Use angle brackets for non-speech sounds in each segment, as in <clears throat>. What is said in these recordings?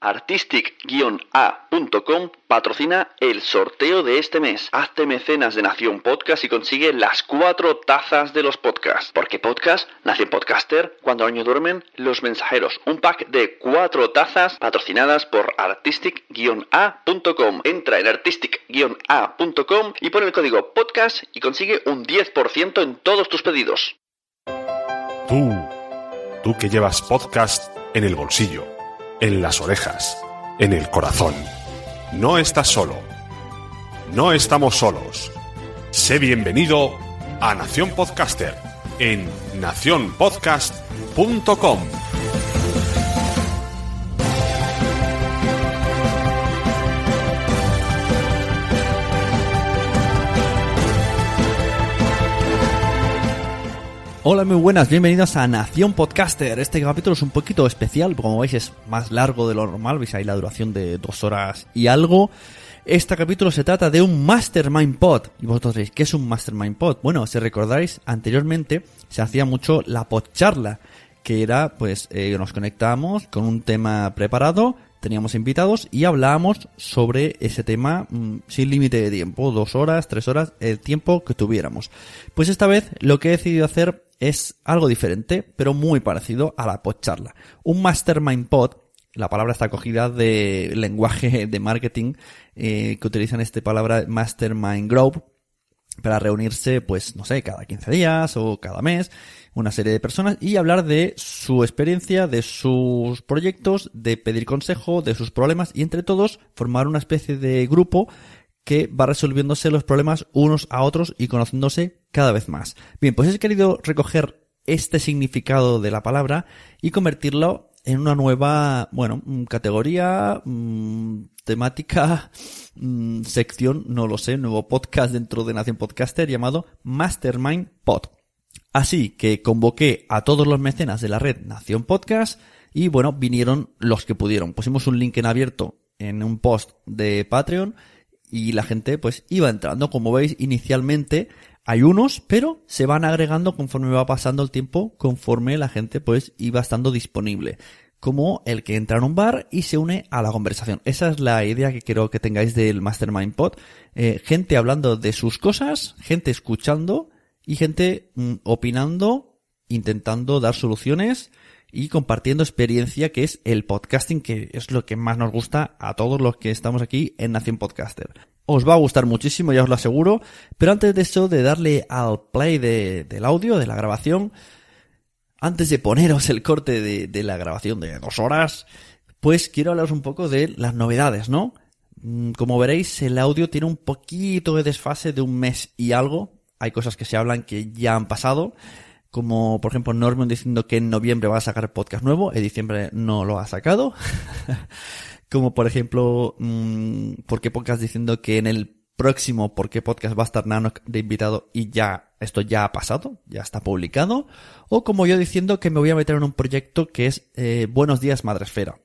Artistic-A.com patrocina el sorteo de este mes. Hazte mecenas de Nación Podcast y consigue las cuatro tazas de los podcasts. Porque podcast, Nación Podcaster, cuando año duermen, los mensajeros. Un pack de cuatro tazas patrocinadas por Artistic-A.com. Entra en Artistic-A.com y pon el código podcast y consigue un 10% en todos tus pedidos. Tú, tú que llevas podcast en el bolsillo, en las orejas, en el corazón. No estás solo. No estamos solos. Sé bienvenido a Nación Podcaster en nacionpodcast.com. Hola, muy buenas, bienvenidos a Nación Podcaster. Este capítulo es un poquito especial, como veis es más largo de lo normal, veis ahí la duración de dos horas y algo. Este capítulo se trata de un Mastermind Pod. Y vosotros diréis, ¿qué es un Mastermind Pod? Bueno, si recordáis, anteriormente se hacía mucho la podcharla, que era, pues, eh, nos conectábamos con un tema preparado, teníamos invitados y hablábamos sobre ese tema mm, sin límite de tiempo, dos horas, tres horas, el tiempo que tuviéramos. Pues esta vez lo que he decidido hacer es algo diferente, pero muy parecido a la podcharla. Un Mastermind Pod, la palabra está cogida de lenguaje de marketing eh, que utilizan esta palabra Mastermind Group para reunirse, pues, no sé, cada 15 días o cada mes, una serie de personas y hablar de su experiencia, de sus proyectos, de pedir consejo, de sus problemas y entre todos formar una especie de grupo que va resolviéndose los problemas unos a otros y conociéndose cada vez más. Bien, pues he querido recoger este significado de la palabra y convertirlo en una nueva, bueno, mm, categoría, mm, temática, <laughs> mm, sección, no lo sé, nuevo podcast dentro de Nación Podcaster llamado Mastermind Pod. Así que convoqué a todos los mecenas de la red Nación Podcast y bueno, vinieron los que pudieron. Pusimos un link en abierto en un post de Patreon y la gente pues iba entrando. Como veis, inicialmente hay unos, pero se van agregando conforme va pasando el tiempo, conforme la gente pues iba estando disponible. Como el que entra en un bar y se une a la conversación. Esa es la idea que quiero que tengáis del Mastermind Pod. Eh, gente hablando de sus cosas, gente escuchando y gente mm, opinando, intentando dar soluciones y compartiendo experiencia que es el podcasting, que es lo que más nos gusta a todos los que estamos aquí en Nación Podcaster. Os va a gustar muchísimo, ya os lo aseguro, pero antes de eso, de darle al play de- del audio, de la grabación, antes de poneros el corte de, de la grabación de dos horas, pues quiero hablaros un poco de las novedades, ¿no? Mm, Como veréis, el audio tiene un poquito de desfase de un mes y algo. Hay cosas que se hablan que ya han pasado, como por ejemplo Norman diciendo que en noviembre va a sacar podcast nuevo, en diciembre no lo ha sacado. <laughs> como por ejemplo, mm, porque podcast diciendo que en el próximo porque podcast va a estar Nano de invitado y ya esto ya ha pasado, ya está publicado, o como yo diciendo que me voy a meter en un proyecto que es eh, Buenos días Madresfera.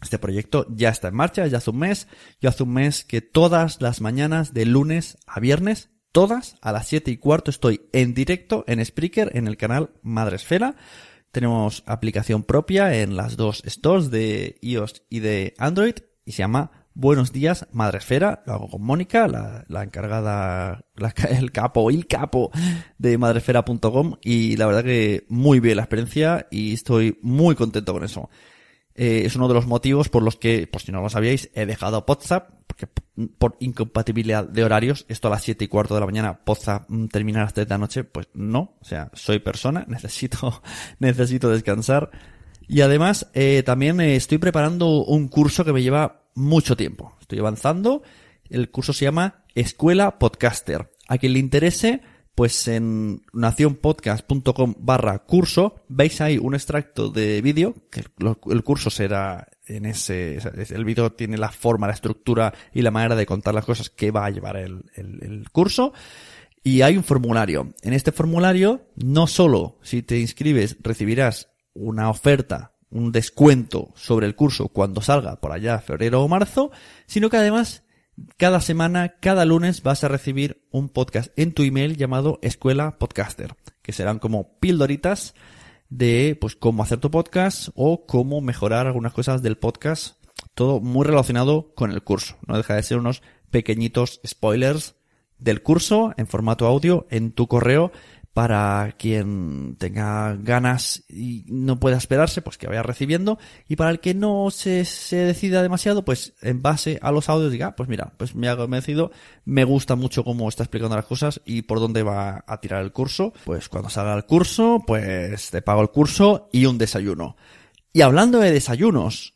Este proyecto ya está en marcha, ya hace un mes, yo hace un mes que todas las mañanas de lunes a viernes, todas a las 7 y cuarto estoy en directo en Spreaker en el canal Madresfera. Tenemos aplicación propia en las dos stores de iOS y de Android y se llama Buenos días, Madresfera. Lo hago con Mónica, la, encargada, el capo, el capo de madresfera.com. Y la verdad que muy bien la experiencia y estoy muy contento con eso. Eh, es uno de los motivos por los que, por si no lo sabíais, he dejado WhatsApp, porque por incompatibilidad de horarios, esto a las 7 y cuarto de la mañana, WhatsApp mm, terminar hasta de la noche, pues no. O sea, soy persona, <laughs> necesito, necesito descansar. Y además, eh, también estoy preparando un curso que me lleva mucho tiempo. Estoy avanzando. El curso se llama Escuela Podcaster. A quien le interese, pues en nacionpodcast.com barra curso veis ahí un extracto de vídeo, que el curso será en ese, el vídeo tiene la forma, la estructura y la manera de contar las cosas que va a llevar el, el curso. Y hay un formulario. En este formulario, no solo si te inscribes recibirás una oferta un descuento sobre el curso cuando salga por allá febrero o marzo, sino que además cada semana, cada lunes vas a recibir un podcast en tu email llamado Escuela Podcaster, que serán como pildoritas de pues cómo hacer tu podcast o cómo mejorar algunas cosas del podcast, todo muy relacionado con el curso. No deja de ser unos pequeñitos spoilers del curso en formato audio en tu correo para quien tenga ganas y no pueda esperarse, pues que vaya recibiendo. Y para el que no se, decida demasiado, pues en base a los audios diga, ah, pues mira, pues me ha convencido, me gusta mucho cómo está explicando las cosas y por dónde va a tirar el curso. Pues cuando salga el curso, pues te pago el curso y un desayuno. Y hablando de desayunos,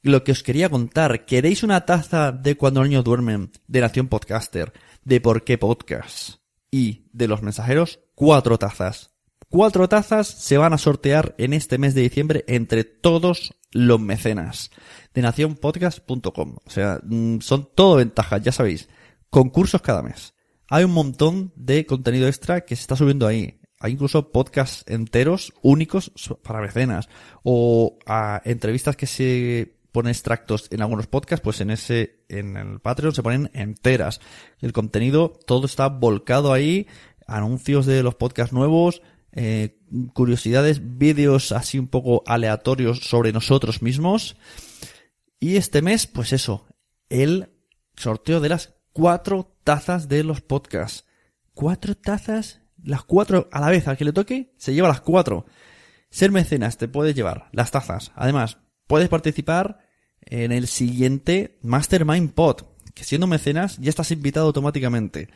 lo que os quería contar, ¿queréis una taza de cuando los niños duermen de Nación Podcaster, de por qué podcast y de los mensajeros? cuatro tazas. Cuatro tazas se van a sortear en este mes de diciembre entre todos los mecenas de nacionpodcast.com. O sea, mm, son todo ventajas, ya sabéis. Concursos cada mes. Hay un montón de contenido extra que se está subiendo ahí. Hay incluso podcasts enteros únicos para mecenas. O a entrevistas que se ponen extractos en algunos podcasts, pues en ese, en el Patreon se ponen enteras. El contenido, todo está volcado ahí anuncios de los podcasts nuevos, eh, curiosidades, vídeos así un poco aleatorios sobre nosotros mismos. Y este mes, pues eso, el sorteo de las cuatro tazas de los podcasts. Cuatro tazas, las cuatro a la vez, al que le toque, se lleva las cuatro. Ser mecenas te puede llevar las tazas. Además, puedes participar en el siguiente Mastermind Pod que siendo mecenas ya estás invitado automáticamente.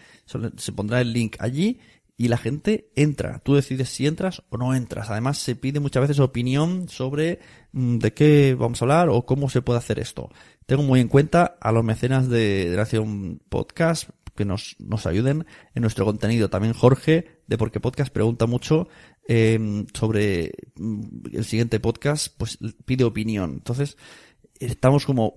Se pondrá el link allí y la gente entra. Tú decides si entras o no entras. Además, se pide muchas veces opinión sobre mm, de qué vamos a hablar o cómo se puede hacer esto. Tengo muy en cuenta a los mecenas de, de Nación Podcast que nos, nos ayuden en nuestro contenido. También Jorge de Porque Podcast pregunta mucho eh, sobre mm, el siguiente podcast, pues pide opinión. Entonces, estamos como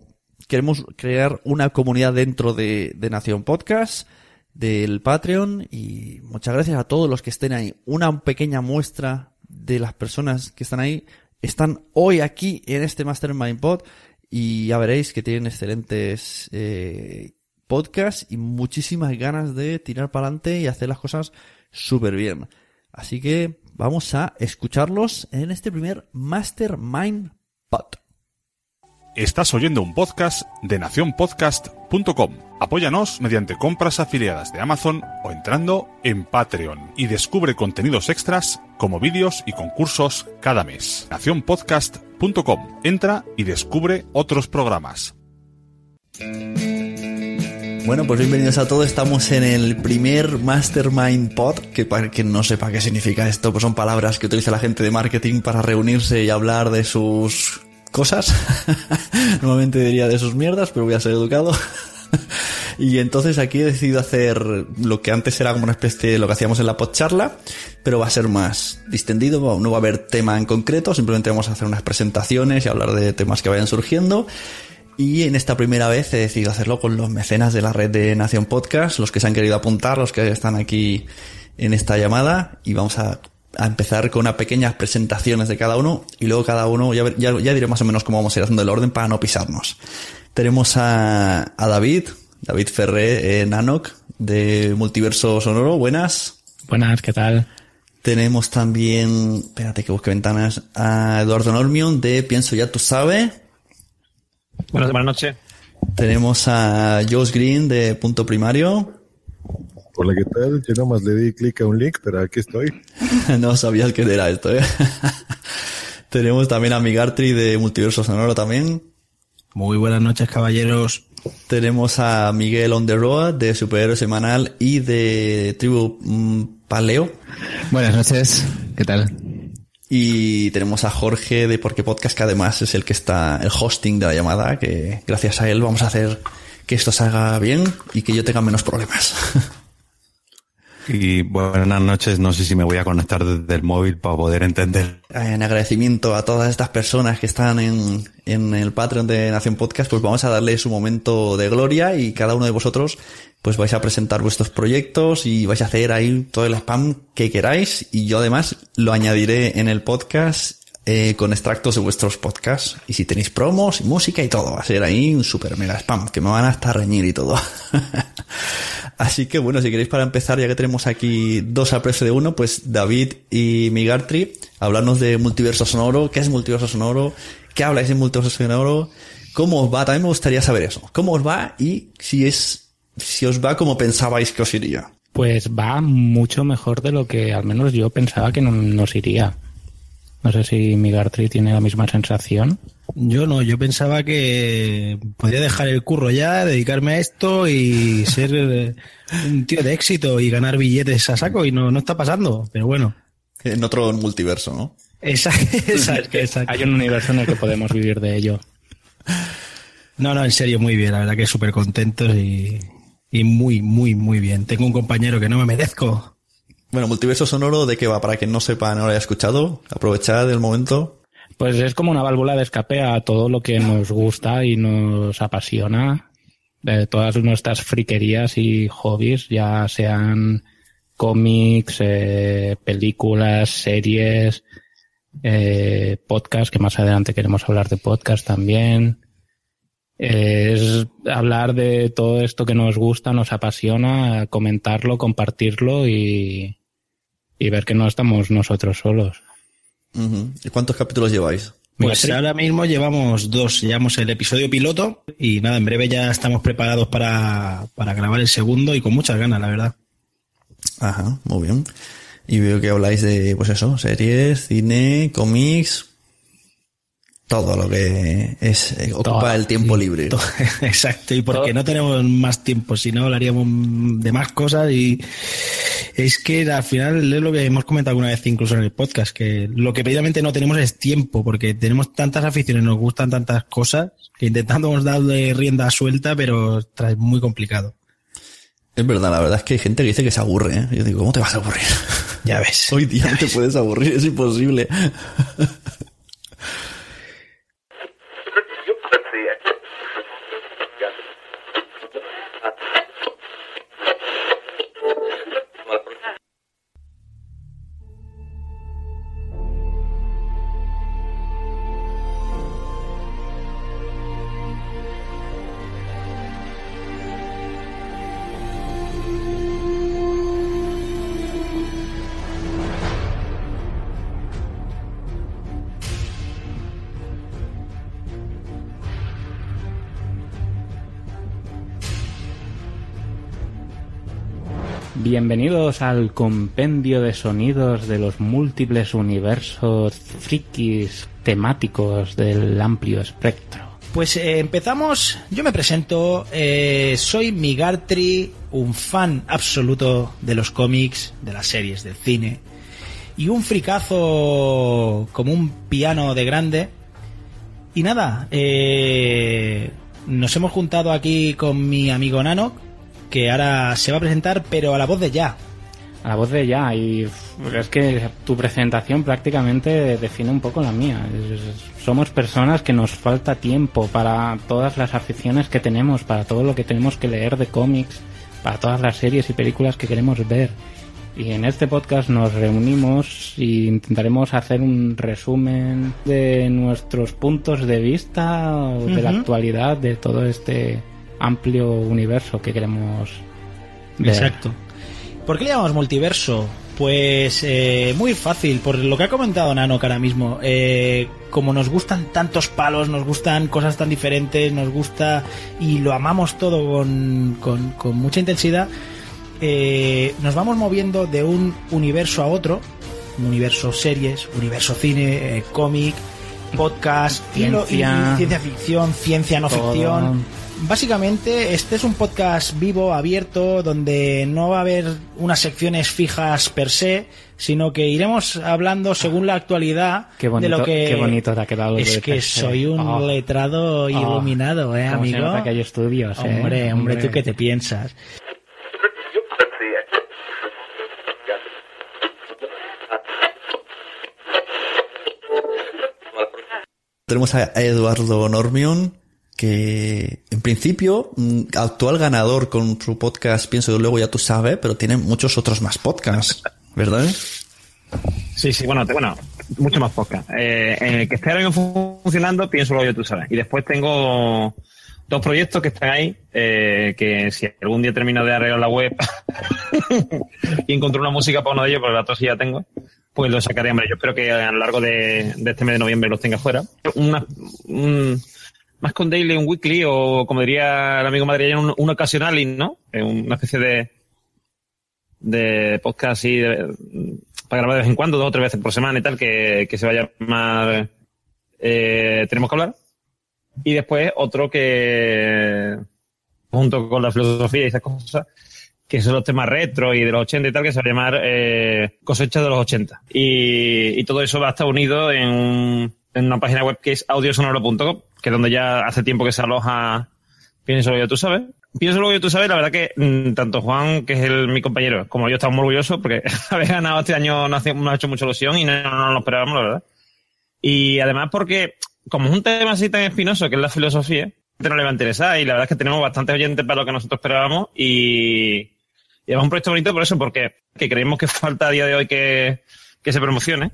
queremos crear una comunidad dentro de, Nación Podcast, del Patreon y muchas gracias a todos los que estén ahí. Una pequeña muestra de las personas que están ahí están hoy aquí en este Mastermind Pod y ya veréis que tienen excelentes eh, podcasts y muchísimas ganas de tirar para adelante y hacer las cosas súper bien. Así que vamos a escucharlos en este primer Mastermind Pod. Estás oyendo un podcast de nacionpodcast.com. Apóyanos mediante compras afiliadas de Amazon o entrando en Patreon y descubre contenidos extras como vídeos y concursos cada mes. nacionpodcast.com. Entra y descubre otros programas. Bueno, pues bienvenidos a todos. Estamos en el primer Mastermind Pod, que para quien no sepa qué significa esto, pues son palabras que utiliza la gente de marketing para reunirse y hablar de sus cosas. <laughs> Normalmente diría de sus mierdas, pero voy a ser educado. <laughs> y entonces aquí he decidido hacer lo que antes era como una especie de lo que hacíamos en la podcharla, pero va a ser más distendido, no va a haber tema en concreto, simplemente vamos a hacer unas presentaciones y hablar de temas que vayan surgiendo. Y en esta primera vez he decidido hacerlo con los mecenas de la red de Nación Podcast, los que se han querido apuntar, los que están aquí en esta llamada. Y vamos a, a empezar con unas pequeñas presentaciones de cada uno. Y luego cada uno, ya, ya, ya diré más o menos cómo vamos a ir haciendo el orden para no pisarnos. Tenemos a, a David, David Ferré, eh, Nanok, de Multiverso Sonoro. Buenas. Buenas, ¿qué tal? Tenemos también, espérate que busque ventanas, a Eduardo Normion de Pienso Ya Tú Sabes. Buenas, buenas noches. Tenemos a Josh Green de Punto Primario. Hola, ¿qué tal? Yo nomás le di clic a un link, pero aquí estoy. <laughs> no sabías que era esto, ¿eh? <laughs> Tenemos también a Migartri de Multiverso Sonoro también. Muy buenas noches, caballeros. Tenemos a Miguel On The Road de Superhéroe Semanal y de Tribu mm, Paleo. Buenas noches, ¿qué tal? Y tenemos a Jorge de Porque Podcast, que además es el que está, el hosting de la llamada, que gracias a él vamos a hacer que esto salga bien y que yo tenga menos problemas. <laughs> Y buenas noches, no sé si me voy a conectar desde el móvil para poder entender. En agradecimiento a todas estas personas que están en, en el Patreon de Nación Podcast, pues vamos a darle su momento de gloria y cada uno de vosotros pues vais a presentar vuestros proyectos y vais a hacer ahí todo el spam que queráis y yo además lo añadiré en el podcast eh, con extractos de vuestros podcasts y si tenéis promos y música y todo, va a ser ahí un super mega spam que me van a estar reñir y todo. <laughs> Así que bueno, si queréis para empezar, ya que tenemos aquí dos a precio de uno, pues David y Migartri, hablarnos de multiverso sonoro, qué es multiverso sonoro, qué habláis de multiverso sonoro, cómo os va, también me gustaría saber eso, cómo os va y si es, si os va como pensabais que os iría. Pues va mucho mejor de lo que al menos yo pensaba que no, nos iría. No sé si Migartri tiene la misma sensación. Yo no, yo pensaba que podía dejar el curro ya, dedicarme a esto y <laughs> ser eh, un tío de éxito y ganar billetes a saco y no, no está pasando, pero bueno. En otro multiverso, ¿no? Exacto, exacto, exacto. Hay un universo en el que podemos vivir de ello. No, no, en serio, muy bien, la verdad que súper contentos y, y muy, muy, muy bien. Tengo un compañero que no me merezco. Bueno, multiverso sonoro, ¿de qué va? Para quien no sepa, no lo haya escuchado, aprovechad el momento. Pues es como una válvula de escape a todo lo que nos gusta y nos apasiona. De todas nuestras friquerías y hobbies, ya sean cómics, eh, películas, series, eh, podcast, que más adelante queremos hablar de podcast también. Es hablar de todo esto que nos gusta, nos apasiona, comentarlo, compartirlo y, y ver que no estamos nosotros solos. Uh -huh. ¿Y cuántos capítulos lleváis? Pues ahora mismo llevamos dos, llevamos el episodio piloto y nada, en breve ya estamos preparados para, para grabar el segundo y con muchas ganas, la verdad. Ajá, muy bien. Y veo que habláis de, pues eso, series, cine, cómics, todo lo que es eh, ocupa todo, el tiempo libre. Todo, <laughs> exacto, y porque todo. no tenemos más tiempo, si no hablaríamos de más cosas y es que al final es lo que hemos comentado alguna vez incluso en el podcast, que lo que precisamente no tenemos es tiempo, porque tenemos tantas aficiones, nos gustan tantas cosas, que intentamos darle rienda suelta, pero es muy complicado. Es verdad, la verdad es que hay gente que dice que se aburre, ¿eh? Yo digo, ¿cómo te vas a aburrir? Ya ves. <laughs> Hoy día no te <laughs> ves. puedes aburrir, es imposible. Bienvenidos al compendio de sonidos de los múltiples universos frikis temáticos del amplio espectro. Pues eh, empezamos, yo me presento, eh, soy Migartri, un fan absoluto de los cómics, de las series, del cine, y un fricazo como un piano de grande. Y nada, eh, nos hemos juntado aquí con mi amigo Nano, que ahora se va a presentar, pero a la voz de ya. a la voz de ya. Y es que tu presentación prácticamente define un poco la mía. Somos personas que nos falta tiempo para todas las aficiones que tenemos, para todo lo que tenemos que leer de cómics, para todas las series y películas que queremos ver. Y en este podcast nos reunimos e intentaremos hacer un resumen de nuestros puntos de vista o de la actualidad de todo este amplio universo que queremos ver. Exacto. ¿Por qué le llamamos multiverso? Pues eh, muy fácil, por lo que ha comentado Nano que ahora mismo. Eh, como nos gustan tantos palos, nos gustan cosas tan diferentes, nos gusta y lo amamos todo con, con- con mucha intensidad, eh, nos vamos moviendo de un universo a otro, un universo series, universo cine, eh, cómic, podcast, y lo- y- Ciencia. y ciencia ficción, ciencia no Todo. ficción. Básicamente, este es un podcast vivo, abierto, donde no va a haber unas secciones fijas per se, sino que iremos hablando según la actualidad Qué bonito, de lo que... qué bonito te ha quedado. lo Es que soy un Oh. letrado Oh. iluminado, ¿eh, se amigo? nota que hay estudios, ¿eh? Hombre, hombre, Hombre. ¿tú qué te piensas? Tenemos a a Eduardo Normion, que en principio, actual ganador con su podcast, pienso que luego ya tú sabes, pero tiene muchos otros más podcasts, ¿verdad? Sí, sí, bueno, bueno, mucho más podcast. Eh, en el que esté ahora mismo funcionando, pienso lo yo, tú sabes. Y después tengo dos proyectos que están ahí, eh, que si algún día termino de arreglar la web <laughs> y encuentro una música para uno de ellos, porque la otra sí ya tengo, pues lo sacaré, hombre. Yo espero que a lo largo de, de este mes de noviembre los tenga fuera. Una, un- más con daily, un weekly, o como diría el amigo madrileño, un, un ocasional, ¿no? Una especie de, de podcast así de- para grabar de vez en cuando, dos o tres veces por semana y tal, que, que se va a llamar eh, Tenemos que hablar. Y después otro que, junto con la filosofía y esas cosas, que son los temas retro y de los 80 y tal, que se va a llamar eh, Cosecha de los 80. Y, y todo eso va a estar unido en, un- en una página web que es audiosonoro.com, que es donde ya hace tiempo que se aloja Pienso lo que tú sabes. Pienso lo que tú sabes, la verdad que mm, tanto Juan, que es el, mi compañero, como yo estamos muy orgullosos porque <laughs> haber ganado este año nos, hace- nos ha hecho mucha ilusión y no, no nos lo esperábamos, la verdad. Y además porque, como es un tema así tan espinoso que es la filosofía, no le va a interesar y la verdad es que tenemos bastantes oyentes para lo que nosotros esperábamos y, y además un proyecto bonito por eso, porque que creemos que falta a día de hoy que, que se promocione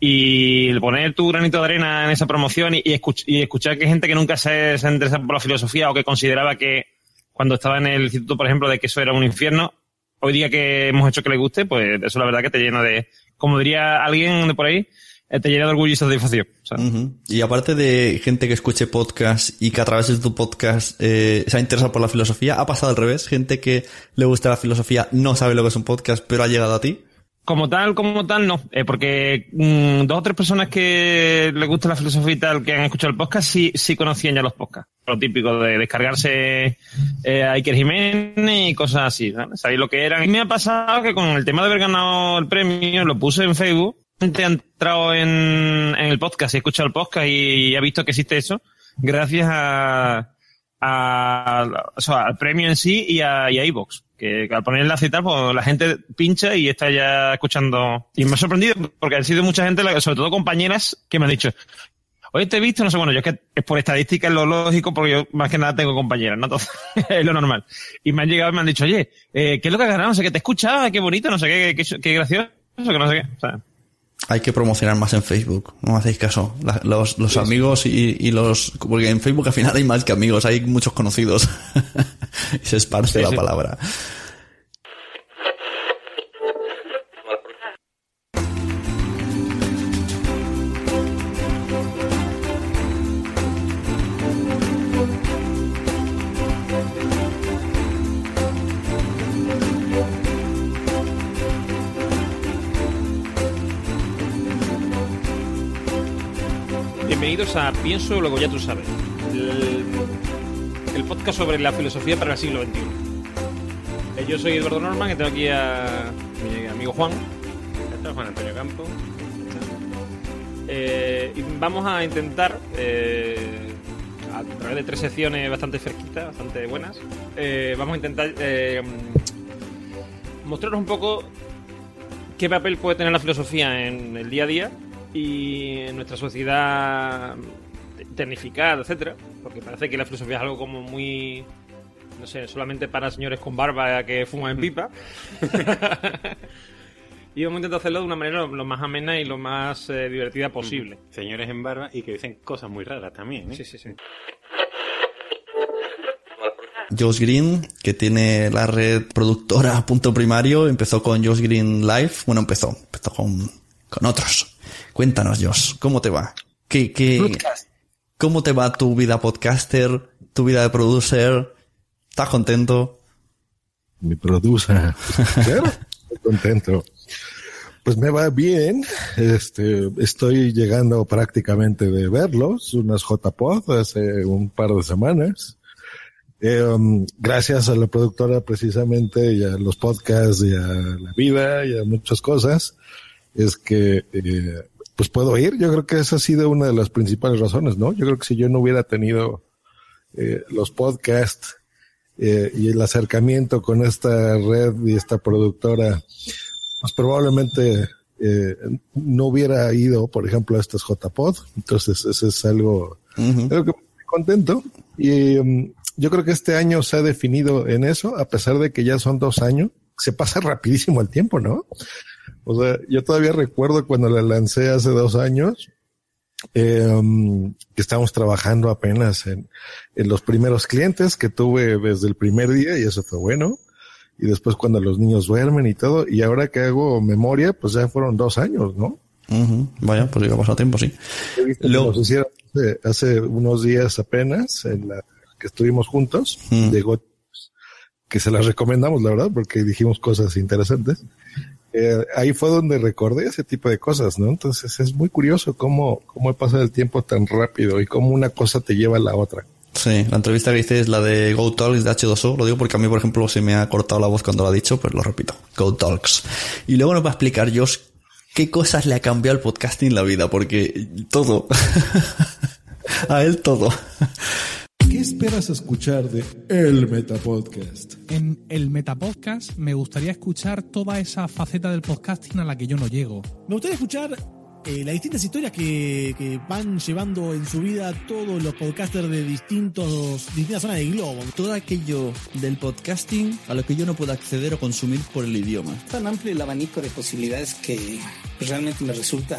y poner tu granito de arena en esa promoción y, escuch- y escuchar que gente que nunca se, ha interesado por la filosofía o que consideraba que cuando estaba en el instituto, por ejemplo, de que eso era un infierno, hoy día que hemos hecho que le guste, pues eso la verdad que te llena de, como diría alguien de por ahí, eh, te llena de orgullo y satisfacción. Y aparte de gente que escuche podcast y que a través de tu podcast eh, se ha interesado por la filosofía, ha pasado al revés. Gente que le gusta la filosofía no sabe lo que es un podcast, pero ha llegado a ti. Como tal, como tal, no. Eh, porque mm, dos o tres personas que les gusta la filosofía y tal, que han escuchado el podcast, sí, sí conocían ya los podcasts. Lo típico de descargarse eh, a Iker Jiménez y cosas así. ¿sabes? Sabéis lo que eran. Y me ha pasado que con el tema de haber ganado el premio, lo puse en Facebook. Gente ha entrado en, en el podcast y ha escuchado el podcast y ha visto que existe eso. Gracias a, a- o sea, al premio en sí y a, y a iVoox. Que, al poner el enlace y tal, pues la gente pincha y está ya escuchando. Y me ha sorprendido porque han sido mucha gente, sobre todo compañeras, que me han dicho, oye, te he visto, no sé, bueno, yo es que es por estadística, es lo lógico, porque yo más que nada tengo compañeras, ¿no? Entonces, <laughs> es lo normal. Y me han llegado y me han dicho, oye, eh, ¿qué es lo que has ganado? No sé qué, te he escuchado, qué bonito, no sé qué, qué, qué gracioso, que no sé qué. O sea, Hay que promocionar más en Facebook. No me hacéis caso. La- los los amigos y, y los... Porque en Facebook al final hay más que amigos, hay muchos conocidos. <laughs> y se esparce Sí, la palabra. Bienvenidos a Pienso Luego Ya Tú Sabes, el, el podcast sobre la filosofía para el siglo XXI. Eh, Yo soy Eduardo Norman y tengo aquí a mi amigo Juan. Ya está, Juan Antonio Campo. Eh, y vamos a intentar, eh, a través de tres secciones bastante cerquitas, bastante buenas, eh, vamos a intentar mostraros un poco qué papel puede tener la filosofía en el día a día y en nuestra sociedad tecnificada, etcétera, porque parece que la filosofía es algo como muy no sé, solamente para señores con barba que fuman en pipa. <laughs> y vamos a intentar hacerlo de una manera lo, más amena y lo más eh, divertida posible. Señores en barba y que dicen cosas muy raras también. ¿eh? Sí, sí, sí. Josh Green, que tiene la red productora <laughs> Punto Primario, empezó con Josh Green Live. Bueno, empezó, empezó con, con otros. Cuéntanos, Josh, ¿cómo te va? ¿Qué, qué, ¿Cómo te va tu vida podcaster, tu vida de producer? ¿Estás contento? Mi producer. <laughs> Claro, estoy contento. Pues me va bien. Este, estoy llegando prácticamente de verlos, unas JPod hace un par de semanas. Eh, um, gracias a la productora precisamente y a los podcasts y a la vida y a muchas cosas, es que eh, pues puedo ir. Yo creo que esa ha sido una de las principales razones, ¿no? Yo creo que si yo no hubiera tenido eh, los podcasts eh, y el acercamiento con esta red y esta productora, pues probablemente eh, no hubiera ido, por ejemplo, a estas JPod. Entonces, eso es algo, creo que estoy contento. Y um, yo creo que este año se ha definido en eso, a pesar de que ya son dos años. Se pasa <laughs> rapidísimo el tiempo, ¿no? O sea, yo todavía recuerdo cuando la lancé hace dos años, eh, que estábamos trabajando apenas en, en, los primeros clientes que tuve desde el primer día y eso fue bueno. Y después cuando los niños duermen y todo. Y ahora que hago memoria, pues ya fueron dos años, ¿no? Vaya, pues ya pasado tiempo, sí. Lo... hicieron hace, hace, unos días apenas, en la que estuvimos juntos, llegó que se las recomendamos, la verdad, porque dijimos cosas interesantes. Eh, ahí fue donde recordé ese tipo de cosas, ¿no? Entonces es muy curioso cómo, cómo pasa el tiempo tan rápido y cómo una cosa te lleva a la otra. Sí, la entrevista que hice es la de Go Talks de H2O, lo digo porque a mí, por ejemplo, se me ha cortado la voz cuando lo ha dicho, pues lo repito, Go Talks. Y luego nos va a explicar Josh qué cosas le ha cambiado el podcasting en la vida, porque todo. <laughs> a él todo. ¿Qué esperas escuchar de El Metapodcast? En el Metapodcast me gustaría escuchar toda esa faceta del podcasting a la que yo no llego. Me gustaría escuchar eh, las distintas historias que, que, van llevando en su vida todos los podcasters de distintos, distintas zonas del globo. Todo aquello del podcasting a lo que yo no puedo acceder o consumir por el idioma. Tan amplio el abanico de posibilidades que realmente me resulta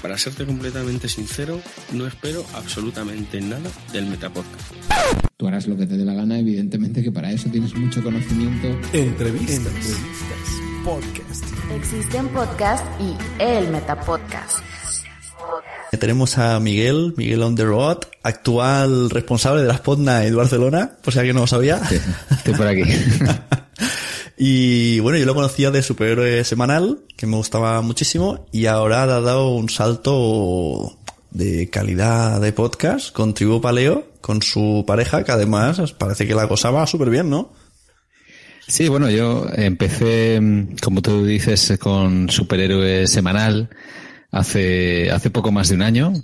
para serte completamente sincero, no espero absolutamente nada del Metapodcast. Tú harás lo que te dé la gana, evidentemente que para eso tienes mucho conocimiento. Entrevistas. Entrevistas. Podcast. Existen podcast y el Metapodcast. Tenemos a Miguel, Miguel on the road, actual responsable de la Spotna de Barcelona, por si alguien no lo sabía. Sí, estoy por aquí. <laughs> Y bueno, yo lo conocía de Superhéroe Semanal, que me gustaba muchísimo, y ahora ha dado un salto de calidad de podcast con Tribu Paleo, con su pareja, que además parece que la cosa va súper bien, ¿no? Sí, bueno, yo empecé, como tú dices, con Superhéroe Semanal hace, hace poco más de un año.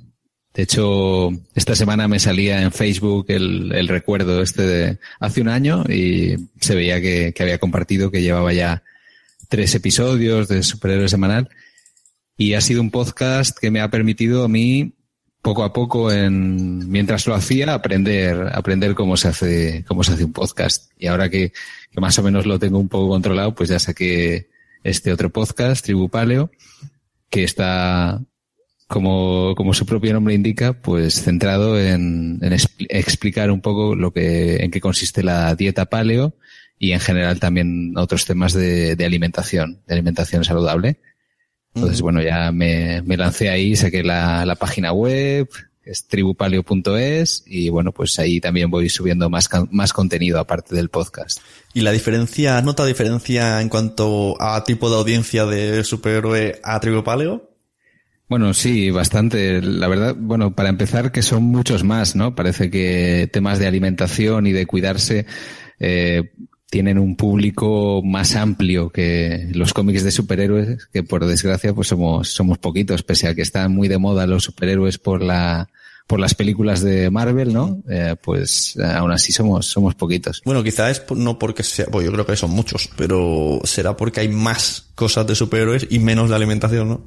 De hecho, esta semana me salía en Facebook el, el recuerdo este de hace un año y se veía que, que, había compartido que llevaba ya tres episodios de Superhéroe Semanal y ha sido un podcast que me ha permitido a mí poco a poco en, mientras lo hacía aprender, aprender cómo se hace, cómo se hace un podcast. Y ahora que, que más o menos lo tengo un poco controlado, pues ya saqué este otro podcast, Tribu Paleo, que está como, como su propio nombre indica, pues centrado en, en explicar un poco lo que, en qué consiste la dieta paleo y en general también otros temas de, de alimentación, de alimentación saludable. Entonces, bueno, ya me, me lancé ahí, saqué la, la página web, es tribupaleo.es y bueno, pues ahí también voy subiendo más, más contenido aparte del podcast. ¿Y la diferencia, nota diferencia en cuanto a tipo de audiencia de superhéroe a Tribupaleo? Bueno, sí, bastante. La verdad, bueno, para empezar, que son muchos más, ¿no? Parece que temas de alimentación y de cuidarse eh, tienen un público más amplio que los cómics de superhéroes, que por desgracia, pues somos, somos poquitos, pese a que están muy de moda los superhéroes por la, por las películas de Marvel, ¿no? Eh, pues aún así somos, somos poquitos. Bueno, quizás es no porque sea, pues yo creo que son muchos, pero será porque hay más cosas de superhéroes y menos de alimentación, ¿no?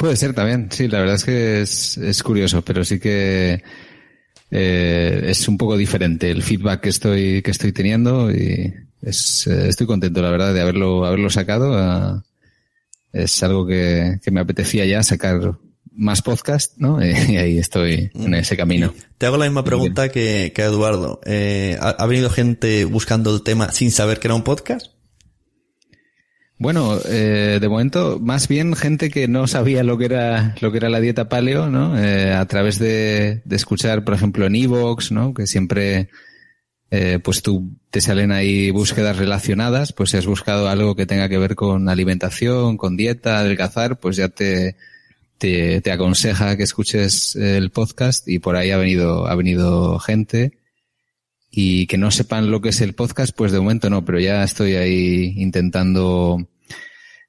Puede ser también, sí, la verdad es que es, es curioso, pero sí que eh, es un poco diferente el feedback que estoy, que estoy teniendo y es, eh, estoy contento, la verdad, de haberlo, haberlo sacado. Ah, es algo que, que me apetecía ya sacar más podcast, ¿no? <laughs> Y ahí estoy en ese camino. Te hago la misma pregunta que, que Eduardo. Eh, ¿ha, ha venido gente buscando el tema sin saber que era un podcast? Bueno, eh, de momento, más bien gente que no sabía lo que era lo que era la dieta paleo, ¿no? Eh, a través de, de escuchar, por ejemplo, en Evox, ¿no? Que siempre, eh, pues tú te salen ahí búsquedas relacionadas, pues si has buscado algo que tenga que ver con alimentación, con dieta, adelgazar, pues ya te, te, te aconseja que escuches el podcast y por ahí ha venido, ha venido gente y que no sepan lo que es el podcast, pues de momento no, pero ya estoy ahí intentando.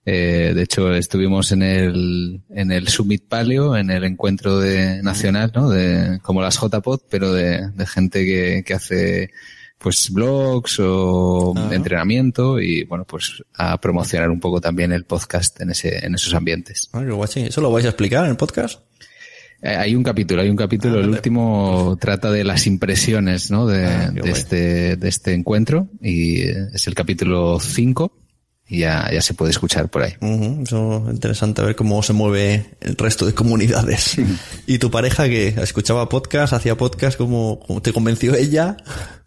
eh, de hecho, estuvimos en el, en el Summit Paleo, en el encuentro de, nacional, ¿no? De, como las JPod, pero de, de gente que, que hace, pues, blogs o entrenamiento y, bueno, pues, a promocionar un poco también el podcast en ese, en esos ambientes. Ah. ¿Eso lo vais a explicar en el podcast? Eh, Hay un capítulo, hay un capítulo, el último trata de las impresiones, ¿no? De, Ah, de este, de este encuentro y eh, es el capítulo 5 y ya, ya se puede escuchar por ahí. Eso es interesante ver cómo se mueve el resto de comunidades. ¿Y tu pareja que escuchaba podcast, hacía podcast, cómo, cómo te convenció ella?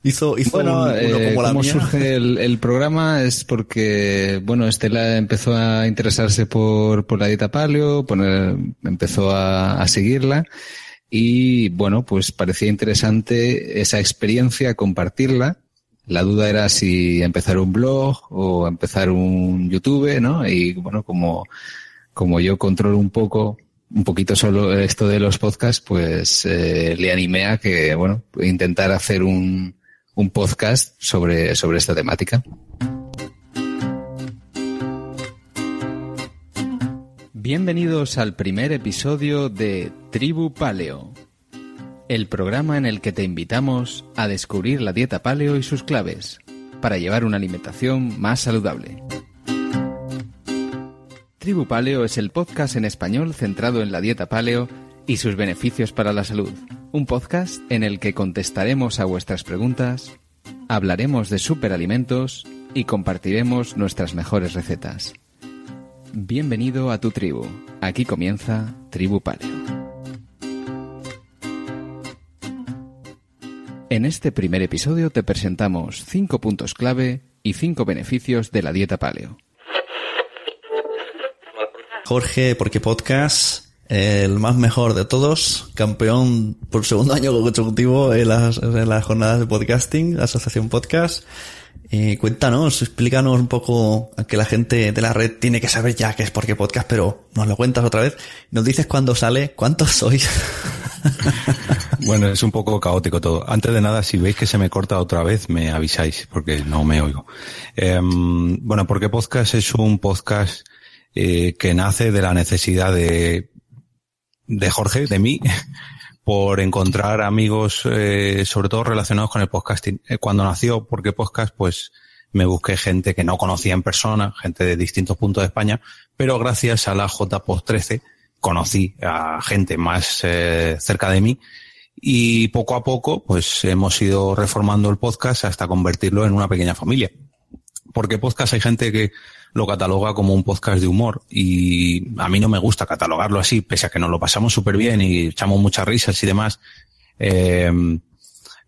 Hizo, hizo Bueno, un- uno eh, la cómo mía. surge el, el programa es porque, bueno, Estela empezó a interesarse por, por la dieta paleo, poner, empezó a, a seguirla y, bueno, pues parecía interesante esa experiencia, compartirla. La duda era si empezar un blog o empezar un YouTube, ¿no? Y, bueno, como, como yo controlo un poco, un poquito solo esto de los podcasts, pues eh, le animé a que, bueno, intentar hacer un, un podcast sobre, sobre esta temática. Bienvenidos al primer episodio de Tribu Paleo, el programa en el que te invitamos a descubrir la dieta paleo y sus claves para llevar una alimentación más saludable. Tribu Paleo es el podcast en español centrado en la dieta paleo y sus beneficios para la salud. Un podcast en el que contestaremos a vuestras preguntas, hablaremos de superalimentos y compartiremos nuestras mejores recetas. Bienvenido a tu tribu. Aquí comienza Tribu Paleo. En este primer episodio te presentamos 5 puntos clave y 5 beneficios de la dieta paleo. Jorge, porque podcast, el más mejor de todos, campeón por segundo año consecutivo en las, en las jornadas de podcasting, la Asociación Podcast. Eh, cuéntanos, explícanos un poco que la gente de la red tiene que saber ya qué es porque podcast, pero nos lo cuentas otra vez. Nos dices cuándo sale, cuántos sois. <laughs> <laughs> Bueno, es un poco caótico todo. Antes de nada, si veis que se me corta otra vez, me avisáis, porque no me oigo. Em, bueno, porque podcast es un podcast eh, que nace de la necesidad de, de Jorge, de mí, <laughs> por encontrar amigos, eh, sobre todo relacionados con el podcasting. Eh, Cuando nació Porque Podcast, pues me busqué gente que no conocía en persona, gente de distintos puntos de España, pero gracias a la JPOD 13 conocí a gente más eh, cerca de mí y poco a poco pues hemos ido reformando el podcast hasta convertirlo en una pequeña familia. Porque podcast hay gente que lo cataloga como un podcast de humor y a mí no me gusta catalogarlo así, pese a que nos lo pasamos súper bien y echamos muchas risas y demás. Eh,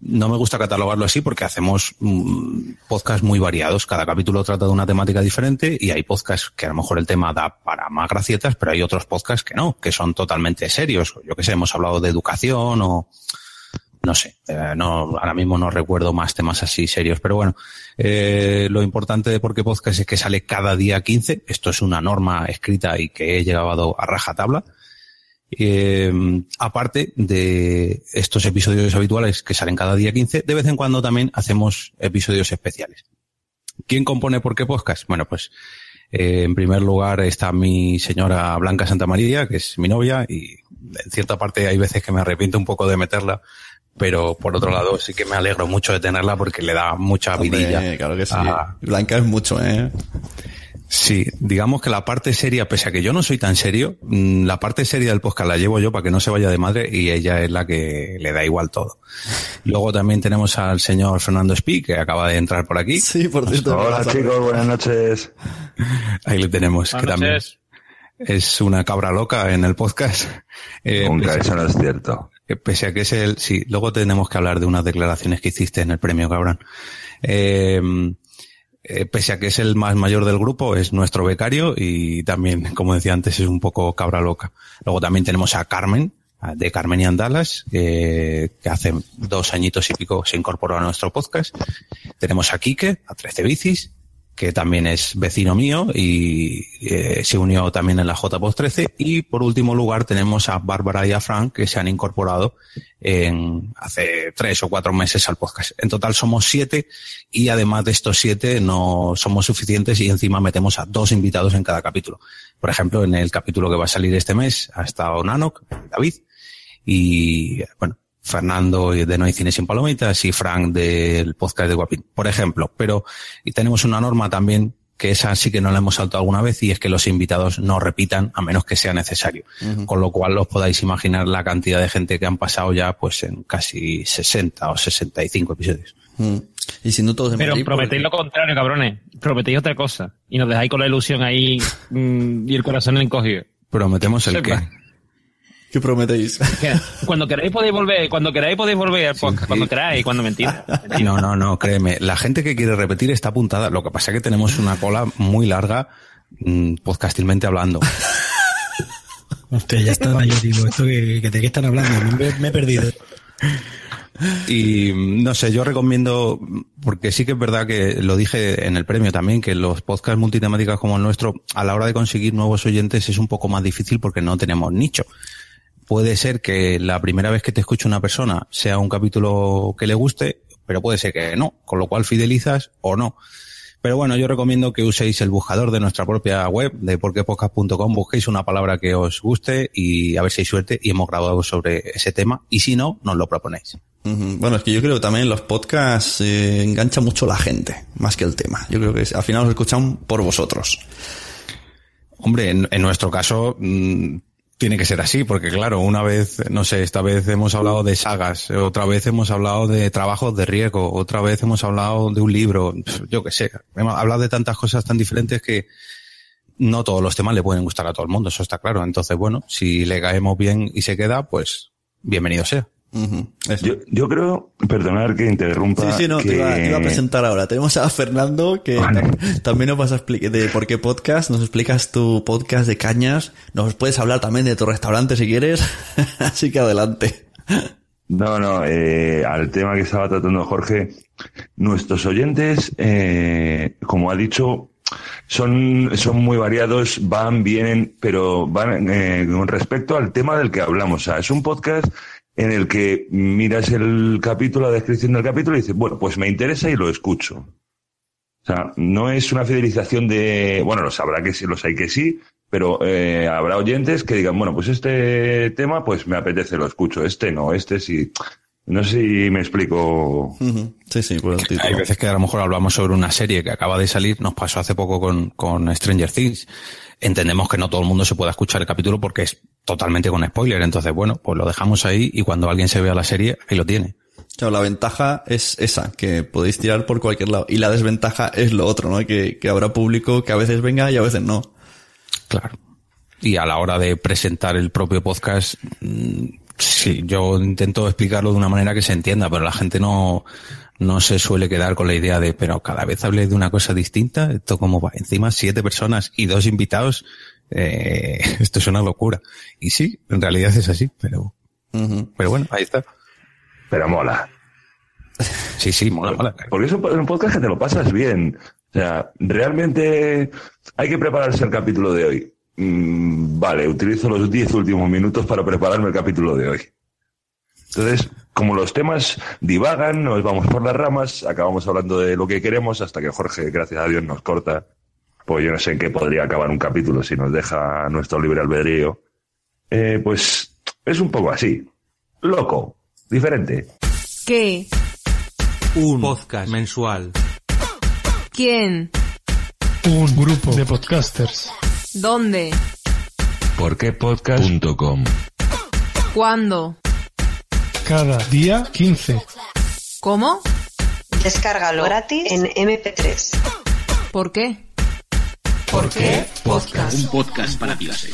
no me gusta catalogarlo así porque hacemos mm, podcasts muy variados. Cada capítulo trata de una temática diferente y hay podcasts que a lo mejor el tema da para más gracietas, pero hay otros podcasts que no, que son totalmente serios. Yo que sé, hemos hablado de educación o no sé, eh, no, ahora mismo no recuerdo más temas así serios, pero bueno, eh, lo importante de Porque Podcast es que sale cada día 15. Esto es una norma escrita y que he llegado a rajatabla. Eh, aparte de estos episodios habituales que salen cada día 15, de vez en cuando también hacemos episodios especiales. ¿Quién compone por qué podcast? Bueno, pues eh, en primer lugar está mi señora Blanca Santa María, que es mi novia, y en cierta parte hay veces que me arrepiento un poco de meterla, pero por otro lado sí que me alegro mucho de tenerla porque le da mucha vidilla. claro que sí. a- Blanca es mucho, ¿eh? Sí, digamos que la parte seria, pese a que yo no soy tan serio, mm, la parte seria del podcast la llevo yo para que no se vaya de madre y ella es la que le da igual todo. Luego también tenemos al señor Fernando Espí, que acaba de entrar por aquí. Sí, por cierto. Hola chicos, buenas noches. Ahí le tenemos, que también noches. es una cabra loca en el podcast. Eh, Nunca, eso no es cierto. que pese a que es el, sí, luego tenemos que hablar de unas declaraciones que hiciste en el premio, cabrón. Eh, eh, pese a que es el más mayor del grupo, es nuestro becario y también, como decía antes, es un poco cabra loca. Luego también tenemos a Carmen, de Carmen y Andalas, que, que hace dos añitos y pico se incorporó a nuestro podcast. Tenemos a Quique, a 13 bicis, que también es vecino mío y eh, se unió también en la JPOS 13. Y por último lugar tenemos a Bárbara y a Frank que se han incorporado en hace tres o cuatro meses al podcast. En total somos siete y además de estos siete no somos suficientes y encima metemos a dos invitados en cada capítulo. Por ejemplo, en el capítulo que va a salir este mes ha estado Nanok, David y bueno, Fernando de No hay cine sin palomitas y Frank del podcast de Guapín, por ejemplo. Pero y tenemos una norma también que esa sí que no la hemos saltado alguna vez y es que los invitados no repitan a menos que sea necesario. Con lo cual os podáis imaginar la cantidad de gente que han pasado ya pues en casi 60 o 65 episodios. Y si no todos en Pero Madrid, pues, prometéis lo contrario, cabrones. Prometéis otra cosa. Y nos dejáis con la ilusión ahí mm, y el corazón encogido. Prometemos el Sepa. qué. ¿Qué prometéis? <laughs> Cuando queráis podéis volver, cuando queráis podéis volver cuando queráis, cuando mentir. <laughs> No, no, no, créeme. La gente que quiere repetir está apuntada. Lo que pasa es que tenemos una cola muy larga, mm, podcastilmente hablando. <laughs> Hostia, ya está mayor, digo, esto que, que de qué están hablando, me, me he perdido. Y mm, no sé, yo recomiendo, porque sí que es verdad que lo dije en el premio también, que los podcasts multitemáticas como el nuestro, a la hora de conseguir nuevos oyentes es un poco más difícil porque no tenemos nicho. Puede ser que la primera vez que te escuche una persona sea un capítulo que le guste, pero puede ser que no, con lo cual fidelizas o no. Pero bueno, yo recomiendo que uséis el buscador de nuestra propia web, de porquepodcast.com, busquéis una palabra que os guste y a ver si hay suerte y hemos grabado sobre ese tema. Y si no, nos lo proponéis. Bueno, es que yo creo que también los podcasts eh, enganchan mucho la gente, más que el tema. Yo creo que al final los escuchan por vosotros. Hombre, en, en nuestro caso mm, tiene que ser así, porque claro, una vez, no sé, esta vez hemos hablado de sagas, otra vez hemos hablado de trabajos de riesgo, otra vez hemos hablado de un libro, yo qué sé, hemos hablado de tantas cosas tan diferentes que no todos los temas le pueden gustar a todo el mundo, eso está claro. Entonces, bueno, si le caemos bien y se queda, pues bienvenido sea. Yo, yo creo, perdonar que interrumpa. Sí, sí, no, que... te, iba, te iba a presentar ahora. Tenemos a Fernando, que tam- también nos vas a explicar de por qué podcast, nos explicas tu podcast de cañas, nos puedes hablar también de tu restaurante si quieres, <laughs> así que adelante. No, no, eh, al tema que estaba tratando Jorge, nuestros oyentes, eh, como ha dicho, son, son muy variados, van, vienen, pero van eh, con respecto al tema del que hablamos. O sea, es un podcast en el que miras el capítulo, la descripción del capítulo y dices, bueno, pues me interesa y lo escucho. O sea, no es una fidelización de, bueno, los habrá que sí, los hay que sí, pero eh, habrá oyentes que digan, bueno, pues este tema, pues me apetece, lo escucho, este no, este sí. No sé si me explico. Sí, sí, por el título. Hay veces que a lo mejor hablamos sobre una serie que acaba de salir, nos pasó hace poco con, con Stranger Things. Entendemos que no todo el mundo se pueda escuchar el capítulo porque es totalmente con spoiler. Entonces, bueno, pues lo dejamos ahí y cuando alguien se vea la serie, ahí lo tiene. Claro, la ventaja es esa, que podéis tirar por cualquier lado. Y la desventaja es lo otro, ¿no? Que, que habrá público que a veces venga y a veces no. Claro. Y a la hora de presentar el propio podcast, mm, sí, yo intento explicarlo de una manera que se entienda, pero la gente no, no se suele quedar con la idea de, pero cada vez hablé de una cosa distinta, esto como va, encima siete personas y dos invitados, eh, <laughs> esto es una locura. Y sí, en realidad es así, pero, pero bueno, ahí está. Pero mola. Sí, sí, mola, mola. Porque es un, un podcast que te lo pasas bien. O sea, realmente hay que prepararse el capítulo de hoy. Mm, vale, utilizo los 10 últimos minutos para prepararme el capítulo de hoy. Entonces, como los temas divagan, nos vamos por las ramas, acabamos hablando de lo que queremos hasta que Jorge, gracias a Dios, nos corta. Pues yo no sé en qué podría acabar un capítulo si nos deja nuestro libre albedrío. Eh, pues es un poco así. Loco, diferente. ¿Qué? Un podcast mensual. ¿Quién? Un grupo de podcasters. ¿Dónde? Porquepodcast.com ¿Cuándo? Cada día 15. ¿Cómo? Descárgalo gratis en MP3. ¿Por qué? ¿Por qué? Podcast. Un podcast para pilares.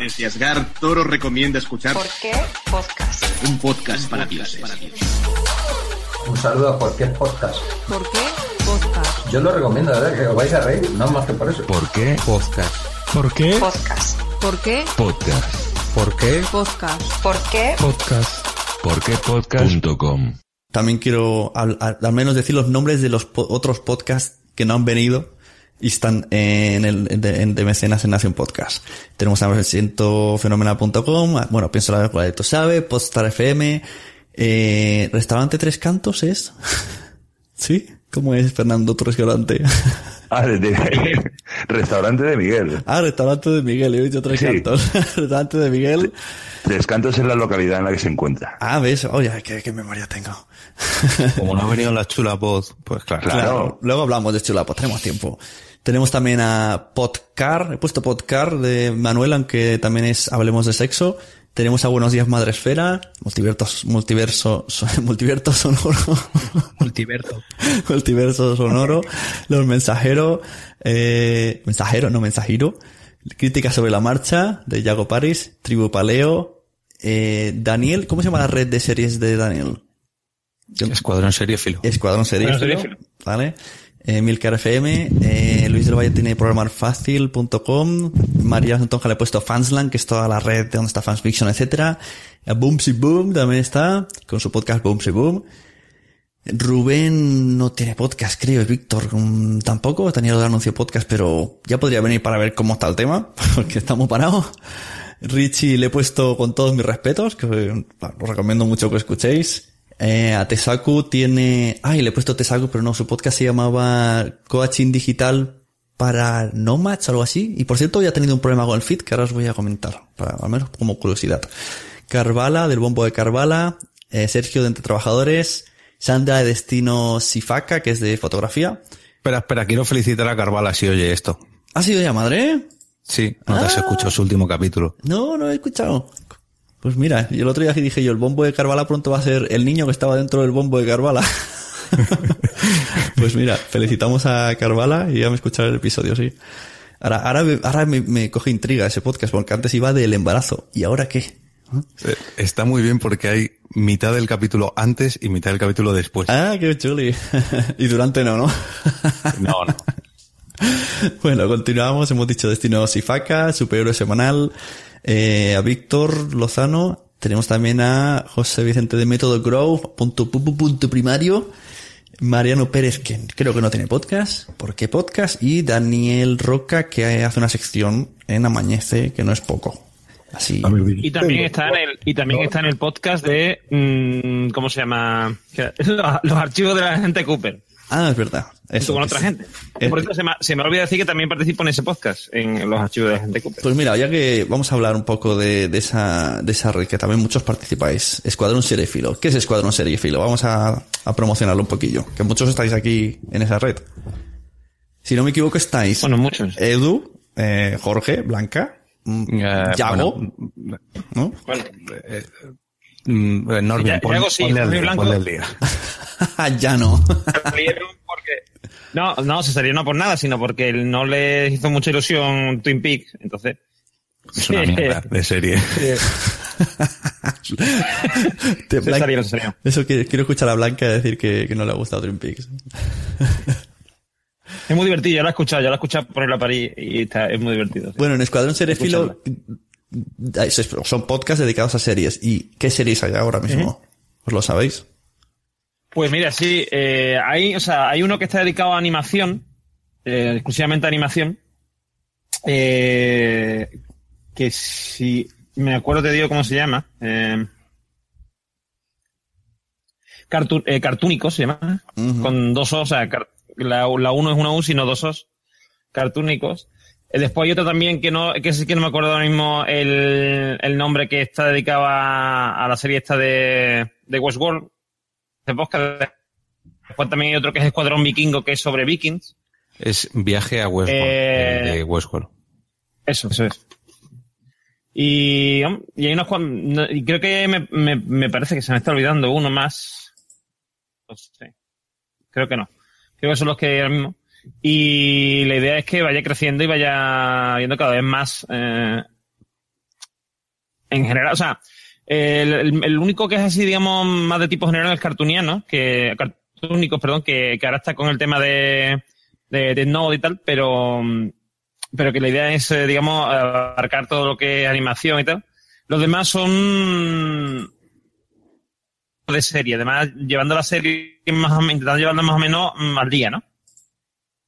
Desde Asgar, Toro recomienda escuchar ¿Por qué? Podcast. un podcast para pilares. Un saludo a cualquier podcast. ¿Por qué? Podcast. Yo lo recomiendo, ¿verdad? Que os vais a reír, no más que por eso. ¿Por qué? Podcast. ¿Por qué? Podcast. ¿Por qué? Podcast. ¿Por qué? Podcast. ¿Por qué? Podcast. Porquepodcast.com También quiero al, al- al menos decir los nombres de los po- otros podcasts que no han venido y están en el de, en- de mecenas en Nación Podcast. Tenemos a cientofenomenal.com, a- bueno, pienso la cual tú sabe, Podstar FM, eh, Restaurante Tres Cantos es. <laughs> ¿Sí? ¿Cómo es Fernando tu restaurante? <laughs> Ah, de- de- <laughs> restaurante de Miguel. ah, Restaurante de Miguel, he dicho Tres Sí. Cantos. <laughs> restaurante de Miguel. Descantos en la localidad en la que se encuentra. Ah, ves, oye, qué, qué memoria tengo. Como no ha venido la chula voz, pues claro. Claro. Luego hablamos de Chulapos, tenemos tiempo. Tenemos también a Podcar, he puesto Podcar de Manuel, aunque también es Hablemos de Sexo. Tenemos a Buenos Días Madresfera, Multiversos, Multiverso, so- <laughs> Multiverso Sonoro, Multiverso. <laughs> Multiverso Sonoro, Los Mensajeros, eh, Mensajero, no Mensajero, Crítica sobre la Marcha, de Yago Paris, Tribu Paleo, eh, Daniel, ¿cómo se llama la red de series de Daniel? Escuadrón seriéfilo. Escuadrón Serífilo, Escuadrón Serífilo. ¿vale? Eh, Milcar FM, eh, Luis del Valle tiene programarfacil.com, María Santonja le he puesto Fansland, que es toda la red de donde está Fansfiction, etcétera. Eh, Boomsy Boom también está, con su podcast Boomsy Boom. Rubén no tiene podcast, creo, Víctor mm, tampoco, tenía lo de anuncio podcast, pero ya podría venir para ver cómo está el tema, <laughs> porque estamos parados. Richie le he puesto con todos mis respetos, que os recomiendo mucho que escuchéis. Eh, a Tesaku tiene... Ay, le he puesto Tesaku, pero no, su podcast se llamaba Coaching Digital para Nomads, algo así. Y por cierto, ya ha tenido un problema con el feed que ahora os voy a comentar, para, al menos como curiosidad. Carvala, del bombo de Carvala, eh, Sergio de Entre Trabajadores, Sandra de Destino Sifaka, que es de fotografía. Espera, espera, quiero felicitar a Carvala si oye esto. ¿Ha sido ya madre? Sí, no te has Ah. escuchado su último capítulo. No, no he escuchado. Pues mira, y el otro día dije yo, el bombo de Carvala pronto va a ser el niño que estaba dentro del bombo de Carvala. <laughs> pues mira, felicitamos a Carvala y ya me escuchar el episodio, sí. Ahora, ahora, me- ahora me, me coge intriga ese podcast, porque antes iba del embarazo. ¿Y ahora qué? Eh, Está muy bien porque hay mitad del capítulo antes y mitad del capítulo después. Ah, qué chuli. <laughs> y durante no, ¿no? No, no. <laughs> Bueno, continuamos. Hemos dicho Destino Sifaka, Superhéroe Semanal, eh, a Víctor Lozano. Tenemos también a José Vicente de Método Grow, punto, pu- pu- punto primario. Mariano Pérez, que creo que no tiene podcast. ¿Por qué podcast? Y Daniel Roca, que hace una sección en Amanece, que no es poco. Así. Y también está en el, y también está en el podcast de mm, ¿cómo se llama? <laughs> Los archivos de la gente Cooper. Ah, es verdad. Eso, con otra sí. gente. Eh, Por eso se me, se me olvida decir que también participo en ese podcast, en los archivos de la gente Cooper. Pues mira, ya que vamos a hablar un poco de, de esa, de esa red que también muchos participáis. Escuadrón Seriefilo. ¿Qué es Escuadrón Seriefilo? Vamos a, a promocionarlo un poquillo. Que muchos estáis aquí en esa red. Si no me equivoco, estáis. Bueno, muchos. Edu, eh, Jorge, Blanca, mm, Yago. ¿no? Mm, eh, Norbin, Ya- pon- Yago sí, ponle al Jorge día, ponle <laughs> ya no. salieron porque... No, no, se salió no por nada, sino porque no le hizo mucha ilusión Twin Peaks, entonces... Es una mierda de serie. <laughs> Te- Se Blanca- salieron, se salieron. Eso quiero, quiero escuchar a Blanca decir que, que no le ha gustado Twin Peaks. Es muy divertido, yo lo he escuchado, yo lo he escuchado por la París y está, es muy divertido. sí. Bueno, en Escuadrón Seriefilo eh, son podcasts dedicados a series. ¿Y qué series hay ahora mismo? ¿Os lo sabéis? Pues mira, sí, eh, hay, o sea, hay uno que está dedicado a animación, eh, exclusivamente a animación, eh, que si me acuerdo te digo cómo se llama. Eh, Cartu- eh, Cartúnicos se llama. Con dos os, o sea, la, la uno es una U, sino dos os. Cartúnicos. Eh, después hay otro también que no, que sí que no me acuerdo ahora mismo el, el nombre que está dedicado a, a la serie esta de, de Westworld. De. Después también hay otro que es Escuadrón Vikingo, que es sobre vikings. Es viaje a Westworld, Eh, eh, de Westworld. Eso, eso es. Y, y hay unos y creo que me, me, me parece que se me está olvidando uno más. No sé. Creo que no. Creo que son los que ahora mismo. Y la idea es que vaya creciendo y vaya viendo cada vez más eh, en general. O sea, el, único que es así, digamos, más de tipo general es cartuniano, que cartúnicos, perdón, que, ahora está con el tema de, de, de Node y tal, pero pero que la idea es, eh, digamos, abarcar todo lo que es animación y tal. Los demás son de serie, además llevando la serie más o menos, intentando llevarla más o menos mm, al día, ¿no?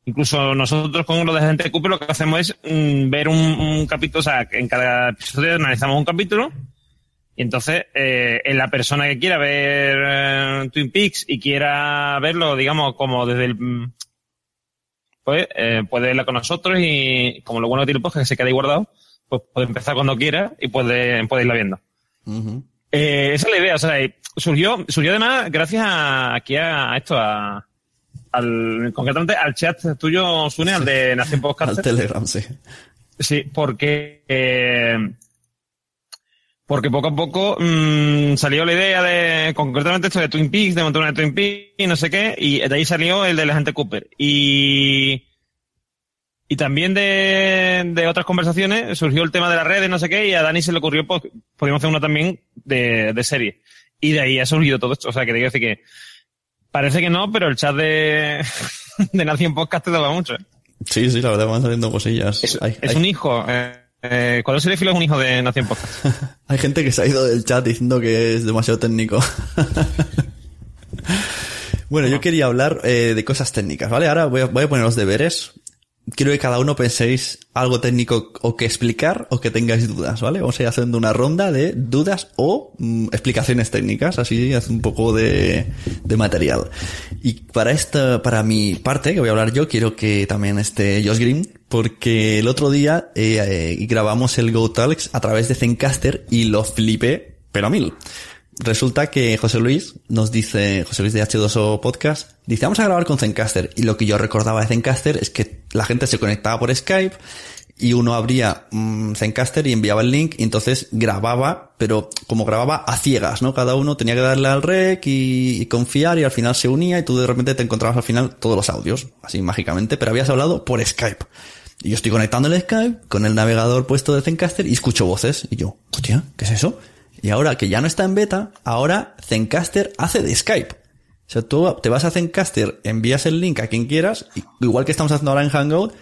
Incluso nosotros con lo de Gente Cooper lo que hacemos es mm, ver un, un capítulo, o sea, en cada episodio analizamos un capítulo y entonces eh, en la persona que quiera ver eh, Twin Peaks y quiera verlo, digamos, como desde el... mm, pues eh, puede verla con nosotros y como lo bueno que tiene el podcast es que se queda ahí guardado, pues puede empezar cuando quiera y puede, puede irla viendo. Eh, esa es la idea, o sea, surgió, surgió además gracias a, aquí a, a esto, a, al, concretamente al chat tuyo, Sune, al de Nación Podcast. Al Telegram, sí. Sí, porque eh, porque poco a poco mm, salió la idea de concretamente esto de Twin Peaks, de montar una de Twin Peaks y no sé qué, y de ahí salió el de la gente Cooper. Y y también de, de otras conversaciones surgió el tema de las redes, no sé qué, y a Dani se le ocurrió, pues, podíamos hacer uno también de, de serie. Y de ahí ha surgido todo esto. O sea, que te quiero decir que parece que no, pero el chat de, <laughs> de Nación Podcast te da mucho. ¿eh? Sí, sí, la verdad van saliendo cosillas. Es, hay, es hay- un hijo. Eh, eh, Serifilo es un hijo de Nación Podcast. <laughs> hay gente que se ha ido del chat diciendo que es demasiado técnico. <laughs> bueno, yo quería hablar eh, de cosas técnicas, ¿vale? Ahora voy a, voy a poner los deberes. Quiero que cada uno penséis algo técnico o que explicar o que tengáis dudas, ¿vale? Vamos a ir haciendo una ronda de dudas o mm, explicaciones técnicas, así hace un poco de, de material. Y para esta, para mi parte, que voy a hablar yo, quiero que también esté Josh Green, porque el otro día eh, eh, grabamos el Go Talks a través de Zencaster y lo flipé, pero a mil. Resulta que José Luis nos dice, José Luis de H2O Podcast, dice, vamos a grabar con Zencaster. Y lo que yo recordaba de Zencaster es que la gente se conectaba por Skype y uno abría mm, Zencaster y enviaba el link y entonces grababa, pero como grababa a ciegas, ¿no? Cada uno tenía que darle al rec y, y confiar y al final se unía y tú de repente te encontrabas al final todos los audios, así mágicamente, pero habías hablado por Skype. Y yo estoy conectando el Skype con el navegador puesto de Zencaster y escucho voces. Y yo, hostia, ¿qué es eso? Y ahora que ya no está en beta, ahora Zencaster hace de Skype. O sea, tú te vas a Zencaster, envías el link a quien quieras, igual que estamos haciendo ahora en Hangout,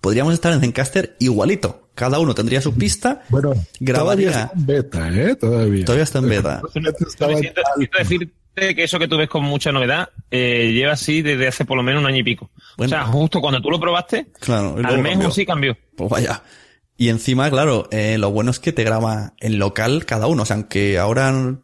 podríamos estar en Zencaster igualito. Cada uno tendría su pista, Bueno, Todavía grabaría. está en beta, ¿eh? Todavía. Todavía está en beta. <laughs> Siento, decirte que eso que tú ves con mucha novedad eh, lleva así desde hace por lo menos un año y pico. O sea, justo cuando tú lo probaste, Claro, al mes cambió. sí cambió. Pues vaya. Y encima, claro, eh, lo bueno es que te graba en local cada uno. O sea, aunque ahora,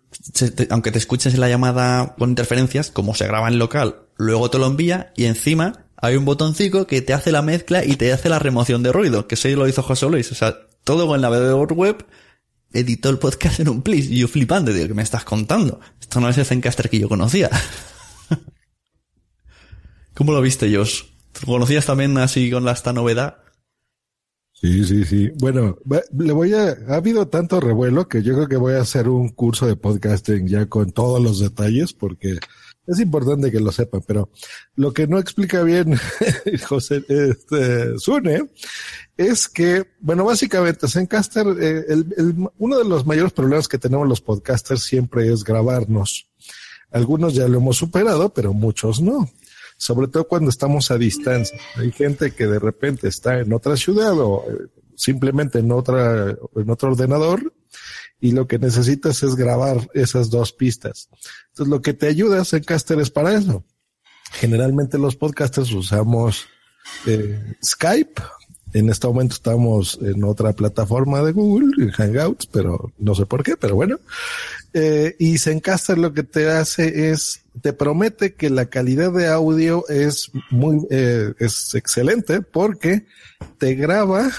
aunque te escuches la llamada con interferencias, como se graba en local, luego te lo envía y encima hay un botoncito que te hace la mezcla y te hace la remoción de ruido, que eso lo hizo José Luis. O sea, todo con navegador web editó el podcast en un plis. Y yo flipando, digo, ¿qué me estás contando? Esto no es el Zencaster que yo conocía. <laughs> ¿Cómo lo viste, Josh? ¿Tú conocías también así con la, esta novedad? Sí, sí, sí. Bueno, le voy a, ha habido tanto revuelo que yo creo que voy a hacer un curso de podcasting ya con todos los detalles porque es importante que lo sepan, pero lo que no explica bien <laughs> José, este, Sune, es que, bueno, básicamente Zencaster, eh, el, el- uno de los mayores problemas que tenemos los podcasters siempre es grabarnos. Algunos ya lo hemos superado, pero muchos no sobre todo cuando estamos a distancia. Hay gente que de repente está en otra ciudad o eh, simplemente en otra, en otro ordenador y lo que necesitas es grabar esas dos pistas. Entonces lo que te ayuda a Zencaster es para eso. Generalmente los podcasters usamos eh, Skype En este momento estamos en otra plataforma de Google, en Hangouts, pero no sé por qué, pero bueno. Eh, y Zencaster lo que te hace es, te promete que la calidad de audio es muy, eh, es excelente porque te graba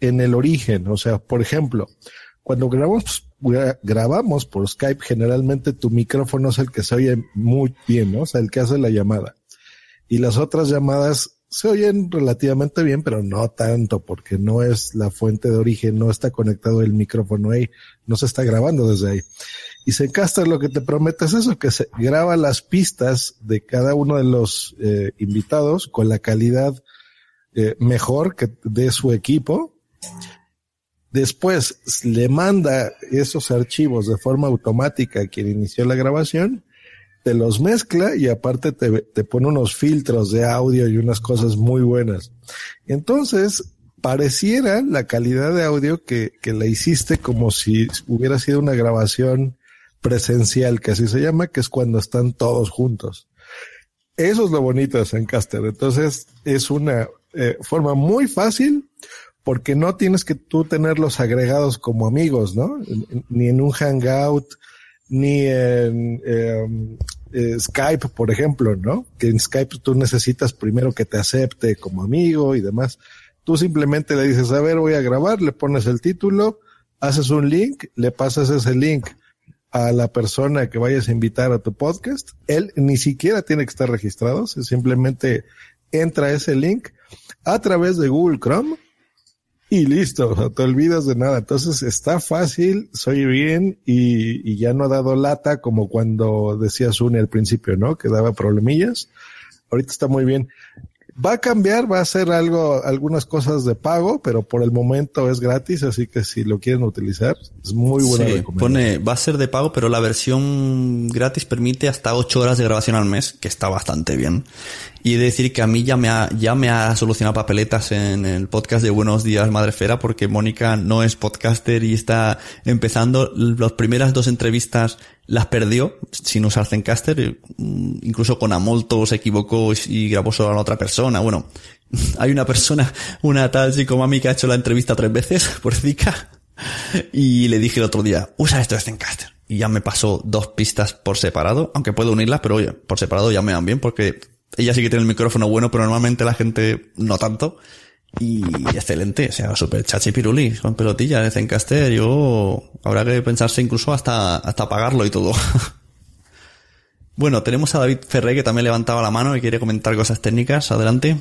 en el origen. O sea, por ejemplo, cuando grabamos, gra- grabamos por Skype, generalmente tu micrófono es el que se oye muy bien, ¿no? O sea, el que hace la llamada. Y las otras llamadas se oyen relativamente bien, pero no tanto, porque no es la fuente de origen, no está conectado el micrófono ahí, no se está grabando desde ahí. Y Zencaster lo que te promete es eso, que se graba las pistas de cada uno de los eh, invitados con la calidad eh, mejor que de su equipo. Después le manda esos archivos de forma automática a quien inició la grabación, te los mezcla y aparte te, te pone unos filtros de audio y unas cosas muy buenas. Entonces, pareciera la calidad de audio que, que la hiciste como si hubiera sido una grabación presencial, que así se llama, que es cuando están todos juntos. Eso es lo bonito de Zencaster. Entonces, es una eh, forma muy fácil porque no tienes que tú tenerlos agregados como amigos, ¿no? Ni en un hangout, ni en eh, eh, Skype, por ejemplo, ¿no? Que en Skype tú necesitas primero que te acepte como amigo y demás. Tú simplemente le dices, a ver, voy a grabar, le pones el título, haces un link, le pasas ese link a la persona que vayas a invitar a tu podcast. Él ni siquiera tiene que estar registrado, simplemente entra ese link a través de Google Chrome y listo, o sea, te olvidas de nada. Entonces está fácil, soy bien y, ya no ha dado lata como cuando decías Uni al principio, ¿no? Que daba problemillas. Ahorita está muy bien. Va a cambiar, va a hacer algo, algunas cosas de pago, pero por el momento es gratis, así que si lo quieren utilizar, es muy buena Sí, recomendación. pone, va a ser de pago, pero la versión gratis permite hasta 8 horas de grabación al mes, que está bastante bien. Y decir que a mí ya me ha, ya me ha solucionado papeletas en el podcast de Buenos Días Madrefera, porque Mónica no es podcaster y está empezando. Las primeras dos entrevistas las perdió sin usar Zencaster. Mm, Incluso con Amolto se equivocó y grabó solo a la otra persona. Bueno, <laughs> hay una persona, una tal psicomami que ha hecho la entrevista tres veces <laughs> por Zika. Y le dije el otro día, usa esto de Zencaster. Y ya me pasó dos pistas por separado, aunque puedo unirlas, pero oye, por separado ya me van bien porque ella sí que tiene el micrófono bueno, pero normalmente la gente no tanto. Y excelente, o sea, super chachi piruli, con pelotilla de Zencaster. Yo, habrá que pensarse incluso hasta, hasta pagarlo y todo. <laughs> bueno, tenemos a David Ferré que también levantaba la mano y quiere comentar cosas técnicas. Adelante.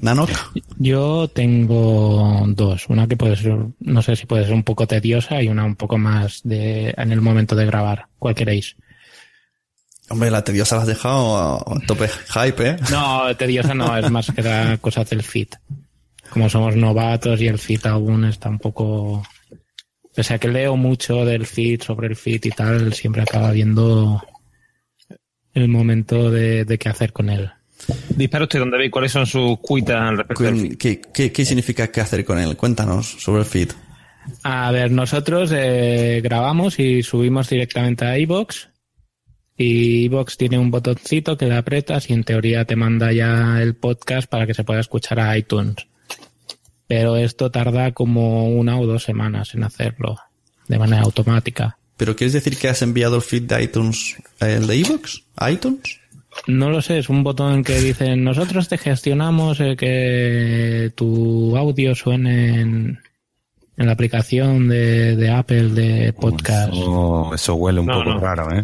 Nanok. Yo tengo dos. Una que puede ser, no sé si puede ser un poco tediosa y una un poco más de, en el momento de grabar. ¿Cuál queréis? Hombre, la tediosa la has dejado a tope hype, ¿eh? No, tediosa no, es más que la cosa del fit. Como somos novatos y el fit aún está un poco... Pese a que leo mucho del fit, sobre el fit y tal, siempre acaba viendo el momento de, de qué hacer con él. Dispara usted, don David, ¿cuáles son sus cuitas al respecto del? ¿Qué, qué, qué significa qué hacer con él? Cuéntanos sobre el feed. A ver, nosotros eh, grabamos y subimos directamente a iBox y iBox tiene un botoncito que le apretas y en teoría te manda ya el podcast para que se pueda escuchar a iTunes. Pero esto tarda como una o dos semanas en hacerlo de manera automática. ¿Pero quieres decir que has enviado el feed de iTunes, eh, el de iVoox? ¿A iTunes? No lo sé, es un botón que dice nosotros te gestionamos eh, que tu audio suene en, en la aplicación de, de Apple de podcast. Eso, eso huele un No, poco no. raro, ¿eh?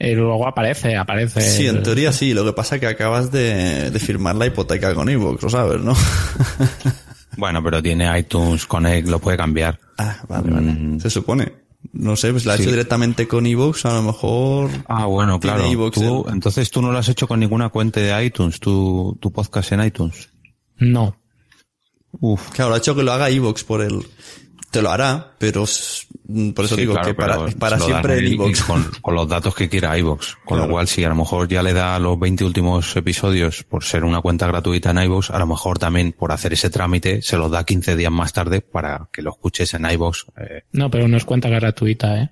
Y luego aparece, aparece. Sí, en teoría sí. Lo que pasa es que acabas de, de firmar la hipoteca con iVoox, lo sabes, ¿no? <laughs> Bueno, pero tiene iTunes Connect, lo puede cambiar. Ah, vale, vale. Se supone. No sé, pues la ha Sí. hecho directamente con iVoox, a lo mejor... Ah, bueno, tiene claro. Tú- entonces tú no lo has hecho con ninguna cuenta de iTunes, tu, tu podcast en iTunes. No. Uf. Claro, ha hecho que lo haga iVoox por el... Te lo hará, pero mm, por eso Sí, digo claro, que para, siempre el él iVoox. Con, con los datos que quiera iVoox. Con Claro. lo cual, si a lo mejor ya le da los 20 últimos episodios por ser una cuenta gratuita en iVoox, a lo mejor también por hacer ese trámite se los da 15 días más tarde para que lo escuches en iVoox. eh, No, pero no es cuenta gratuita, ¿eh?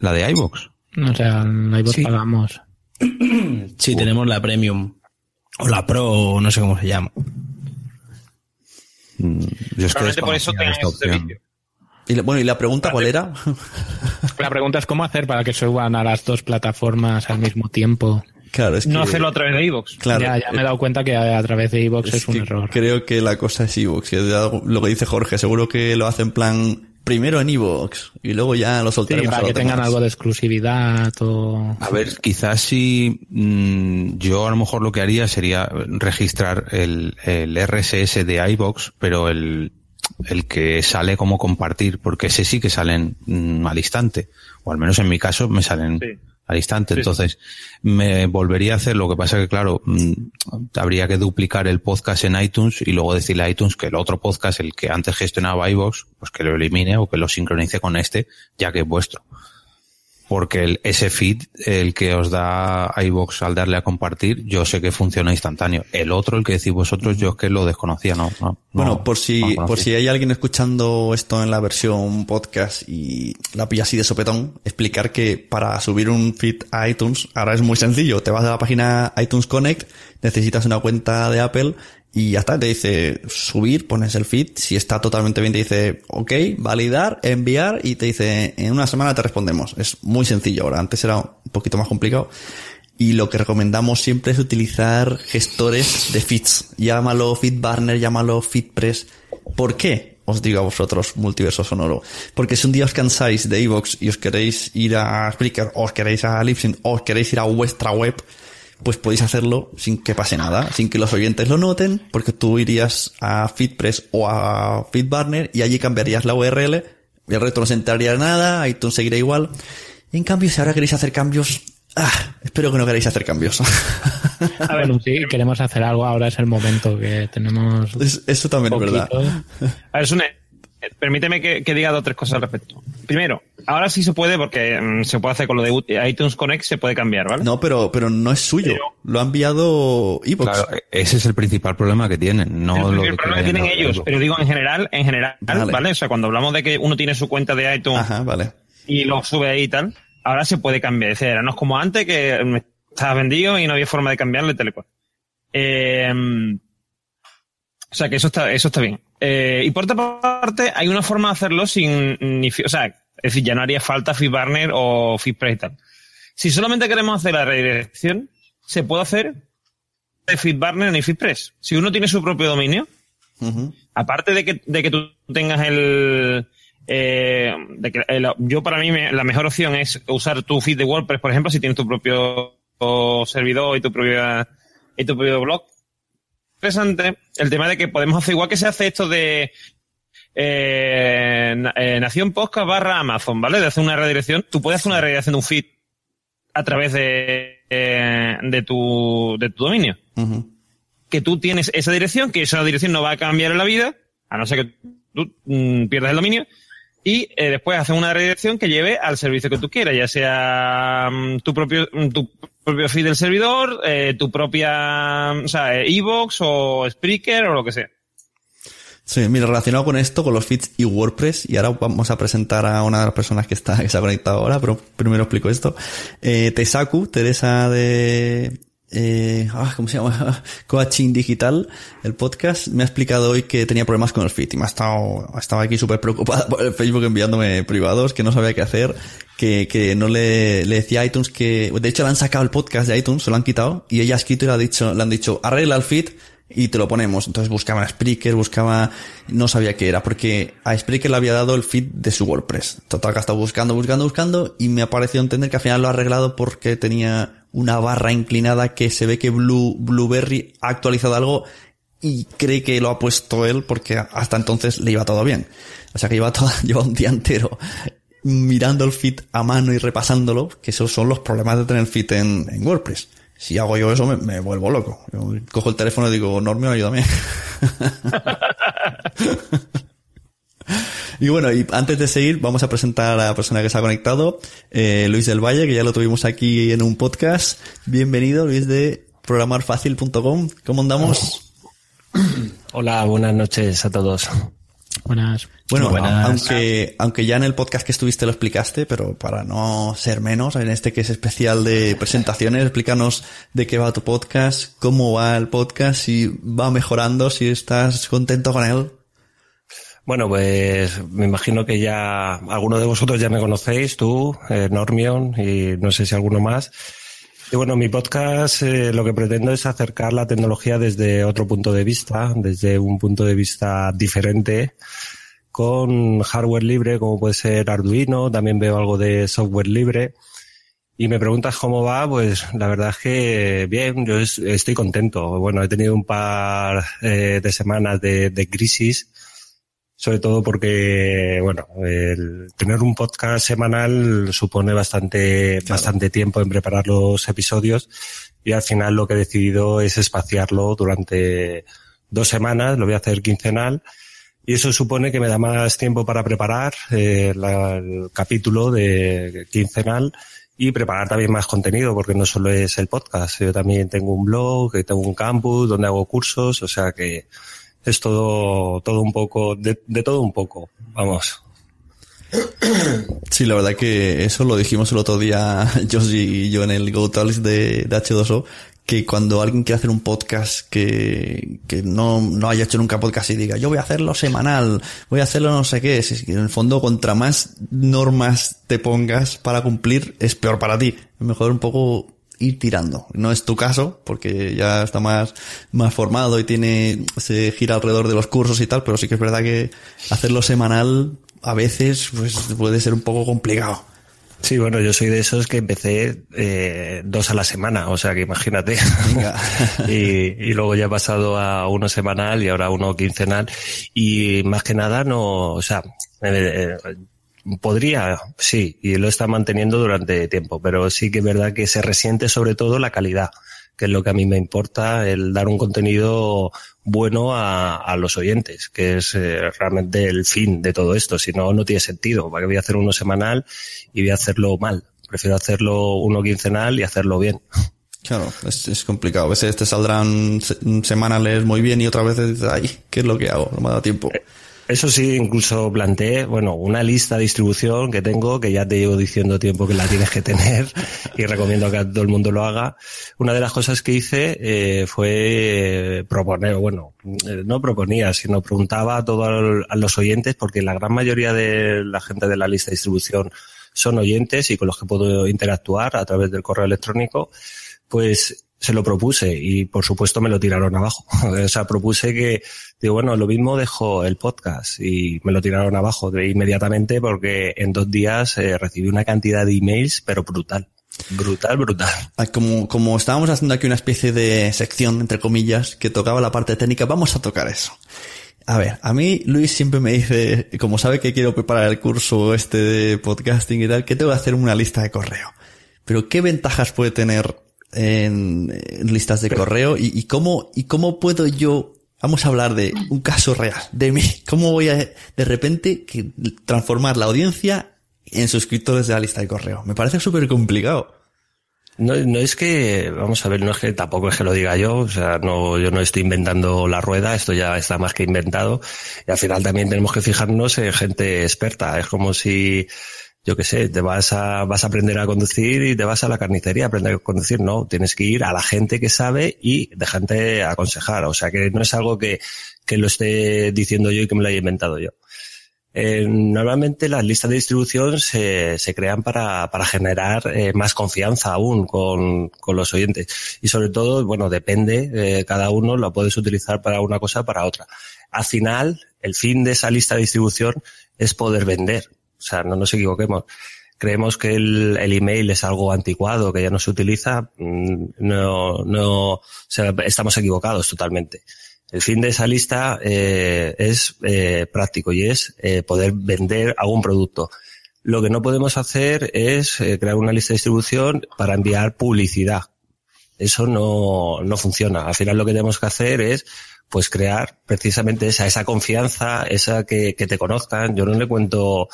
la de iVoox. O sea, en iVoox Sí. pagamos. Sí, tenemos la Premium. O la Pro, o no sé cómo se llama. Mm, Yo es que por eso. Y la- bueno, ¿y la pregunta cuál era? <laughs> La pregunta es cómo hacer para que suban a las dos plataformas al mismo tiempo. Claro, es que... No hacerlo a través de iVoox. Claro. ya, ya me he dado cuenta que a, a través de iVoox es, un error. Creo que la cosa es Evox. Lo que dice Jorge, seguro que lo hace en plan primero en Evox y luego ya lo Sí, soltaremos para a que tengan demás. algo de exclusividad o... A ver, quizás si mm, yo a lo mejor lo que haría sería registrar el, el RSS de iBox, pero el, el que sale como compartir, porque ese sí que salen mm, al instante, o al menos en mi caso me salen Sí. Al instante. Sí. Entonces, me volvería a hacer, lo que pasa que claro, mm, habría que duplicar el podcast en iTunes y luego decirle a iTunes que el otro podcast, el que antes gestionaba iBox, pues que lo elimine o que lo sincronice con este, ya que es vuestro porque el, ese feed, el que os da iVox al darle a compartir, yo sé que funciona instantáneo. El otro, el que decís vosotros, yo es que lo desconocía, no. no Bueno, no, por si, no por si hay alguien escuchando esto en la versión podcast y la pilla así de sopetón, explicar que para subir un feed a iTunes ahora es muy sencillo. Te vas a la página iTunes Connect, necesitas una cuenta de Apple y ya está, te dice subir, pones el feed, si está totalmente bien te dice ok, validar, enviar y te dice en una semana te respondemos. Es muy sencillo ahora, antes era un poquito más complicado. Y lo que recomendamos siempre es utilizar gestores de feeds. Llámalo FeedBurner, llámalo FeedPress. ¿Por qué? Os digo a vosotros, multiverso sonoro. Porque si un día os cansáis de Evox y os queréis ir a Spreaker, os queréis a Libsyn, os queréis ir a vuestra web, pues podéis hacerlo sin que pase nada, sin que los oyentes lo noten, porque tú irías a FeedPress o a FeedBurner y allí cambiarías la URL, y el resto no se enteraría de nada, iTunes seguirá igual. En cambio, si ahora queréis hacer cambios, ah, espero que no queréis hacer cambios. <laughs> A ver, si queremos hacer algo, ahora es el momento que tenemos. Es- eso también es verdad. A ver, Sune, eh, permíteme que, que diga dos o tres cosas al respecto. Primero, ahora sí se puede porque mm, se puede hacer con lo de iTunes Connect, se puede cambiar, ¿vale? No, pero, pero no es suyo. Lo ha enviado Evox. Claro, ese es el principal problema que tienen, no el, lo el problema que tienen ellos, pero digo en general, en general, Vale. ¿vale? O sea, cuando hablamos de que uno tiene su cuenta de iTunes Ajá, vale. y lo sube ahí y tal, ahora se puede cambiar. Es decir, no es como antes que estaba vendido y no había forma de cambiarle tal y cual. Eh, o sea, que eso está, eso está bien. Eh, y por otra parte, hay una forma de hacerlo sin ni, o sea, es decir, ya no haría falta FeedBurner o FeedPress y tal. Si solamente queremos hacer la redirección, se puede hacer de FeedBurner ni FeedPress. Si uno tiene su propio dominio, aparte de que, de que tú tengas el, eh, de que el- yo para mí me- la mejor opción es usar tu feed de WordPress, por ejemplo, si tienes tu propio servidor y tu propia, y tu propio blog. Interesante el tema de que podemos hacer igual que se hace esto de eh, eh, Nación Podcast barra Amazon, ¿vale? De hacer una redirección. Tú puedes hacer una redirección de un feed a través de, eh, de tu, de tu dominio que tú tienes esa dirección, que esa dirección no va a cambiar en la vida, a no ser que tú mm, pierdas el dominio, y eh, después haces una redirección que lleve al servicio que tú quieras, ya sea mm, tu propio mm, tu propio feed del servidor, eh, tu propia, mm, o sea, eh, Evox o Spreaker o lo que sea. Sí, mira, relacionado con esto, con los feeds y WordPress, y ahora vamos a presentar a una de las personas que está, que se ha conectado ahora, pero primero explico esto. Eh, Tesaku, Teresa de, eh, ah, ¿cómo se llama? <laughs> Coaching Digital, el podcast, me ha explicado hoy que tenía problemas con el feed y me ha estado, estaba aquí súper preocupada <laughs> por el Facebook enviándome privados, que no sabía qué hacer, que, que no le, le decía a iTunes que, de hecho le han sacado el podcast de iTunes, se lo han quitado, y ella ha escrito y le ha dicho, le han dicho, arregla el feed, y te lo ponemos. Entonces buscaba en Spreaker, buscaba, no sabía qué era, porque a Spreaker le había dado el feed de su WordPress. Total que ha estado buscando, buscando, buscando, y me ha parecido entender que al final lo ha arreglado porque tenía una barra inclinada que se ve que Blue, Blueberry ha actualizado algo y cree que lo ha puesto él porque hasta entonces le iba todo bien. O sea que lleva todo, <laughs> lleva un día entero mirando el feed a mano y repasándolo, que esos son los problemas de tener feed en, en WordPress. Si hago yo eso, me, vuelvo loco. Cojo el teléfono y digo, Normio, ayúdame. <laughs> y bueno, y antes de seguir, vamos a presentar a la persona que se ha conectado, eh, Luis del Valle, que ya lo tuvimos aquí en un podcast. Bienvenido, Luis de programarfacil.com. ¿Cómo andamos? <coughs> Hola, buenas noches a todos. Buenas. Bueno, Buenas. aunque, aunque ya en el podcast que estuviste lo explicaste, pero para no ser menos, en este que es especial de presentaciones, explícanos de qué va tu podcast, cómo va el podcast, si va mejorando, si estás contento con él. Bueno, pues me imagino que ya algunos de vosotros ya me conocéis, tú, eh, Normion y no sé si alguno más. Y bueno, mi podcast eh, lo que pretendo es acercar la tecnología desde otro punto de vista, desde un punto de vista diferente, con hardware libre como puede ser Arduino, también veo algo de software libre. Y me preguntas cómo va, pues la verdad es que bien, yo es- estoy contento. Bueno, he tenido un par eh, de semanas de, de crisis, sobre todo porque, bueno, el tener un podcast semanal supone bastante, bastante tiempo en preparar los episodios y al final lo que he decidido es espaciarlo durante dos semanas, lo voy a hacer quincenal y eso supone que me da más tiempo para preparar eh, la- el capítulo de quincenal y preparar también más contenido, porque no solo es el podcast, yo también tengo un blog, que tengo un campus donde hago cursos, o sea que es todo, todo un poco, de, de todo un poco, vamos. Sí, la verdad que eso lo dijimos el otro día, <laughs> Josie y yo en el Go Talks de, de H2O, que cuando alguien quiere hacer un podcast que, que no, no haya hecho nunca podcast y diga, yo voy a hacerlo semanal, voy a hacerlo no sé qué, si en el fondo contra más normas te pongas para cumplir, es peor para ti. Mejor un poco ir tirando. No es tu caso, porque ya está más, más formado y tiene, se gira alrededor de los cursos y tal, pero sí que es verdad que hacerlo semanal a veces pues puede ser un poco complicado. Sí, bueno, yo soy de esos que empecé eh, dos a la semana, o sea que imagínate. <laughs> y, y luego ya he pasado a uno semanal y ahora uno quincenal. Y más que nada no, o sea, eh, eh, podría, sí, y lo está manteniendo durante tiempo, pero sí que es verdad que se resiente sobre todo la calidad, que es lo que a mí me importa, el dar un contenido bueno a, a los oyentes, que es eh, realmente el fin de todo esto. Si no, no tiene sentido. ¿Para qué voy a hacer uno semanal y voy a hacerlo mal? Prefiero hacerlo uno quincenal y hacerlo bien. Claro, es, es complicado. A veces te saldrán se- semanales muy bien y otras veces dices, ay, ¿qué es lo que hago? No me dado tiempo. Eso sí, incluso planteé, bueno, una lista de distribución que tengo, que ya te llevo diciendo tiempo que la tienes que tener y recomiendo que todo el mundo lo haga. Una de las cosas que hice eh, fue eh, proponer, bueno, eh, no proponía, sino preguntaba a todos a los oyentes, porque la gran mayoría de la gente de la lista de distribución son oyentes y con los que puedo interactuar a través del correo electrónico, pues se lo propuse y por supuesto me lo tiraron abajo. <laughs> o sea, propuse que, digo, bueno, lo mismo dejo el podcast y me lo tiraron abajo de inmediatamente porque en dos días eh, recibí una cantidad de emails, pero brutal. Brutal, brutal. Ah, Como, como estábamos haciendo aquí una especie de sección, entre comillas, que tocaba la parte técnica, vamos a tocar eso. A ver, a mí Luis siempre me dice, como sabe que quiero preparar el curso este de podcasting y tal, que tengo que hacer una lista de correo. Pero ¿qué ventajas puede tener en, listas de correo y, y cómo, y cómo puedo yo, vamos a hablar de un caso real, de mí, <laughs> cómo voy a de repente que, transformar la audiencia en suscriptores de la lista de correo? Me parece súper complicado. No, no es que, vamos a ver, no es que tampoco es que lo diga yo, o sea, no, yo no estoy inventando la rueda, esto ya está más que inventado. Y al final también tenemos que fijarnos en gente experta. Es como si, yo qué sé, te vas a, vas a aprender a conducir y te vas a la carnicería a aprender a conducir. No, tienes que ir a la gente que sabe y dejarte aconsejar. O sea, que no es algo que, que lo esté diciendo yo y que me lo haya inventado yo. Eh, normalmente las listas de distribución se, se crean para, para generar eh, más confianza aún con, con los oyentes. Y sobre todo, bueno, depende, eh, cada uno lo puedes utilizar para una cosa para otra. Al final, el fin de esa lista de distribución es poder vender. O sea, no nos equivoquemos. Creemos que el, el email es algo anticuado, que ya no se utiliza. Mm, No, no, estamos equivocados totalmente. El fin de esa lista eh, es eh, práctico y es eh, poder vender algún producto. Lo que no podemos hacer es eh, crear una lista de distribución para enviar publicidad. Eso no, no funciona. Al final lo que tenemos que hacer es pues crear precisamente esa, esa confianza, esa que, que te conozcan. Yo no le cuento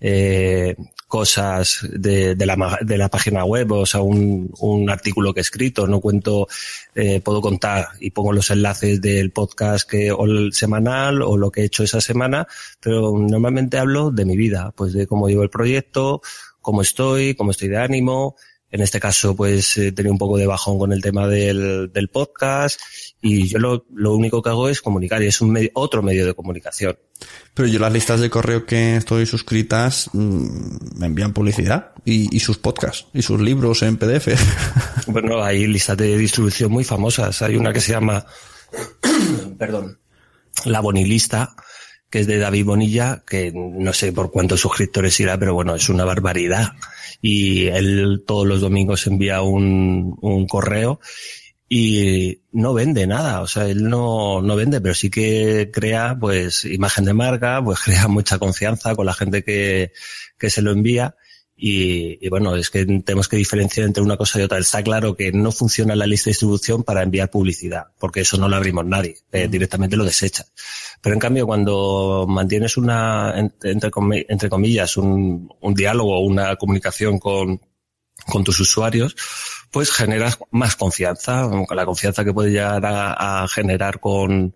eh, cosas de, de, la, de la página web, o sea, un, un artículo que he escrito, no cuento, eh, puedo contar y pongo los enlaces del podcast que, o el semanal o lo que he hecho esa semana, pero normalmente hablo de mi vida, pues de cómo llevo el proyecto, cómo estoy, cómo estoy de ánimo, En este caso, pues he tenido un poco de bajón con el tema del, del podcast y yo lo, lo único que hago es comunicar y es un medio, otro medio de comunicación. Pero yo las listas de correo que estoy suscritas mm, me envían publicidad y, y sus podcasts y sus libros en PDF. <laughs> Bueno, hay listas de distribución muy famosas. Hay una que se llama, <coughs> perdón, La Bonilista, que es de David Bonilla, que no sé por cuántos suscriptores irá, pero bueno, es una barbaridad. Y él todos los domingos envía un, un correo y no vende nada, o sea, él no, no vende, pero sí que crea pues imagen de marca, pues <laughs> crea mucha confianza con la gente que, que se lo envía. Y, y, bueno, es que tenemos que diferenciar entre una cosa y otra. Está claro que no funciona la lista de distribución para enviar publicidad, porque eso no lo abrimos nadie, eh, directamente lo desecha. Pero en cambio, cuando mantienes una, entre, entre comillas, un, un diálogo, una comunicación con, con tus usuarios, pues generas más confianza, la confianza que puedes llegar a, a generar con,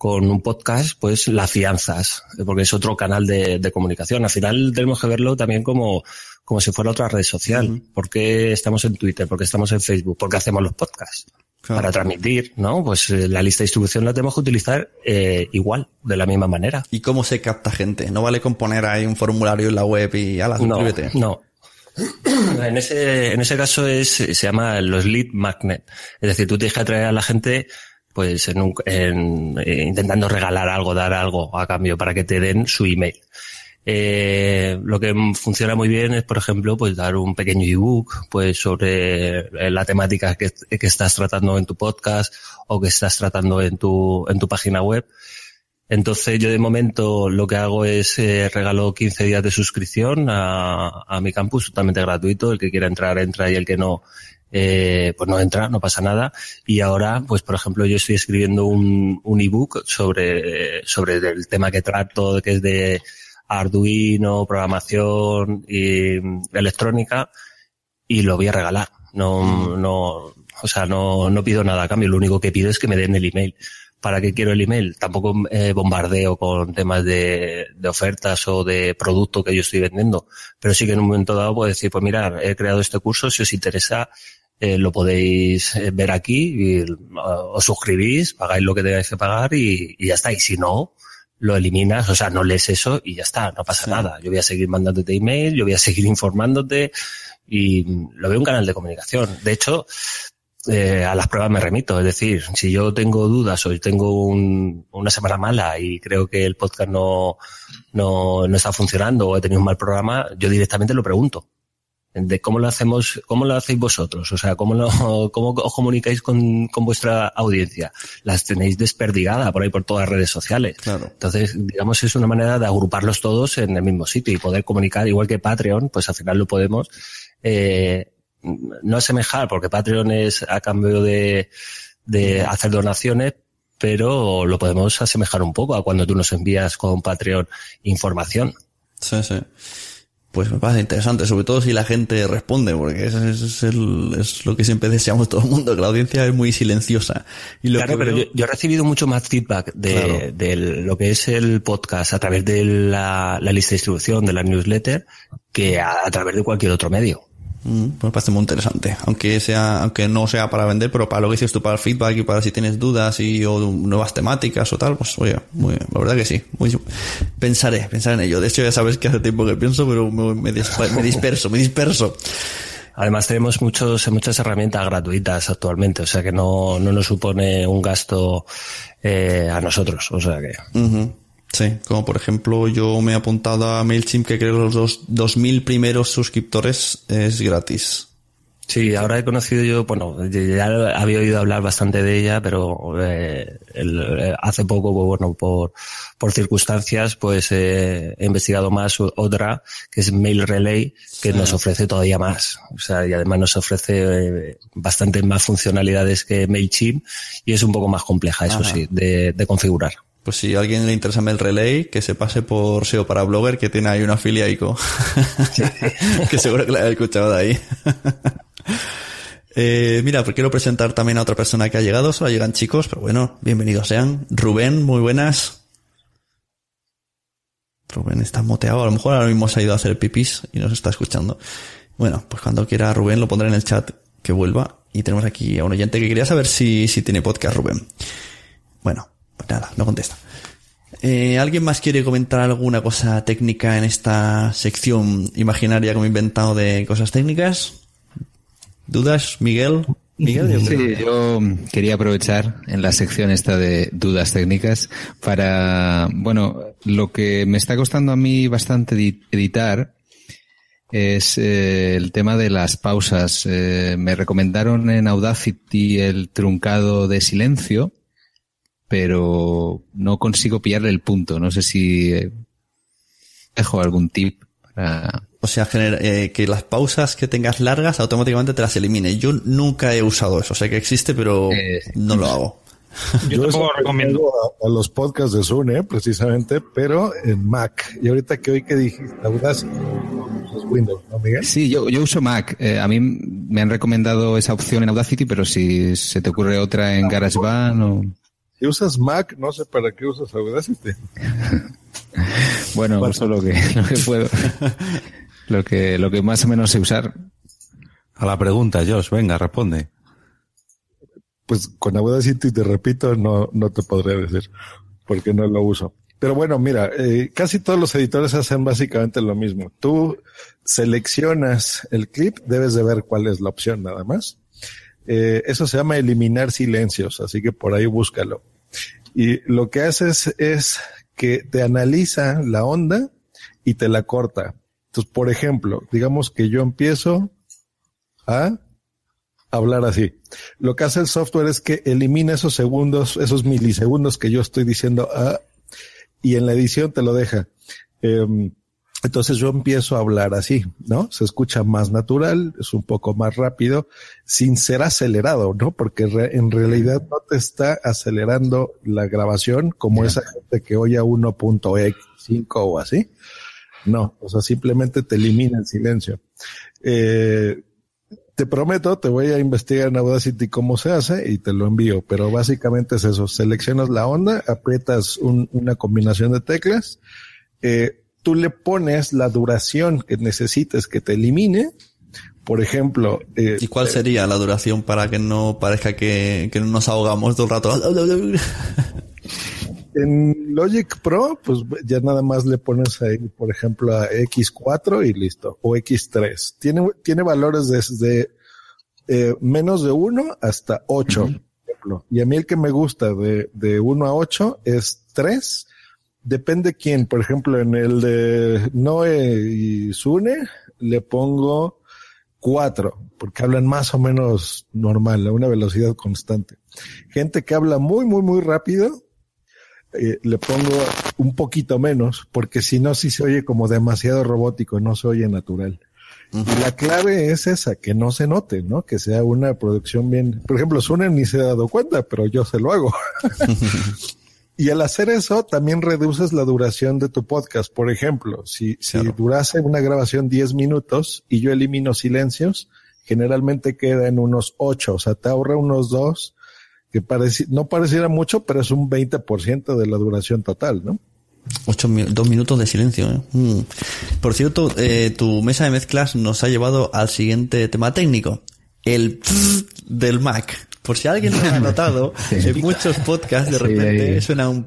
con un podcast, pues la fianzas, porque es otro canal de, de, comunicación. Al final tenemos que verlo también como, como si fuera otra red social. Uh -huh. ¿Por qué estamos en Twitter? ¿Por qué estamos en Facebook? ¿Por qué hacemos los podcasts? Claro. Para transmitir, ¿no? Pues eh, la lista de distribución la tenemos que utilizar eh, igual, de la misma manera. ¿Y cómo se capta gente? ¿No vale con poner ahí un formulario en la web y ala, suscríbete? No, no. En ese, en ese caso es, se llama los lead magnet. Es decir, tú tienes que atraer a la gente pues eh, intentando regalar algo, dar algo a cambio para que te den su email. Eh, lo que funciona muy bien es, por ejemplo, pues dar un pequeño ebook, pues sobre la temática que, que, estás tratando en tu podcast o que estás tratando en tu, en tu página web. Entonces yo de momento lo que hago es eh, regalo 15 días de suscripción a, a mi campus totalmente gratuito. El que quiera entrar entra y el que no eh, pues no entra, no pasa nada. Y ahora, pues por ejemplo, yo estoy escribiendo un, un ebook sobre, sobre el tema que trato, que es de Arduino, programación y electrónica, y lo voy a regalar. No, no, o sea, no, no pido nada a cambio. Lo único que pido es que me den el email. ¿Para qué quiero el email? Tampoco eh, bombardeo con temas de, de, ofertas o de producto que yo estoy vendiendo, pero sí que en un momento dado puedo decir, pues mirar, he creado este curso, si os interesa, eh, lo podéis eh, ver aquí, y, uh, os suscribís, pagáis lo que tengáis que pagar y, y, ya está. Y si no, lo eliminas, o sea, no lees eso y ya está, no pasa sí. nada. Yo voy a seguir mandándote email, yo voy a <laughs> seguir informándote y lo veo un canal de comunicación. De hecho, eh, a las pruebas me remito. Es decir, si yo tengo dudas o tengo un, una semana mala y creo que el podcast no, no, no está funcionando o he tenido un mal programa, yo directamente lo pregunto. De cómo lo hacemos, cómo lo hacéis vosotros, o sea, cómo lo, <laughs> cómo os comunicáis con, con vuestra audiencia. Las tenéis desperdigada por ahí por todas las redes sociales. Claro. Entonces, digamos, es una manera de agruparlos todos en el mismo sitio y poder comunicar, igual que Patreon, pues al final lo podemos, eh, no asemejar, porque Patreon es a cambio de, de hacer donaciones, pero lo podemos asemejar un poco a cuando tú nos envías con Patreon información. Sí, sí. Pues me parece interesante, sobre todo si la gente responde, porque eso es, es, el, es lo que siempre deseamos todo el mundo, que la audiencia es muy silenciosa. Y lo claro, pero veo... yo, yo, he recibido mucho más feedback de, claro. de, lo que es el podcast a través de la, la lista de distribución, de la newsletter, que a, a través de cualquier otro medio. Mm, pues me parece muy interesante. Aunque sea, aunque no sea para vender, pero para lo que dices tú, para el feedback y para si tienes dudas y o nuevas temáticas o tal, pues oye, muy, la verdad que sí. Muy, pensaré, pensaré en ello. De hecho ya sabes que hace tiempo que pienso, pero me, me, me <laughs> disperso, me disperso. Además tenemos muchos, muchas herramientas gratuitas actualmente, o sea que no, no nos supone un gasto eh, a nosotros, o sea que. Uh -huh. Sí, como por ejemplo yo me he apuntado a MailChimp que creo los dos, 2000 primeros suscriptores es gratis. Sí, ahora he conocido yo, bueno, ya había oído hablar bastante de ella, pero eh, el, hace poco, pues, bueno, por, por circunstancias, pues eh, he investigado más otra, que es Mail Relay, que sí. nos ofrece todavía más. O sea, y además nos ofrece eh, bastante más funcionalidades que MailChimp y es un poco más compleja, eso Ajá. sí, de, de configurar. Pues si a alguien le interesa el relay, que se pase por SEO para Blogger, que tiene ahí una filia ICO. Sí. <laughs> que seguro que la he escuchado de ahí. eh, mira, pues quiero presentar también a otra persona que ha llegado. Solo llegan chicos, pero bueno, bienvenidos sean. Rubén, muy buenas. Rubén está moteado. A lo mejor ahora mismo se ha ido a hacer pipis y nos está escuchando. Bueno, pues cuando quiera Rubén lo pondré en el chat que vuelva. Y tenemos aquí a un oyente que quería saber si, si tiene podcast, Rubén. Bueno, pues nada, no contesta. Eh, ¿Alguien más quiere comentar alguna cosa técnica en esta sección imaginaria como he inventado de cosas técnicas? ¿Dudas, Miguel? Miguel. Sí, yo quería aprovechar en la sección esta de dudas técnicas para, bueno, lo que me está costando a mí bastante edi- editar es eh, el tema de las pausas. Eh, me recomendaron en Audacity el truncado de silencio, pero no consigo pillarle el punto. No sé si eh, dejo algún tip para... O sea, eh, que las pausas que tengas largas automáticamente te las elimine. Yo nunca he usado eso. Sé que existe, pero no lo hago. <laughs> Yo, eso recomiendo a, a los podcasts de Zune, precisamente, pero en Mac. Y ahorita que hoy que dijiste Audacity, es Windows, ¿no, Miguel? Sí, yo, yo uso Mac. Eh, a mí me han recomendado esa opción en Audacity, pero si se te ocurre otra en GarageBand o... Si usas Mac, no sé para qué usas Audacity. <laughs> Bueno, uso lo que, <laughs> lo que puedo. <laughs> lo que, lo que más o menos sé usar. A la pregunta, Josh, venga, responde. Pues con Audacity, te repito, no, no te podré decir, porque no lo uso. Pero bueno, mira, eh, casi todos los editores hacen básicamente lo mismo. Tú seleccionas el clip, debes de ver cuál es la opción nada más. Eh, eso se llama eliminar silencios, así que por ahí búscalo. Y lo que haces es que te analiza la onda y te la corta. Entonces, por ejemplo, digamos que yo empiezo a hablar así. Lo que hace el software es que elimina esos segundos, esos milisegundos que yo estoy diciendo ah, y en la edición te lo deja. Em, entonces yo empiezo a hablar así, ¿no? Se escucha más natural, es un poco más rápido, sin ser acelerado, ¿no? Porque re- en realidad no te está acelerando la grabación como esa gente que oye a 1.x5 o así. No, o sea, simplemente te elimina el silencio. Eh, te prometo, te voy a investigar en Audacity cómo se hace y te lo envío, pero básicamente es eso. Seleccionas la onda, aprietas un- una combinación de teclas, eh, tú le pones la duración que necesites que te elimine. Por ejemplo, eh, ¿Y cuál sería la duración para que no parezca que, que nos ahogamos todo el rato? <laughs> En Logic Pro, pues ya nada más le pones ahí, por ejemplo, a X4 y listo, o X3. Tiene, tiene valores desde eh, menos de 1 hasta 8, por ejemplo. Y a mí el que me gusta de, de 1 a 8 es 3. Depende quién. Por ejemplo, en el de Noe y Sune le pongo 4, porque hablan más o menos normal, a una velocidad constante. Gente que habla muy, muy, muy rápido, eh, le pongo un poquito menos, porque si no, sí se oye como demasiado robótico, no se oye natural. Y la clave es esa, que no se note, ¿no? Que sea una producción bien. Por ejemplo, Sune ni se ha dado cuenta, pero yo se lo hago. <laughs> y al hacer eso, también reduces la duración de tu podcast. Por ejemplo, si, si durase una grabación 10 minutos y yo elimino silencios, generalmente queda en unos 8, o sea, te ahorra unos 2 que pareci no pareciera mucho, pero es un 20% de la duración total, ¿no? Ocho dos minutos de silencio. ¿eh? Mm. Por cierto, eh, tu mesa de mezclas nos ha llevado al siguiente tema técnico, el del Mac. Por si alguien no lo ha <laughs> notado, en muchos podcasts de repente suena un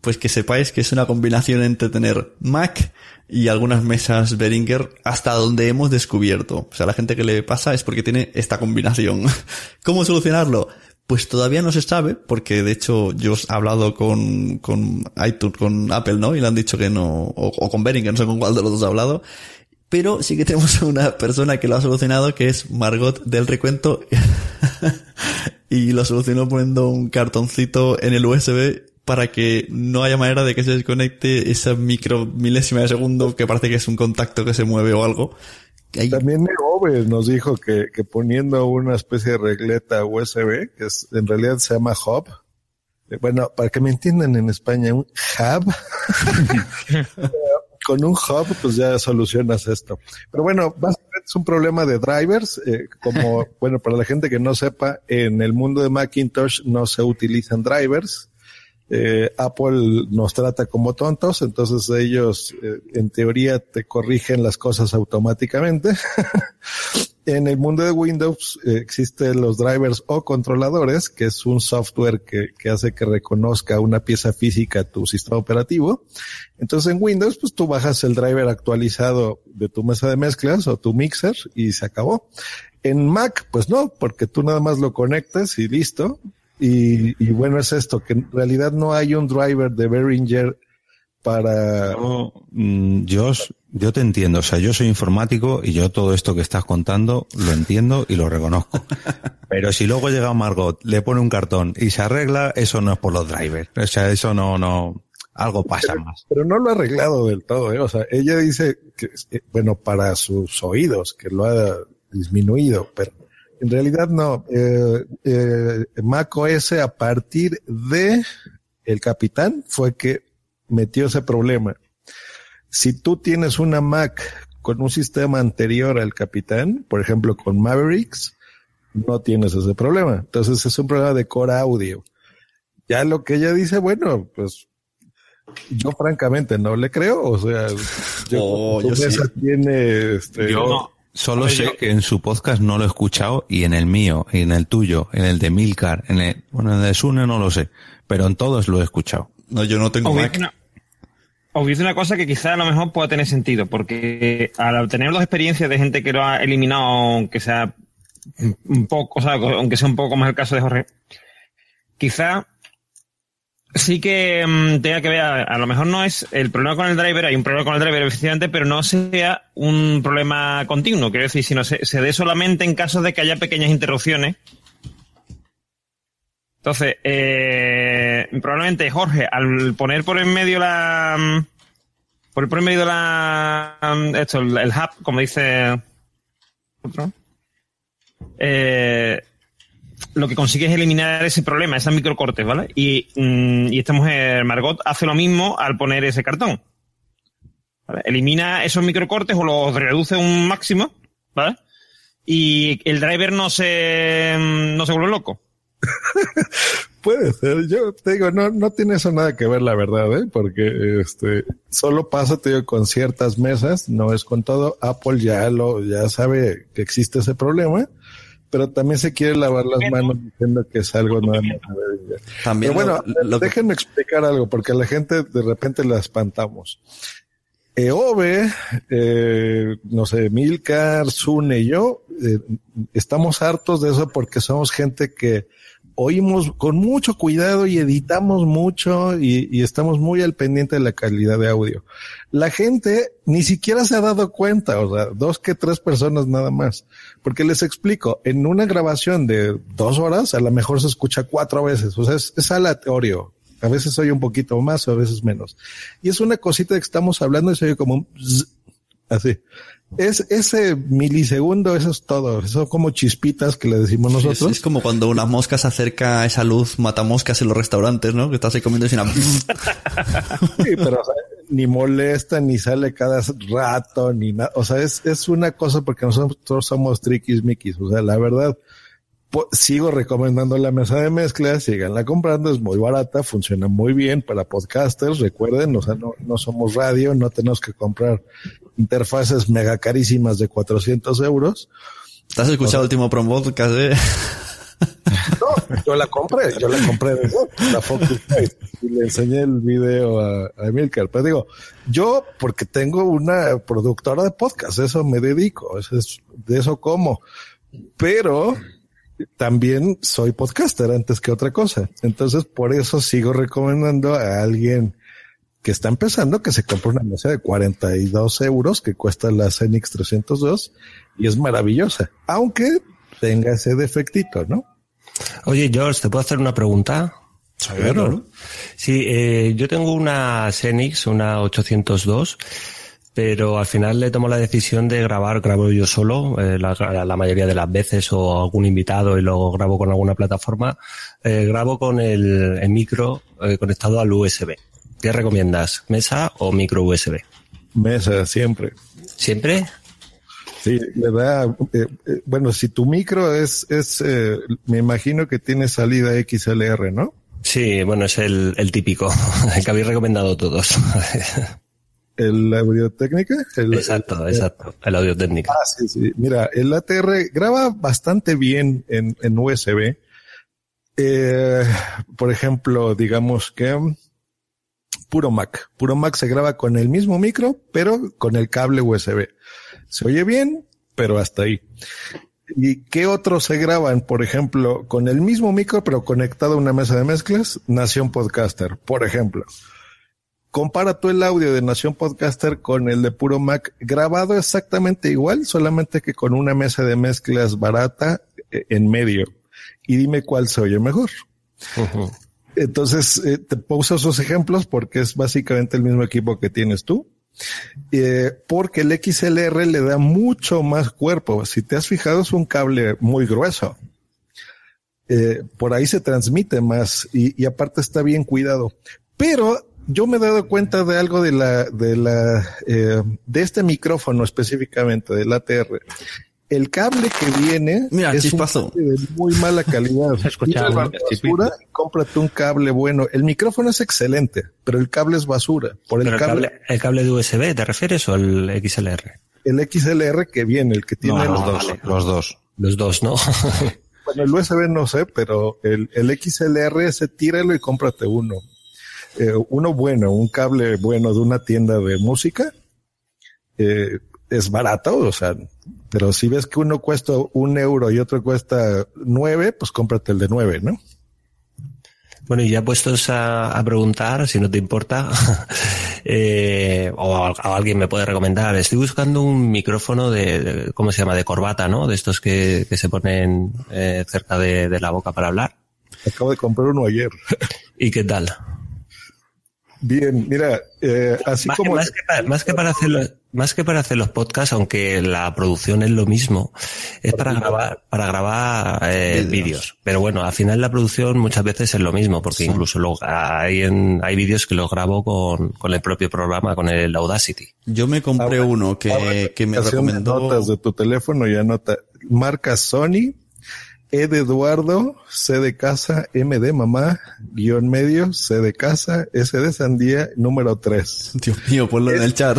pues que sepáis que es una combinación entre tener Mac y algunas mesas Behringer hasta donde hemos descubierto. O sea, la gente que le pasa es porque tiene esta combinación. <laughs> ¿Cómo solucionarlo? Pues todavía no se sabe, porque de hecho yo he hablado con, con iTunes, con Apple, ¿no? Y le han dicho que no, o, o con Behringer, no sé con cuál de los dos he hablado. Pero sí que tenemos a una persona que lo ha solucionado, que es Margot del Recuento. <laughs> y lo solucionó poniendo un cartoncito en el USB para que no haya manera de que se desconecte esa micro milésima de segundo que parece que es un contacto que se mueve o algo. También Ove nos dijo que, que poniendo una especie de regleta USB, que es, en realidad se llama hub, eh, bueno, para que me entiendan en España, un hub, <laughs> con un hub pues ya solucionas esto. Pero bueno, básicamente es un problema de drivers, eh, como, <laughs> bueno, para la gente que no sepa, en el mundo de Macintosh no se utilizan drivers. Eh, Apple nos trata como tontos, entonces ellos eh, en teoría te corrigen las cosas automáticamente. <laughs> en el mundo de Windows eh, existen los drivers o controladores, que es un software que, que hace que reconozca una pieza física tu sistema operativo. Entonces en Windows, pues tú bajas el driver actualizado de tu mesa de mezclas o tu mixer y se acabó. En Mac, pues no, porque tú nada más lo conectas y listo. Y, y bueno, es esto, que en realidad no hay un driver de Behringer para... Yo, mm, yo, yo te entiendo, o sea, yo soy informático y yo todo esto que estás contando lo entiendo y lo reconozco. <laughs> Pero si luego llega Margot, le pone un cartón y se arregla, eso no es por los drivers. O sea, eso no, no, algo pasa pero, más. Pero no lo ha arreglado del todo, ¿eh? O sea, ella dice que, bueno, para sus oídos, que lo ha disminuido, pero en realidad no. Eh, eh, Mac OS a partir de el capitán fue que metió ese problema. Si tú tienes una Mac con un sistema anterior al capitán, por ejemplo con Mavericks, no tienes ese problema. Entonces es un problema de core audio. Ya lo que ella dice, bueno, pues yo francamente no le creo, o sea, yo, <laughs> Oh, yo sí. tiene este, Yo solo sé que en su podcast no lo he escuchado y en el mío, y en el tuyo, en el de Milcar, en el, bueno, en el de Sune no lo sé, pero en todos lo he escuchado. No, yo no decir una- os voy a decir una cosa que quizá a lo mejor pueda tener sentido, porque al tener dos experiencias de gente que lo ha eliminado, aunque sea un poco, o sea, aunque sea un poco más el caso de Jorge, quizá sí que mm, tenga que ver, a, lo mejor no es el problema con el driver, hay un problema con el driver efectivamente, pero no sea un problema continuo, quiero decir, sino se, se dé solamente en caso de que haya pequeñas interrupciones. Entonces, eh, probablemente Jorge, al poner por en medio la. mm, Por por en medio la. mm, Esto, el, el hub, como dice. Otro. Eh, lo que consigue es eliminar ese problema, esas microcortes, ¿vale? Y, mm, y esta mujer, Margot, hace lo mismo al poner ese cartón. ¿vale? Elimina esos microcortes o los reduce un máximo, ¿vale? Y el driver no se, mm, no se vuelve loco. <laughs> Puede ser, yo te digo, no, no tiene eso nada que ver, la verdad, ¿eh? porque este solo pasa, te digo, con ciertas mesas, no es con todo. Apple ya lo, ya sabe que existe ese problema, pero también se quiere lavar las manos diciendo que es algo nuevo. También Pero bueno, lo- lo que- déjenme explicar algo, porque a la gente de repente la espantamos. EOBE, eh, no sé, Milcar, Sune y yo, eh, estamos hartos de eso porque somos gente que oímos con mucho cuidado y editamos mucho y, estamos muy al pendiente de la calidad de audio. La gente ni siquiera se ha dado cuenta, o sea, dos que tres personas nada más. Porque les explico, en una grabación de dos horas, a lo mejor se escucha cuatro veces, o sea, es, es aleatorio. A veces oye un poquito más o a veces menos. Y es una cosita que estamos hablando y se oye como un zzz, así. Es ese milisegundo, eso es todo. Son como chispitas que le decimos nosotros. es como cuando una mosca se acerca a esa luz matamoscas en los restaurantes, ¿no? Que estás ahí comiendo y sin <laughs> Sí, pero o sea, ni molesta, ni sale cada rato, ni nada. O sea, es, es una cosa porque nosotros somos triquis miquis. O sea, la verdad, sigo recomendando la mesa de mezclas, síganla comprando, es muy barata, funciona muy bien para podcasters, recuerden, o sea, no, no somos radio, no tenemos que comprar interfaces mega carísimas de 400 euros. ¿Te has escuchado el último promo eh? <laughs> No, yo la compré, yo la compré de la Focusrite y le enseñé el video a, a Emilcar. Pero digo, yo porque tengo una productora de podcast, eso me dedico, eso es, de eso como. Pero también soy podcaster antes que otra cosa. Entonces, por eso sigo recomendando a alguien que está empezando que se compre una mesa de 42 euros que cuesta la Zenix 302 y es maravillosa, aunque tenga ese defectito, ¿no? Oye, George, ¿te puedo hacer una pregunta? Claro. Sí, eh, yo tengo una Xenix, una 802, pero al final le tomo la decisión de grabar, grabo yo solo, eh, la, la mayoría de las veces, o algún invitado y luego grabo con alguna plataforma, eh, grabo con el, el micro eh, conectado al USB. ¿Qué recomiendas? ¿Mesa o micro USB? Mesa, siempre. ¿Siempre? Sí, le da, eh, eh, bueno, si tu micro es, es, eh, me imagino que tiene salida XLR, ¿no? Sí, bueno, es el, el típico, <laughs> el que habéis recomendado todos. <laughs> ¿El audio técnica? El, exacto, exacto, el audio técnica. Ah, sí, sí. Mira, el ATR graba bastante bien en, en USB. Eh, por ejemplo, digamos que puro Mac. Puro Mac se graba con el mismo micro, pero con el cable USB. Se oye bien, pero hasta ahí. ¿Y qué otros se graban? Por ejemplo, con el mismo micro, pero conectado a una mesa de mezclas, Nación Podcaster, por ejemplo. Compara tú el audio de Nación Podcaster con el de Puro Mac, grabado exactamente igual, solamente que con una mesa de mezclas barata eh, en medio. Y dime cuál se oye mejor. Entonces, eh, te puse esos ejemplos porque es básicamente el mismo equipo que tienes tú. Eh, porque el XLR le da mucho más cuerpo. Si te has fijado, es un cable muy grueso. Eh, por ahí se transmite más y, y, aparte está bien cuidado. Pero yo me he dado cuenta de algo de la, de la, de este micrófono específicamente, del ATR. El cable que viene Mira, es chispazo. un cable de muy mala calidad. <laughs> Escuchaba, basura y cómprate un cable bueno. El micrófono es excelente, pero el cable es basura. Por el Pero el cable, cable, el cable de USB, ¿te refieres o el XLR? el XLR que viene, el que tiene No, los no, dos. vale. Los dos. Los dos, ¿no? <laughs> Bueno, el USB no sé, pero el, el XLR ese tíralo y cómprate uno. Eh, uno bueno, un cable bueno de una tienda de música. Eh, es barato, o sea, pero si ves que uno cuesta un euro y otro cuesta nueve, pues cómprate el de nueve, ¿no? Bueno, y ya puestos a, a preguntar, si no te importa, <laughs> eh, o, a- alguien me puede recomendar, estoy buscando un micrófono de, de- ¿cómo se llama? De corbata, ¿no? De estos que, que se ponen eh, cerca de, de la boca para hablar. Acabo de comprar uno ayer. ¿Y qué tal? Bien, mira, eh, así Más, como... más que para, más que para hacer los, más que para hacer los podcasts, aunque la producción es lo mismo, es para grabar, para grabar eh, Vídeos. Pero bueno, al final la producción muchas veces es lo mismo, porque incluso lo- hay en, hay vídeos que los grabo con, con el propio programa, con el Audacity. Yo me compré Abre- uno que, abre que me recomendó. notas de tu teléfono y anota marca Sony, E de Eduardo, C de casa, M de mamá, guion medio, C de casa, S de sandía, número 3. Dios mío, ponlo en el chat.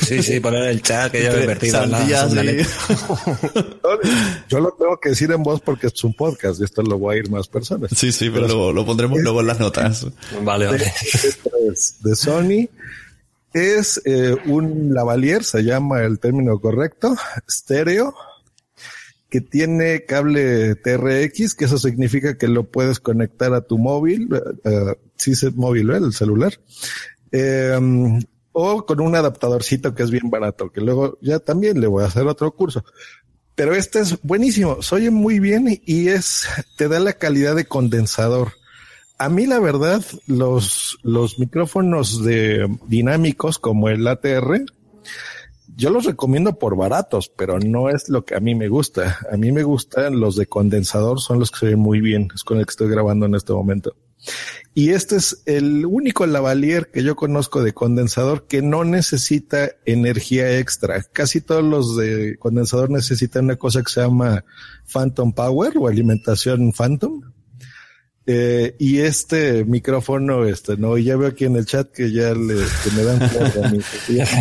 Sí, sí, poner el chat que yo me he perdido en la Sandía, sí. <laughs> Yo lo tengo que decir en voz porque es un podcast y esto lo voy a ir más personas. Sí, sí, pero lo, lo pondremos luego en las notas. Vale, vale. es <laughs> de Sony. Es eh, un lavalier, se llama el término correcto, estéreo, que tiene cable TRX, que eso significa que lo puedes conectar a tu móvil, eh, sí es móvil, ¿eh? el celular, eh, o con un adaptadorcito que es bien barato, que luego ya también le voy a hacer otro curso. Pero este es buenísimo, se oye muy bien y es, te da la calidad de condensador. A mí la verdad, los, los micrófonos de dinámicos como el ATR, yo los recomiendo por baratos, pero no es lo que a mí me gusta. A mí me gustan los de condensador, son los que se ven muy bien, es con el que estoy grabando en este momento. Y este es el único lavalier que yo conozco de condensador que no necesita energía extra. Casi todos los de condensador necesitan una cosa que se llama Phantom Power o alimentación Phantom. Eh, y este micrófono, este, no, y ya veo aquí en el chat que ya le, dan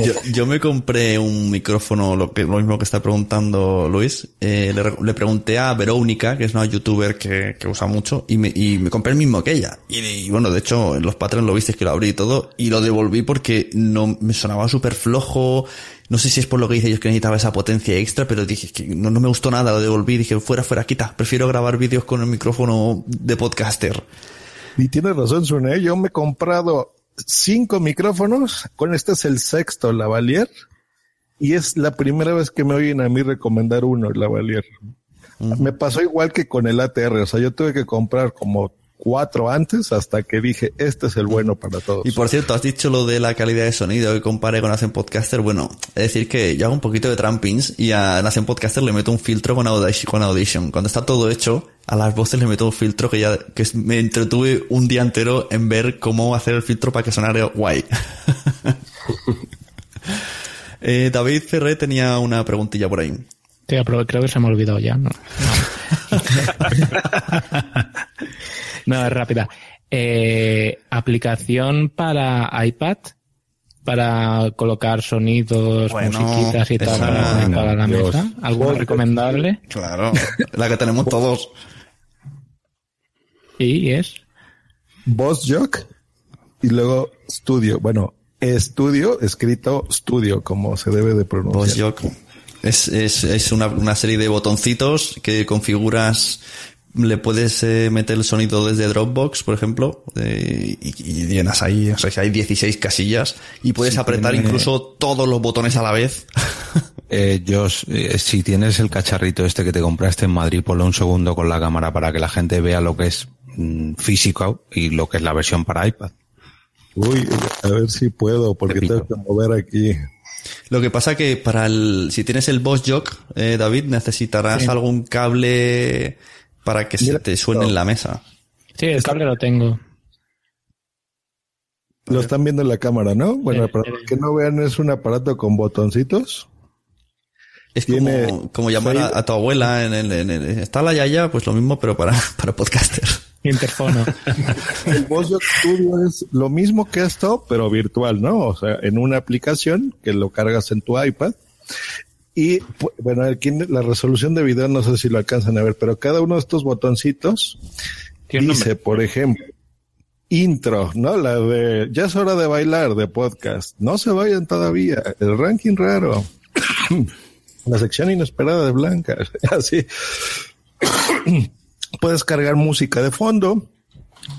Yo, yo me compré un micrófono, lo que lo mismo que está preguntando Luis. Eh, le, le pregunté a Verónica, que es una youtuber que, que usa mucho, y me, y me compré el mismo que ella. Y, y bueno, de hecho, en los patrones lo visteis que lo abrí y todo, y lo devolví porque no me sonaba súper flojo. No sé si es por lo que dice ellos que necesitaba esa potencia extra, pero dije que no, no me gustó nada, lo devolví, dije fuera, fuera, quita, prefiero grabar vídeos con el micrófono de podcaster. Y tienes razón, Sune. Yo me he comprado cinco micrófonos. Con este es el sexto Lavalier. Y es la primera vez que me oyen a mí recomendar uno, Lavalier. Me pasó igual que con el ATR. O sea, yo tuve que comprar como cuatro antes hasta que dije, este es el bueno para todos. Y por cierto, has dicho lo de la calidad de sonido que compare con Hacen Podcaster. Bueno, es decir que yo hago un poquito de trampings y a Hacen Podcaster le meto un filtro con Audition, con Audition. Cuando está todo hecho, a las voces le meto un filtro que ya que me entretuve un día entero en ver cómo hacer el filtro para que sonara guay. <laughs> Eh, David Ferré tenía una preguntilla por ahí. Tío, pero creo que se me ha olvidado ya, ¿no? No, <laughs> <laughs> No, es rápida. Eh, aplicación para iPad para colocar sonidos, Bueno, musiquitas y tal para, para la Dios. mesa. ¿Algo recomendable? Claro, la que tenemos todos. Sí, es. Boss Jock y luego Studio. Bueno, estudio escrito Studio, como se debe de pronunciar. VoiceJock. Es, es, es una, una serie de botoncitos que configuras, le puedes eh, meter el sonido desde Dropbox, por ejemplo, eh, y, y llenas ahí, o sea, hay 16 casillas y puedes Sí, apretar tiene- incluso todos los botones a la vez. <laughs> Eh, Josh, eh, si tienes el cacharrito este que te compraste en Madrid, ponlo un segundo con la cámara para que la gente vea lo que es mm, físico y lo que es la versión para iPad. Uy, a ver si puedo, porque tengo que mover aquí. Lo que pasa que para el, si tienes el Boss Jock, eh, David, necesitarás Sí. algún cable para que se te suene en la mesa. Sí, el cable lo tengo. Lo están viendo en la cámara, ¿no? Bueno, para los que no vean, es un aparato con botoncitos. Es como, como llamar a, a tu abuela en el, en el- está la yaya, pues lo mismo, pero para, <laughs> para podcaster. Interfono. <laughs> El VoiceJock Studio es lo mismo que esto, pero virtual, ¿no? O sea, en una aplicación que lo cargas en tu iPad. Y bueno, aquí la resolución de video no sé si lo alcanzan a ver, pero cada uno de estos botoncitos dice, por ejemplo, intro, ¿no? La de ya es hora de bailar de podcast. No se vayan todavía. El ranking raro. <coughs> la sección inesperada de Blanca. <laughs> Así. <coughs> puedes cargar música de fondo,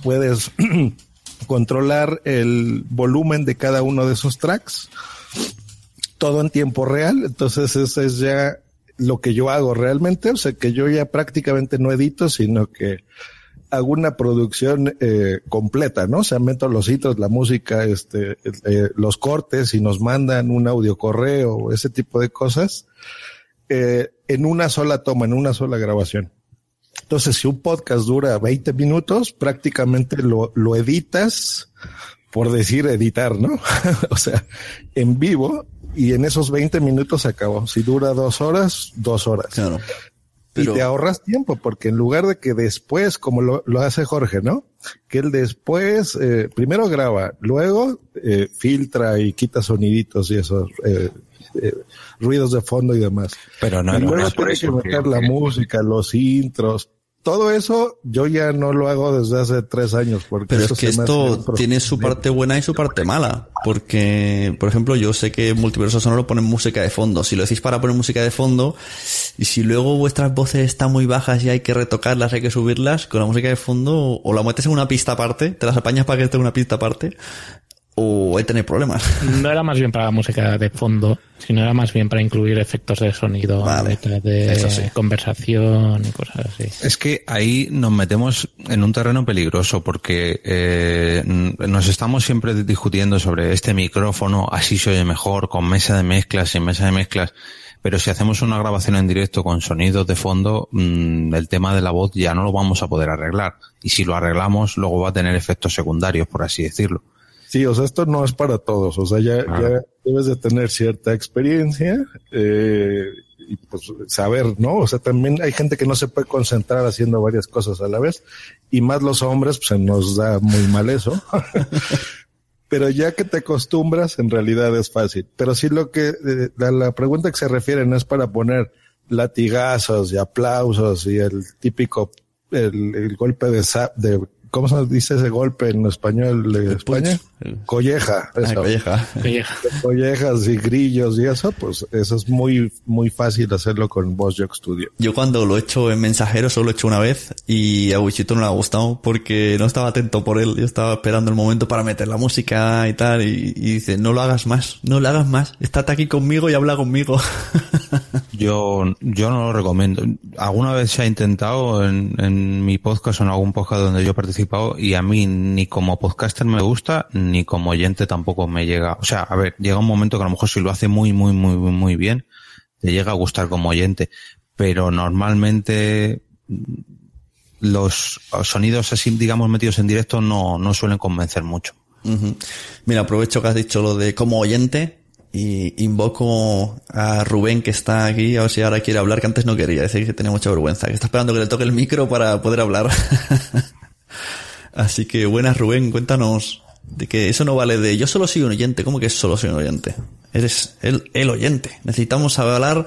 puedes <clears throat> controlar el volumen de cada uno de esos tracks, todo en tiempo real. Entonces, eso es ya lo que yo hago realmente. O sea, que yo ya prácticamente no edito, sino que hago una producción eh, completa, ¿no? O sea, meto los hitos, la música, este, eh, los cortes y nos mandan un audio correo, ese tipo de cosas, eh, en una sola toma, en una sola grabación. Entonces, si un podcast dura 20 minutos, prácticamente lo, lo editas, por decir editar, ¿no? <laughs> o sea, en vivo, y en esos 20 minutos se acabó. Si dura dos horas, dos horas. Claro. Y te ahorras tiempo, porque en lugar de que después, como lo, lo hace Jorge, ¿no? Que él después, eh, primero graba, luego eh, filtra y quita soniditos y esos eh, eh, ruidos de fondo y demás. Pero no, y no, luego no es por tiene que eso, meter la música, los intros. Todo eso yo ya no lo hago desde hace tres años. Porque Pero es que esto tiene su parte buena y su parte mala. Porque, por ejemplo, yo sé que Multiverso Sonoro ponen música de fondo. Si lo decís para poner música de fondo, y si luego vuestras voces están muy bajas y hay que retocarlas, hay que subirlas, con la música de fondo, o la metes en una pista aparte, te las apañas para que esté en una pista aparte, o hay que tener problemas. <laughs> No era más bien para la música de fondo, sino era más bien para incluir efectos de sonido, de sí. conversación y cosas así. Es que ahí nos metemos en un terreno peligroso porque eh, nos estamos siempre discutiendo sobre este micrófono, así se oye mejor, con mesa de mezclas, sin mesa de mezclas. Pero si hacemos una grabación en directo con sonidos de fondo, mm, el tema de la voz ya no lo vamos a poder arreglar. Y si lo arreglamos, luego va a tener efectos secundarios, por así decirlo. Sí, o sea, esto no es para todos. O sea, ya, ya debes de tener cierta experiencia eh, y pues saber, ¿no? O sea, también hay gente que no se puede concentrar haciendo varias cosas a la vez y más los hombres, pues se nos da muy mal eso. <laughs> Pero ya que te acostumbras, en realidad es fácil. Pero sí lo que, eh, la, la pregunta que se refiere no es para poner latigazos y aplausos y el típico, el, el golpe de, de, ¿cómo se dice ese golpe en español de España? Colleja. Ah, eso. colleja. De <laughs> collejas y grillos y eso, pues eso es muy, muy fácil hacerlo con VoiceJock Studio. Yo cuando lo he hecho en mensajero solo lo he hecho una vez y a Wichito no le ha gustado porque no estaba atento por él. Yo estaba esperando el momento para meter la música y tal y, y dice, no lo hagas más, no lo hagas más. Estate aquí conmigo y habla conmigo. <laughs> Yo, yo no lo recomiendo. Alguna vez se ha intentado en, en mi podcast o en algún podcast donde yo he participado y a mí ni como podcaster me gusta ni como oyente tampoco me llega. O sea, a ver, llega un momento que a lo mejor si lo hace muy, muy, muy, muy, bien, te llega a gustar como oyente. Pero normalmente los sonidos así, digamos, metidos en directo no, no suelen convencer mucho. Mira, aprovecho que has dicho lo de como oyente y invoco a Rubén que está aquí, a ver si ahora quiere hablar, que antes no quería, decir que tenía mucha vergüenza, que está esperando que le toque el micro para poder hablar. <laughs> Así que buenas Rubén, cuéntanos de que eso no vale de yo solo soy un oyente, ¿cómo que solo soy un oyente? Eres el, el oyente. Necesitamos hablar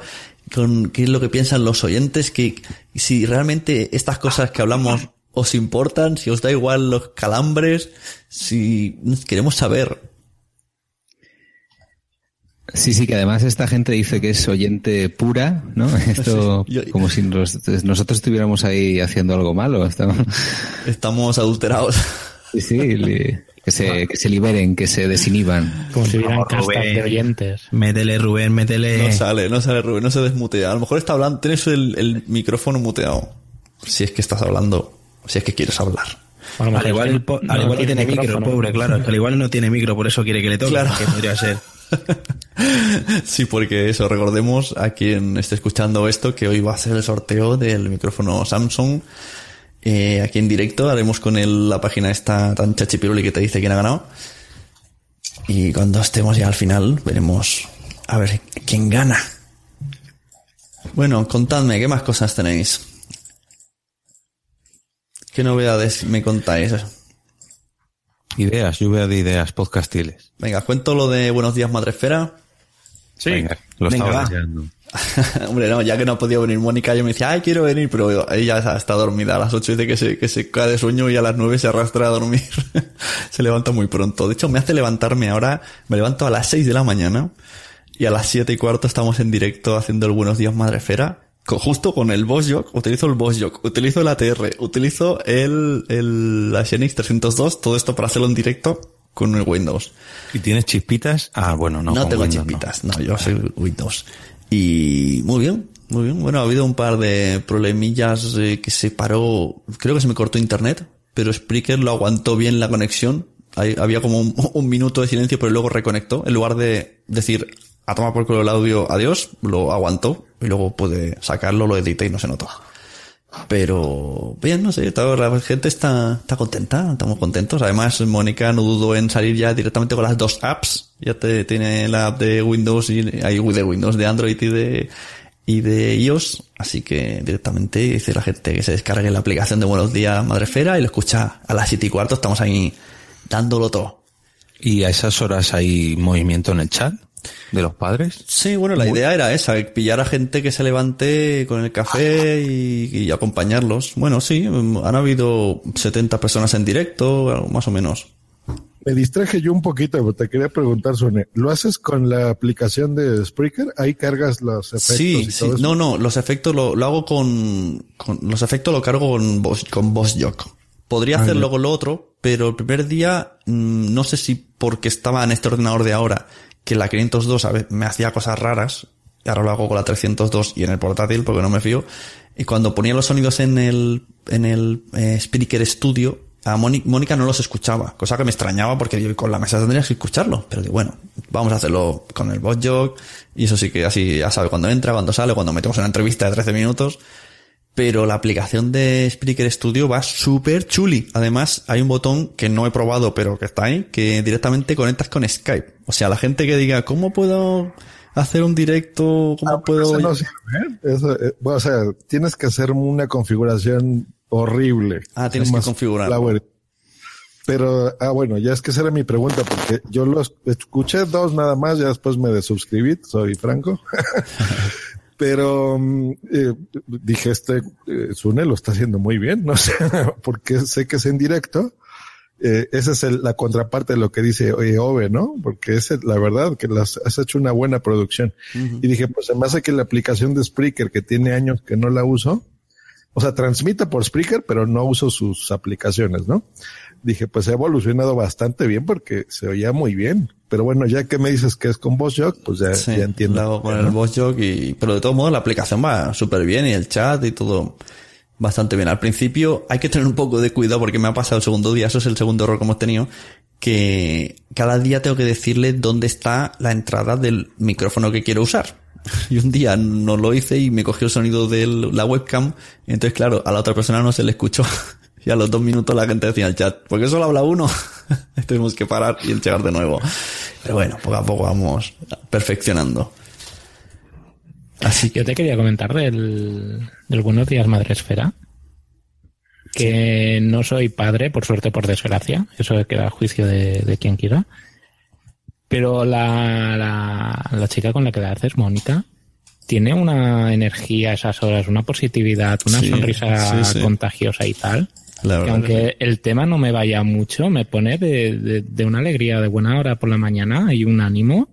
con qué es lo que piensan los oyentes, que si realmente estas cosas que hablamos os importan, si os da igual los calambres, si queremos saber. Sí, sí, que además esta gente dice que es oyente pura, ¿no? <laughs> Esto Sí, yo- como si nos- nosotros estuviéramos ahí haciendo algo malo. Estamos, Estamos adulterados. Sí, sí, que se, que se liberen, que se desinhiban. Como si hubieran castas de oyentes. Métele, Rubén, métele. No sale, no sale Rubén, no se desmutea. A lo mejor está hablando, tienes el, el micrófono muteado. Si es que estás hablando, si es que quieres hablar. Al igual, el al igual no tiene micro, pobre, claro. Al igual no tiene micro, por eso quiere que le toque. Claro. Que podría ser. <laughs> Sí, porque eso, recordemos a quien esté escuchando esto que hoy va a ser el sorteo del micrófono Samsung. Eh, aquí en directo haremos con él la página esta tan chachipiruli que te dice quién ha ganado. Y cuando estemos ya al final, veremos a ver quién gana. Bueno, contadme, ¿qué más cosas tenéis? ¿Qué novedades me contáis? Ideas, lluvia de ideas podcastiles. Venga, cuento lo de Buenos Días Madresfera. Sí. Venga, lo Venga, estaba va. <laughs> Hombre, no, ya que no ha podido venir Mónica, yo me decía, ay, quiero venir, pero ella está dormida a las 8 dice que se, que se cae de sueño y a las 9 se arrastra a dormir. <laughs> se levanta muy pronto. De hecho, me hace levantarme ahora, me levanto a las 6 de la mañana y a las 7 y cuarto estamos en directo haciendo el Buenos Días Madrefera. Justo con el Boss Jock, utilizo el Boss Jock, utilizo el ATR, utilizo el, el, la Xenix 302, todo esto para hacerlo en directo con el Windows. ¿Y tienes chispitas? Ah, bueno, no. No, tengo Windows, chispitas, no. yo soy Windows. Y muy bien, muy bien. Bueno, ha habido un par de problemillas eh, que se paró, creo que se me cortó internet, pero Spreaker lo aguantó bien la conexión. Había como un, <laughs> un minuto de silencio, pero luego reconectó. En lugar de decir, a tomar por culo el audio, adiós, lo aguantó y luego pude sacarlo, lo edité y no se notó. Pero bien, no sé, toda la gente está, está contenta, estamos contentos. Además, Mónica no dudó en salir ya directamente con las dos apps. Ya te, tiene la app de Windows y hay de Windows, de Android y de, y de iOS. Así que directamente dice la gente que se descargue la aplicación de Buenos Días Madrefera y lo escucha a las siete y cuarto. Estamos ahí dándolo todo. ¿Y a esas horas hay movimiento en el chat de los padres? Sí, bueno, la idea era esa, pillar a gente que se levante con el café y, y acompañarlos. Bueno, sí, mm, han habido 70 personas en directo, más o menos. Me distraje yo un poquito, pero te quería preguntar, Sune, ¿lo haces con la aplicación de Spreaker? Ahí cargas los efectos Sí, y sí, todo eso. no, no, los efectos lo, lo hago con, con- los efectos lo cargo con Boss, con Boss Jock. Podría Ah, hacer luego lo otro, pero el primer día, mm, no sé si porque estaba en este ordenador de ahora, que la 502 a veces me hacía cosas raras, y ahora lo hago con la 302 y en el portátil porque no me fío, y cuando ponía los sonidos en el, en el eh, Spreaker Studio, a Móni- Mónica no los escuchaba, cosa que me extrañaba porque yo con la mesa tendrías que escucharlo, pero digo, bueno, vamos a hacerlo con el Boss Jock, y eso sí que así ya sabe cuándo entra, cuándo sale, cuando metemos una entrevista de 13 minutos, pero la aplicación de Spreaker Studio va súper chuli. Además, hay un botón que no he probado, pero que está ahí, que directamente conectas con Skype. O sea, la gente que diga, ¿cómo puedo hacer un directo? ¿Cómo puedo...? Eso no sirve, ¿eh? Eso, eh, bueno, o sea, tienes que hacer una configuración horrible. Ah, tienes que configurar. Pero, ah, bueno, ya es que esa era mi pregunta, porque yo los escuché dos nada más, ya después me desuscribí, soy franco. <laughs> Pero mm, eh, dije, este eh, Sune lo está haciendo muy bien, no <laughs> sé, porque sé que es en directo. Eh, esa es el- la contraparte de lo que dice oye, Ove, ¿no? Porque es la verdad que las, has hecho una buena producción. Y dije, pues además que la aplicación de Spreaker, que tiene años que no la uso, o sea, transmite por Spreaker, pero no uso sus aplicaciones, ¿no? Dije, pues ha evolucionado bastante bien porque se oía muy bien. Pero bueno, ya que me dices que es con VoiceJock, pues ya, Sí, ya entiendo. lo hago con el Boss Jock y, pero de todos modos la aplicación va súper bien y el chat y todo bastante bien. Al principio hay que tener un poco de cuidado porque me ha pasado el segundo día, eso es el segundo error que hemos tenido, que cada día tengo que decirle dónde está la entrada del micrófono que quiero usar. <laughs> Y un día no lo hice y me cogió el sonido de la webcam, entonces claro, a la otra persona no se le escuchó. <laughs> Y a los dos minutos la gente decía en el chat, ¿por qué solo habla uno? <laughs> Tenemos que parar y llegar de nuevo. Pero bueno, poco a poco vamos perfeccionando. Así que yo te quería comentar del, del Buenos Días Madresfera. que no soy padre, por suerte o por desgracia, eso queda a juicio de, de quien quiera. Pero la, la, la chica con la que la haces, Mónica, tiene una energía a esas horas, una positividad, una Sí, sonrisa sí, sí. contagiosa y tal. La que verdad aunque el tema no me vaya mucho, me pone de, de, de una alegría de buena hora por la mañana y un ánimo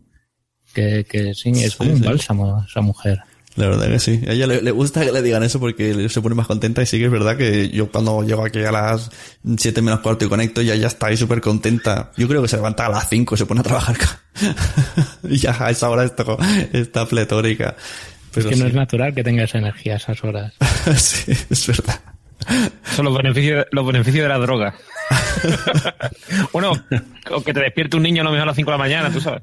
que, que sí, es como un bálsamo esa mujer. La verdad que sí. A ella le, le gusta que le digan eso porque se pone más contenta y sí que es verdad que yo cuando llego aquí a las 7 menos cuarto y conecto ya ya está ahí súper contenta. Yo creo que se levanta a las 5 se pone a trabajar. <laughs> y ya a esa hora está, está pletórica. Pero es que no sí. es natural que tenga esa energía a esas horas. <laughs> sí, es verdad. Son los beneficios, los beneficios de la droga. <laughs> bueno, o que te despierte un niño a lo mejor a las 5 de la mañana, tú sabes.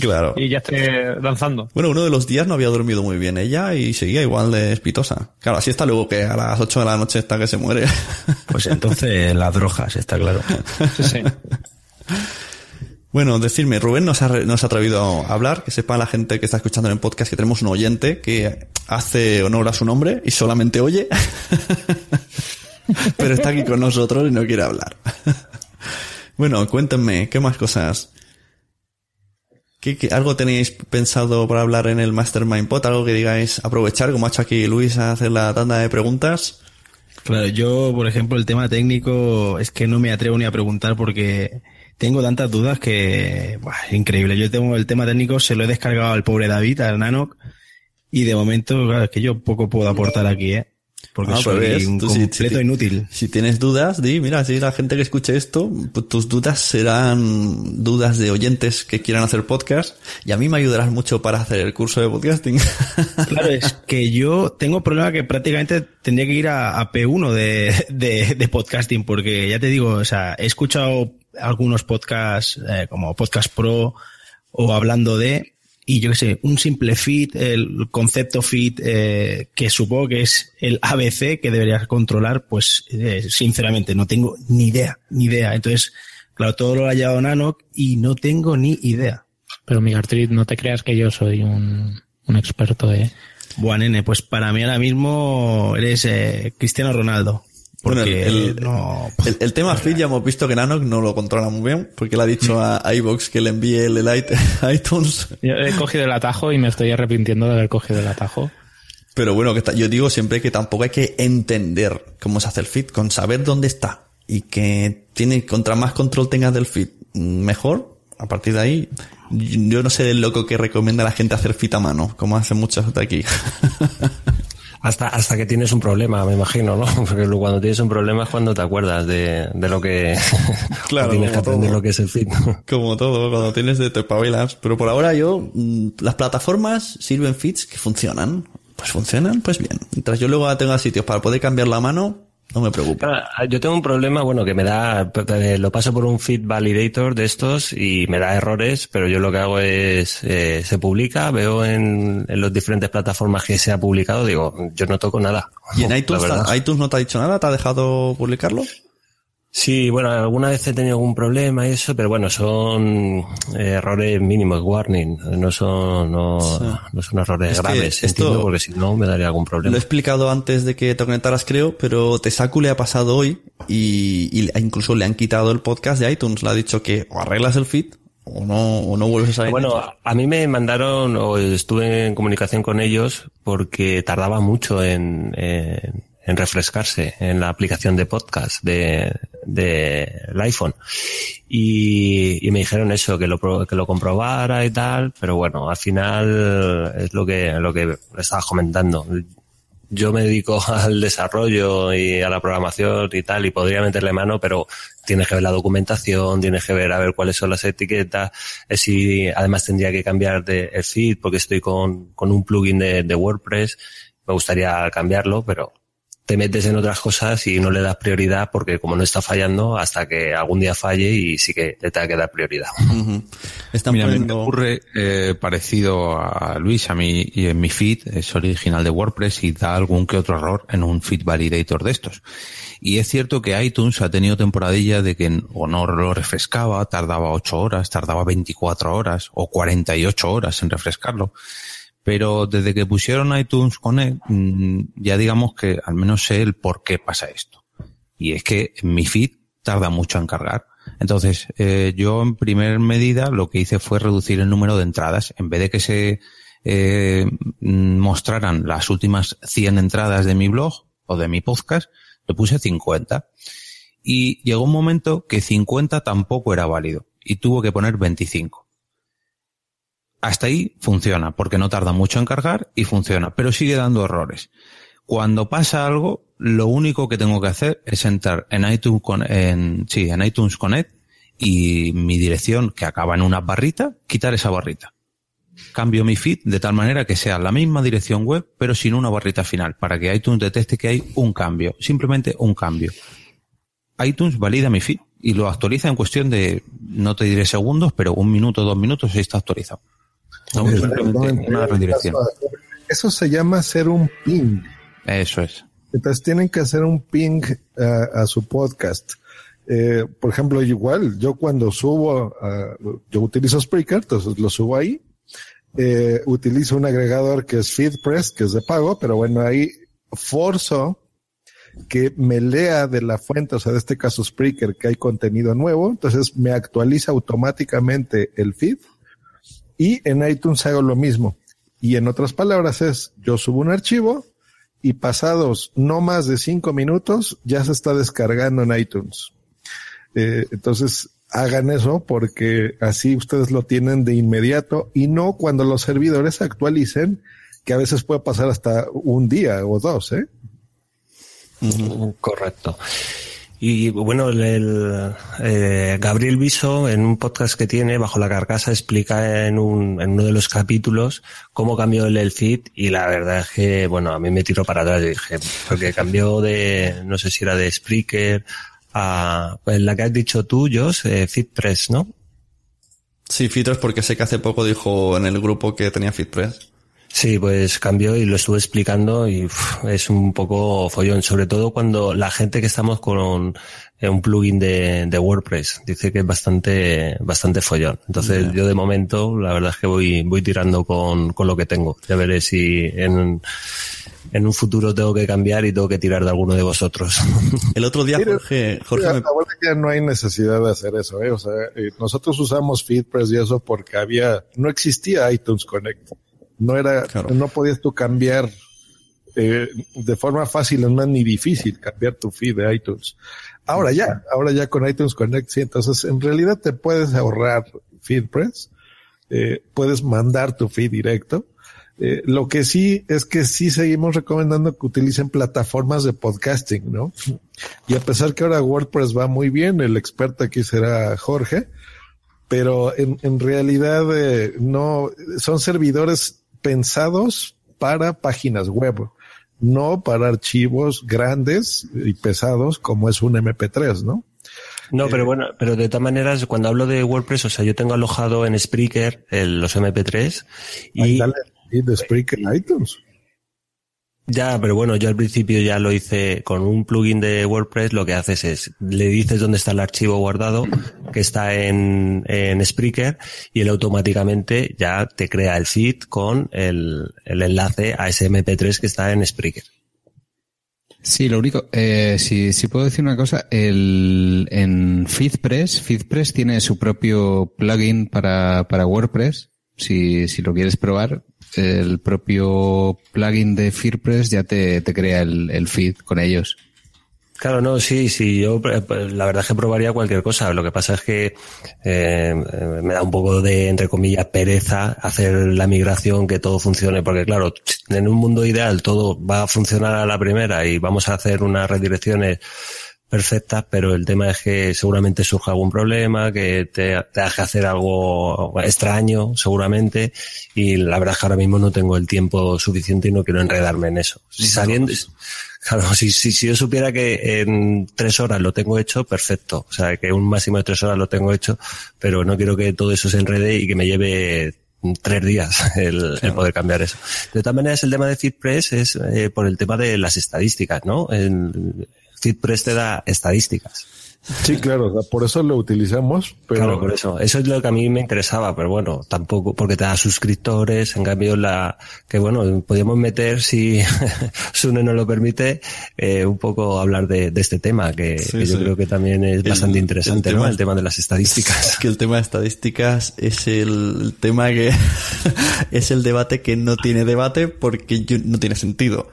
Claro. Y ya esté danzando. Bueno, uno de los días no había dormido muy bien ella y seguía igual de espitosa. Claro, así está luego que a las 8 de la noche está que se muere. <laughs> Pues entonces las drogas, está claro. Bueno, decirme, Rubén nos ha, nos ha atrevido a hablar, que sepa la gente que está escuchando en el podcast que tenemos un oyente que hace honor a su nombre y solamente oye, <laughs> <laughs> pero está aquí con nosotros y no quiere hablar. <laughs> bueno, cuéntenme, ¿qué más cosas? ¿Qué, qué- algo tenéis pensado para hablar en el Mastermind Pod? ¿Algo que digáis aprovechar, como ha hecho aquí Luis, a hacer la tanda de preguntas? Claro, yo, por ejemplo, el tema técnico es que no me atrevo ni a preguntar porque tengo tantas dudas que es increíble. Yo tengo el tema técnico, se lo he descargado al pobre David, al Nanoc, y de momento, claro, es que yo poco puedo aportar aquí, ¿eh? Porque Ah, soy pues un completo inútil. Si tienes dudas, di, mira, si la gente que escuche esto, pues tus dudas serán dudas de oyentes que quieran hacer podcast y a mí me ayudarás mucho para hacer el curso de podcasting. <laughs> Claro, es que yo tengo problema que prácticamente tendría que ir a, a P1 de, de, de podcasting, porque ya te digo, o sea, he escuchado algunos podcasts eh, como Podcast Pro o hablando de, y yo qué sé, un simple feed, el concepto feed, eh, que supongo que es el ABC que deberías controlar, pues eh, sinceramente no tengo ni idea, ni idea. Entonces, claro, todo lo ha llevado Nanoc y no tengo ni idea. Pero Miguel Artrit, no te creas que yo soy un, un experto, ¿eh? Buah, nene, pues para mí ahora mismo eres eh, Cristiano Ronaldo. Bueno, el, el- no... el- el tema feed ya hemos visto que Nanoc no lo controla muy bien porque le ha dicho a, iVox que le envíe el, el it- iTunes. Yo he cogido el atajo y me estoy arrepintiendo de haber cogido el atajo. Pero bueno, que yo digo siempre que tampoco hay que entender cómo se hace el feed, con saber dónde está y que tiene, contra más control tengas del feed, mejor. A partir de ahí, yo no sé el loco que recomienda a la gente hacer feed a mano, como hacen muchos de aquí. <laughs> Hasta, hasta que tienes un problema, me imagino, ¿no? <laughs> Porque cuando tienes un problema es cuando te acuerdas de, de lo que <laughs> Claro, tienes que aprender todo. lo que es el feed. <laughs> Como todo, cuando tienes de te. Pero por ahora yo, mm, las plataformas sirven feeds que funcionan. Pues funcionan, pues bien. Mientras yo luego tenga sitios para poder cambiar la mano, no me preocupo. Claro, yo tengo un problema, bueno, que me da, p- lo paso por un feed validator de estos y me da errores, pero yo lo que hago es, eh, se publica, veo en, en las diferentes plataformas que se ha publicado, digo, yo no toco nada. ¿Y en <laughs> iTunes, iTunes no te ha dicho nada? ¿Te ha dejado publicarlo? Sí, bueno, alguna vez he tenido algún problema y eso, pero bueno, son eh, errores mínimos, warning, no son, no, Sí. no son errores Es graves, esto- entiendo, porque si no me daría algún Lo he problema. explicado antes de que te conectaras, creo, pero Tesaku le ha pasado hoy y, y incluso le han quitado el podcast de iTunes. Le ha dicho que o arreglas el feed o no, o no vuelves a salir. Bueno, a mí me mandaron, o estuve en comunicación con ellos, porque tardaba mucho en, en, en refrescarse en la aplicación de podcast de, de el iPhone. Y, y me dijeron eso, que lo, que lo comprobara y tal, pero bueno, al final es lo que, lo que estabas comentando. Yo me dedico <laughs> al desarrollo y a la programación y tal, y podría meterle mano, pero tienes que ver la documentación, tienes que ver a ver cuáles son las etiquetas, eh, si además tendría que cambiar de el feed porque estoy con, con un plugin de, de WordPress, me gustaría cambiarlo, pero te metes en otras cosas y no le das prioridad porque como no está fallando, hasta que algún día falle y sí que te tenga que dar prioridad. Están Mira, a mí me ocurre eh, parecido a Luis, a mí y en mi feed es original de WordPress y da algún que otro error en un feed validator de estos. Y es cierto que iTunes ha tenido temporadilla de que o no lo refrescaba, tardaba 8 horas, tardaba 24 horas o 48 horas en refrescarlo. Pero desde que pusieron iTunes Connect, mm, ya digamos que al menos sé el por qué pasa esto. Y es que mi feed tarda mucho en cargar. Entonces, eh, yo en primer medida lo que hice fue reducir el número de entradas. En vez de que se eh, mostraran las últimas 100 entradas de mi blog o de mi podcast, le puse 50. Y llegó un momento que 50 tampoco era válido y tuvo que poner 25. Hasta ahí funciona, porque no tarda mucho en cargar y funciona, pero sigue dando errores. Cuando pasa algo, lo único que tengo que hacer es entrar en iTunes, con, en, sí, en iTunes Connect y mi dirección que acaba en una barrita, quitar esa barrita. Cambio mi feed de tal manera que sea la misma dirección web, pero sin una barrita final, para que iTunes detecte que hay un cambio, simplemente un cambio. iTunes valida mi feed y lo actualiza en cuestión de, no te diré segundos, pero un minuto, dos minutos y está actualizado. No, simplemente una redirección. Eso se llama hacer un ping. Eso es. Entonces tienen que hacer un ping a, a su podcast. Eh, por ejemplo, igual, yo cuando subo, uh, yo utilizo Spreaker, entonces lo subo ahí. Eh, utilizo un agregador que es FeedPress, que es de pago, pero bueno, ahí forzo que me lea de la fuente, o sea, de este caso Spreaker, que hay contenido nuevo, entonces me actualiza automáticamente el feed y en iTunes hago lo mismo. Y en otras palabras es, yo subo un archivo y pasados no más de cinco minutos ya se está descargando en iTunes. Eh, entonces, hagan eso porque así ustedes lo tienen de inmediato y no cuando los servidores actualicen, que a veces puede pasar hasta un día o dos, ¿eh? Correcto. Y bueno, el, eh, Gabriel Viso, en un podcast que tiene, Bajo la Carcasa, explica en, un, en uno de los capítulos cómo cambió el, el feed y la verdad es que, bueno, a mí me tiró para atrás dije, porque cambió de, no sé si era de Spreaker a pues, la que has dicho tú, Jos, eh, FeedPress, ¿no? Sí, FeedPress porque sé que hace poco dijo en el grupo que tenía FeedPress. Sí, pues cambió y lo estuve explicando y uf, es un poco follón, sobre todo cuando la gente que estamos con eh, un plugin de, de WordPress dice que es bastante, bastante follón. Entonces yo de momento la verdad es que voy, voy tirando con, con lo que tengo. Ya veré si en, en un futuro tengo que cambiar y tengo que tirar de alguno de vosotros. <laughs> El otro día Jorge, Jorge me- ya no hay necesidad de hacer eso, ¿eh? O sea, eh, nosotros usamos FeedPress y eso porque había, no existía iTunes Connect. No era, no podías tú cambiar eh, de forma fácil, no es ni difícil cambiar tu feed de iTunes. Ahora ya, ahora ya con iTunes Connect, sí, entonces en realidad te puedes ahorrar FeedPress, eh, puedes mandar tu feed directo. Eh, lo que sí es que sí seguimos recomendando que utilicen plataformas de podcasting, ¿no? Y a pesar que ahora WordPress va muy bien, el experto aquí será Jorge, pero en, en realidad eh, no son servidores pensados para páginas web, no para archivos grandes y pesados como es un MP3, ¿no? No, pero bueno, pero de todas maneras, cuando hablo de WordPress, o sea, yo tengo alojado en Spreaker el- los MP3 y... Y de Spreaker en iTunes. Ya, pero bueno, yo al principio ya lo hice con un plugin de WordPress, lo que haces es, le dices dónde está el archivo guardado, que está en, en Spreaker, y él automáticamente ya te crea el feed con el, el enlace a ese MP3 que está en Spreaker. Sí, lo único, eh, si, si puedo decir una cosa, el, en FeedPress, FeedPress tiene su propio plugin para, para WordPress. Si, si lo quieres probar, el propio plugin de FeedPress ya te, te crea el, el feed con ellos. Claro, no, sí, sí, yo eh, pues, la verdad es que probaría cualquier cosa. Lo que pasa es que eh, eh, me da un poco de, entre comillas, pereza hacer la migración, que todo funcione, porque claro, en un mundo ideal todo va a funcionar a la primera y vamos a hacer unas redirecciones perfectas, pero el tema es que seguramente surja algún problema, que te, te haga hacer algo extraño, seguramente, y la verdad es que ahora mismo no tengo el tiempo suficiente y no quiero enredarme en eso. Si sabiendo, Claro, si, si, si yo supiera que en tres horas lo tengo hecho, perfecto. O sea, que un máximo de tres horas lo tengo hecho, pero no quiero que todo eso se enrede y que me lleve tres días <laughs> el, el poder cambiar eso. De todas maneras, el tema de FeedPress es eh, por el tema de las estadísticas, ¿no? El FeedPress te da estadísticas. Sí, claro, por eso lo utilizamos, pero Claro, por eso. Eso es lo que a mí me interesaba, pero bueno, tampoco, porque te da suscriptores, en cambio la, que bueno, podríamos meter, si <laughs> Sune nos lo permite, eh, un poco hablar de, de este tema, que, Sí, que yo sí. creo que también es El- bastante interesante, el ¿no? tema- El tema de las estadísticas. <laughs> Es que el tema de estadísticas es el, el tema que <laughs> es el debate que no tiene debate porque yo- no tiene sentido.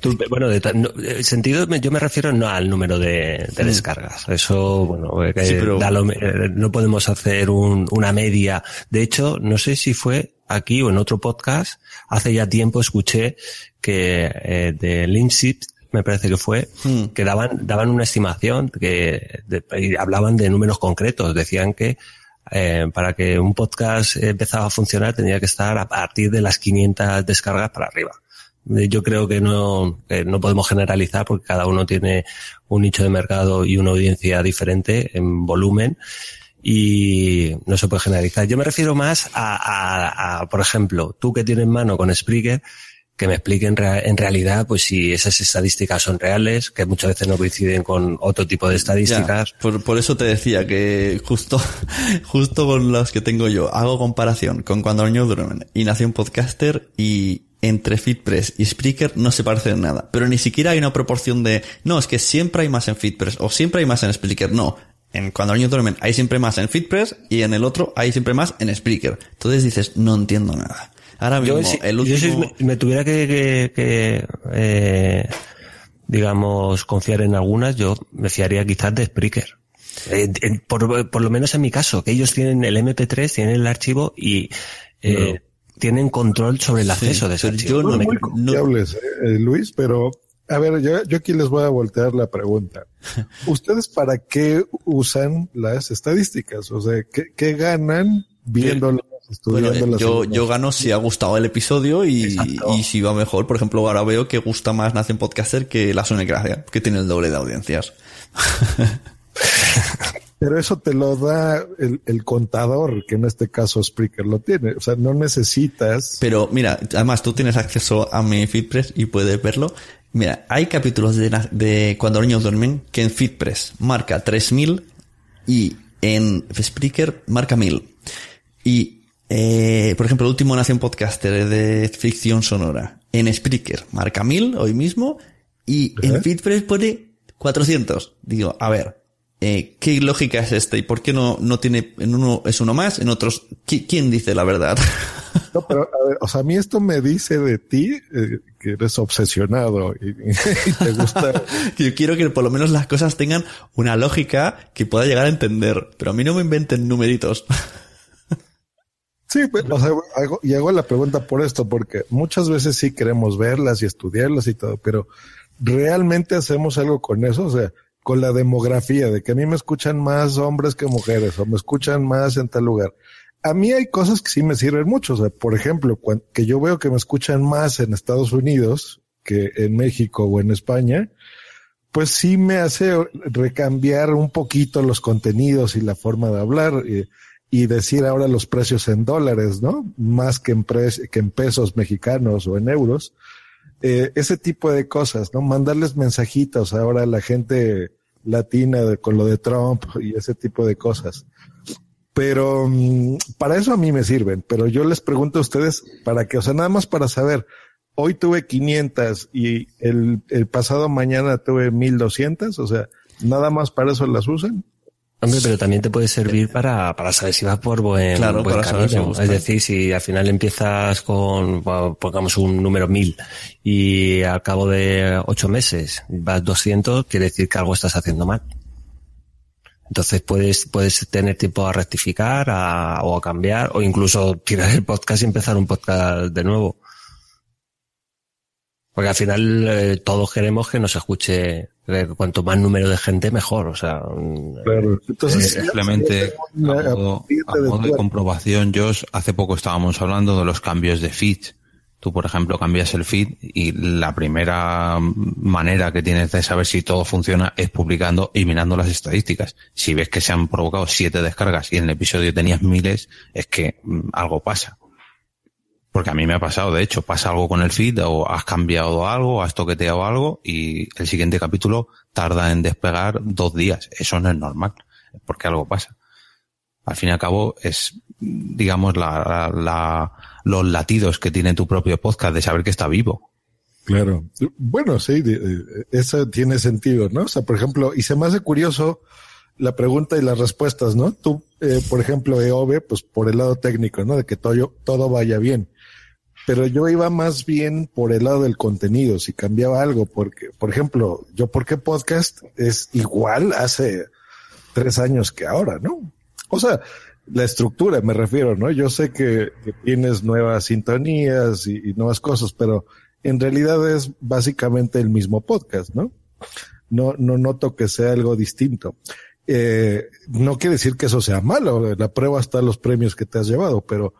Tú, Bueno, de no, eh, sentido, yo me refiero no al número de, de Mm. descargas. Eso, bueno, eh, que Sí, pero- da lo- eh, no podemos hacer un- una media. De hecho, no sé si fue aquí o en otro podcast, hace ya tiempo escuché que eh, de Linship, me parece que fue, Hmm. que daban, daban una estimación que de- y hablaban de números concretos. Decían que eh, para que un podcast empezara a funcionar tenía que estar a partir de las 500 descargas para arriba. Eh, Yo creo que no, que no podemos generalizar porque cada uno tiene un nicho de mercado y una audiencia diferente en volumen y no se puede generalizar. Yo me refiero más a, a- a, por ejemplo, tú que tienes mano con Spreaker, que me expliquen en realidad pues si esas estadísticas son reales, que muchas veces no coinciden con otro tipo de estadísticas. Ya, por, por eso te decía que justo, <laughs> justo con las que tengo yo, hago comparación con cuando niños duermen y Nación Podcaster y entre FitPress y Spreaker no se parecen en nada. Pero ni siquiera hay una proporción de, no, es que siempre hay más en FitPress o siempre hay más en Spreaker. No. En cuando niños duermen hay siempre más en FitPress y en el otro hay siempre más en Spreaker. Entonces dices, no entiendo nada. Ahora mismo, Yo, si, el yo si último... me, me tuviera que, que- que, eh, digamos, confiar en algunas, yo me fiaría quizás de Spreaker. Eh, por, por lo menos en mi caso, que ellos tienen el MP3, tienen el archivo y eh, tienen control sobre el acceso de ese archivo. Son No me- muy confiables, eh, eh, Luis, pero a ver, yo, yo aquí les voy a voltear la pregunta. <laughs> ¿Ustedes para qué usan las estadísticas? O sea, ¿qué, qué ganan viéndolas, Bueno, eh, yo, yo gano si ha gustado el episodio y, y si va mejor. Por ejemplo, ahora veo que gusta más Nación Podcaster que la Sony Gracia, que tiene el doble de audiencias. <laughs> Pero eso te lo da el, el contador, que en este caso Spreaker lo tiene. O sea, no necesitas. Pero mira, además tú tienes acceso a mi FeedPress y puedes verlo. Mira, hay capítulos de, de Cuando los niños duermen que en FeedPress marca 3000 y en Spreaker marca 1000. Y, eh, por ejemplo, el último Nación Podcaster de ficción sonora en Spreaker marca 1000 hoy mismo y en FeedPress pone 400. Digo, a ver, eh, ¿qué lógica es esta? ¿Y por qué no, no tiene, en uno es uno más, en otros, ¿qui- ¿quién dice la verdad? <laughs> No, pero, a ver, o sea, a mí esto me dice de ti eh, que eres obsesionado y, y te gusta. <laughs> Yo quiero que por lo menos las cosas tengan una lógica que pueda llegar a entender, pero a mí no me inventen numeritos. <laughs> Sí, pues, o sea, hago, y hago la pregunta por esto, porque muchas veces sí queremos verlas y estudiarlas y todo, pero ¿realmente hacemos algo con eso? O sea, con la demografía, de que a mí me escuchan más hombres que mujeres, o me escuchan más en tal lugar. A mí hay cosas que sí me sirven mucho. Por ejemplo, cuan- que yo veo que me escuchan más en Estados Unidos que en México o en España, pues sí me hace recambiar un poquito los contenidos y la forma de hablar y, decir ahora los precios en dólares, ¿no? Más que en, pre- que en pesos mexicanos o en euros. Eh, ese tipo de cosas, ¿no? Mandarles mensajitos ahora a la gente latina con lo de Trump y ese tipo de cosas. Pero mm, para eso a mí me sirven, pero yo les pregunto a ustedes para qué, o sea, nada más para saber, hoy tuve 500 y el, el pasado mañana tuve 1200, o sea, nada más para eso las usan. Hombre, pero también te puede servir para, para saber si vas por buen, Claro, buen si camino. es decir, si al final empiezas con, pongamos un número 1000 y al cabo de ocho meses vas 200, quiere decir que algo estás haciendo mal. Entonces puedes, puedes tener tiempo a rectificar a- o a cambiar o incluso tirar el podcast y empezar un podcast de nuevo. Porque al final eh, todos queremos que nos escuche eh, cuanto más número de gente mejor. O sea, mm, Claro. Entonces, Eh, simplemente a modo, a modo de comprobación, Josh, hace poco estábamos hablando de los cambios de feed. Tú, por ejemplo, cambias el feed y la primera manera que tienes de saber si todo funciona es publicando y mirando las estadísticas. Si ves que se han provocado siete descargas y en el episodio tenías miles, es que mm, algo pasa. Porque a mí me ha pasado, de hecho, pasa algo con el feed o has cambiado algo, has toqueteado algo y el siguiente capítulo tarda en despegar dos días. Eso no es normal, porque algo pasa. Al fin y al cabo es, digamos, la, la, los latidos que tiene tu propio podcast de saber que está vivo. Claro. Bueno, sí, eso tiene sentido, ¿no? O sea, por ejemplo, y se me hace curioso la pregunta y las respuestas, ¿no? Tú, eh, por ejemplo, EOB, pues por el lado técnico, ¿no? De que todo, todo vaya bien. Pero yo iba más bien por el lado del contenido, si cambiaba algo, porque, por ejemplo, yo, ¿por qué podcast es igual hace tres años que ahora, no? O sea, la estructura me refiero, ¿no? Yo sé que, tienes nuevas sintonías y, nuevas cosas, pero en realidad es básicamente el mismo podcast, ¿no? No, no noto que sea algo distinto. Eh, no quiere decir que eso sea malo, la prueba está los premios que te has llevado, pero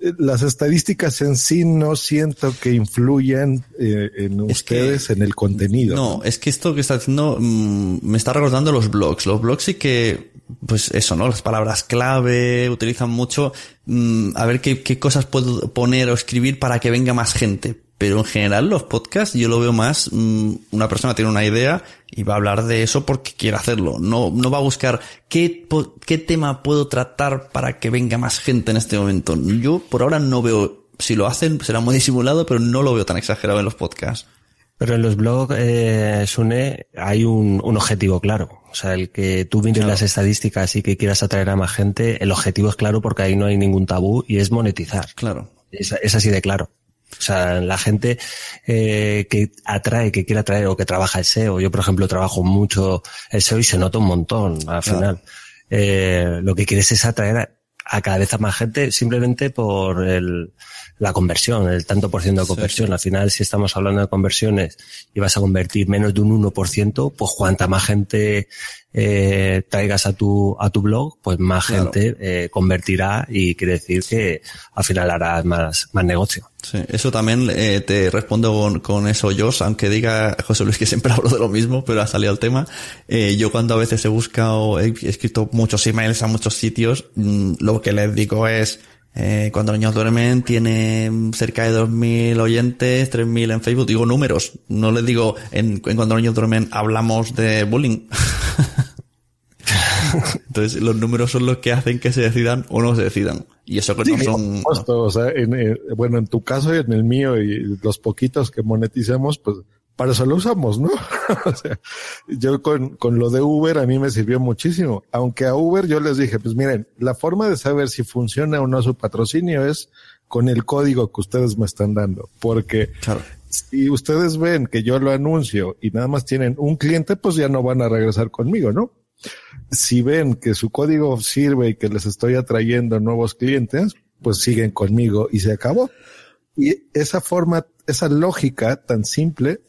eh, las estadísticas en sí no siento que influyan eh, en ustedes en el contenido. No, es que esto que está haciendo mmm, me está recordando los blogs. Los blogs sí que, pues eso, ¿no? Las palabras clave utilizan mucho mmm, a ver qué, qué cosas puedo poner o escribir para que venga más gente. Pero en general los podcasts yo lo veo más, mmm, una persona tiene una idea y va a hablar de eso porque quiere hacerlo. No, no va a buscar qué, qué tema puedo tratar para que venga más gente en este momento. Yo por ahora no veo, si lo hacen será muy disimulado, pero no lo veo tan exagerado en los podcasts. Pero en los blogs, eh, Sune, hay un, un, objetivo claro. O sea, el que tú mires claro. las estadísticas y que quieras atraer a más gente, el objetivo es claro porque ahí no hay ningún tabú y es monetizar. Claro. Es, es así de claro. O sea, la gente eh, que atrae, que quiere atraer o que trabaja el SEO. Yo, por ejemplo, trabajo mucho el SEO y se nota un montón al claro. final. Eh, lo que quieres es atraer a, a, cada vez a más gente simplemente por el, la conversión, el tanto por ciento de conversión. Sí, sí. Al final, si estamos hablando de conversiones y vas a convertir menos de un 1%, pues cuanta más gente eh, traigas a tu, a tu blog, pues más claro. gente eh, convertirá y quiere decir que al final harás más, más negocio. Sí, eso también eh, te respondo con, con, eso, Josh, aunque diga José Luis que siempre <laughs> hablo de lo mismo, pero ha salido el tema. Eh, yo cuando a veces he buscado, he escrito muchos emails a muchos sitios, mmm, lo que les digo es, eh, cuando los niños duermen tiene cerca de 2.000 oyentes, 3.000 en Facebook. Digo números. No les digo en, en cuando los niños duermen hablamos de bullying. <laughs> Entonces los números son los que hacen que se decidan o no se decidan. Y eso que sí, no son... Por supuesto, o sea, en, eh, bueno, en tu caso y en el mío y los poquitos que moneticemos, pues para eso lo usamos, ¿no? <laughs> o sea, yo con, con lo de Uber a mí me sirvió muchísimo. Aunque a Uber yo les dije, pues miren, la forma de saber si funciona o no su patrocinio es con el código que ustedes me están dando. Porque claro. si ustedes ven que yo lo anuncio y nada más tienen un cliente, pues ya no van a regresar conmigo, ¿no? Si ven que su código sirve y que les estoy atrayendo nuevos clientes, pues siguen conmigo y se acabó. Y esa forma, esa lógica tan simple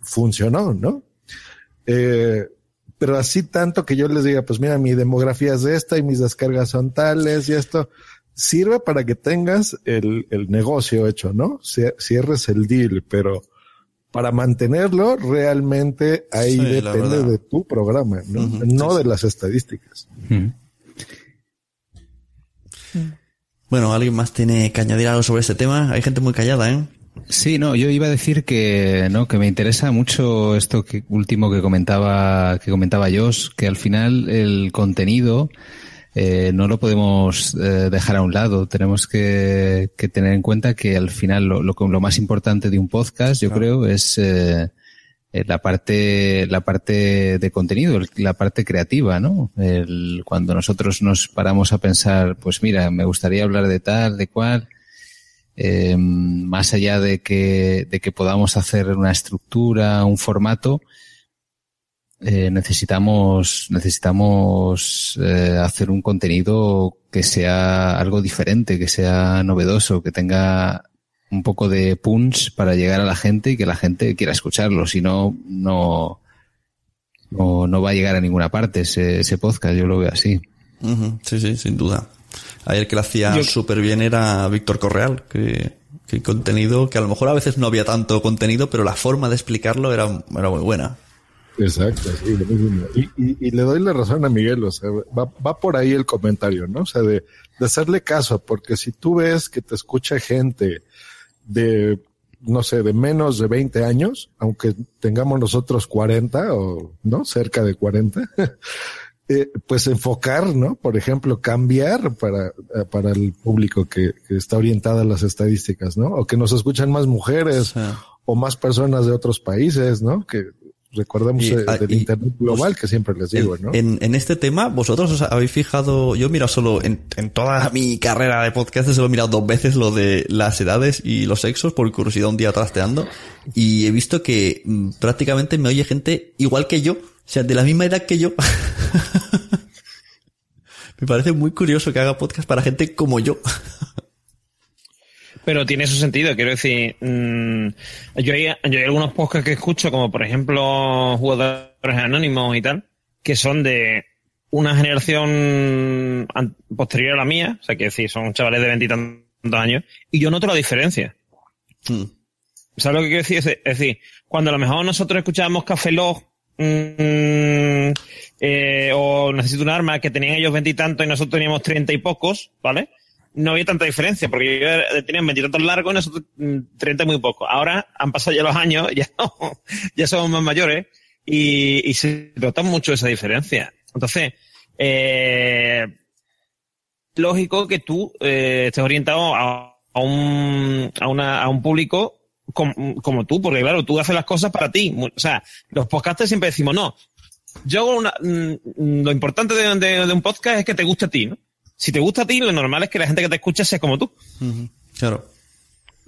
funcionó, ¿no? Eh, pero así tanto que yo les diga, pues mira, mi demografía es esta y mis descargas son tales y esto sirve para que tengas el, el negocio hecho, ¿no? Cierres el deal, pero para mantenerlo realmente ahí sí, depende de tu programa, no, uh -huh, no sí, de las estadísticas. Uh -huh. Bueno, ¿alguien más tiene que añadir algo sobre este tema? Hay gente muy callada, ¿eh? Sí, no, yo iba a decir que no, que me interesa mucho esto que último que comentaba que comentaba Josh, que al final el contenido eh, no lo podemos eh, dejar a un lado. Tenemos que, que, tener en cuenta que al final lo, lo, lo más importante de un podcast, yo claro. creo, es eh, la parte la parte de contenido, la parte creativa, ¿no? El, cuando nosotros nos paramos a pensar, pues mira, me gustaría hablar de tal, de cual eh, más allá de que, de que podamos hacer una estructura, un formato, eh, necesitamos, necesitamos eh, hacer un contenido que sea algo diferente, que sea novedoso, que tenga un poco de punch para llegar a la gente y que la gente quiera escucharlo. Si no, no, no, no va a llegar a ninguna parte ese, ese podcast, yo lo veo así. Sí, sí, sin duda. Ayer que lo hacía súper bien era Víctor Correal, que, que contenido, que a lo mejor a veces no había tanto contenido, pero la forma de explicarlo era, era muy buena. Exacto, sí, lo mismo. Y, y- y le doy la razón a Miguel, o sea, va, va por ahí el comentario, ¿no? O sea, de, de hacerle caso, porque si tú ves que te escucha gente de, no sé, de menos de 20 años, aunque tengamos nosotros 40 o, ¿no? Cerca de 40, <laughs> eh, pues enfocar, ¿no? Por ejemplo, cambiar para, eh, para el público que, que está orientada a las estadísticas, ¿no? O que nos escuchan más mujeres o más personas de otros países, ¿no? Que recordemos Y- eh, ah, del y- Internet global que siempre les digo, ¿no? En, en este tema, vosotros os habéis fijado, yo he mirado solo en, en toda mi carrera de podcast, solo he mirado dos veces lo de las edades y los sexos por curiosidad un día trasteando y he visto que mm, prácticamente me oye gente igual que yo, sea, de la misma edad que yo. <laughs> me parece muy curioso que haga podcast para gente como yo. Pero tiene su sentido, quiero decir, mm, yo, hay, yo hay algunos podcasts que escucho, como por ejemplo Jugadores Anónimos y tal, que son de una generación posterior a la mía, o sea, que decir, son chavales de veintitantos años, y yo noto la diferencia. ¿Sabes lo que quiero decir? Es, es decir, cuando a lo mejor nosotros escuchábamos Café Log, mm, eh, o Necesito un arma, que tenían ellos veintitantos y nosotros teníamos treinta y pocos, ¿vale? No había tanta diferencia, porque ellos era- tenían veintitantos largos y nosotros mm, treinta y muy poco. Ahora han pasado ya los años, <laughs> ya, ya somos más mayores, y, y se nota mucho esa diferencia. Entonces, eh, lógico que tú eh, estés orientado a, a un, a, una, a un público com- como, tú, porque claro, tú haces las cosas para ti. O sea, los podcasters siempre decimos, no, yo hago una, mm, lo importante de, de- de un podcast es que te guste a ti, ¿no? Si te gusta a ti, lo normal es que la gente que te escucha sea como tú. Claro.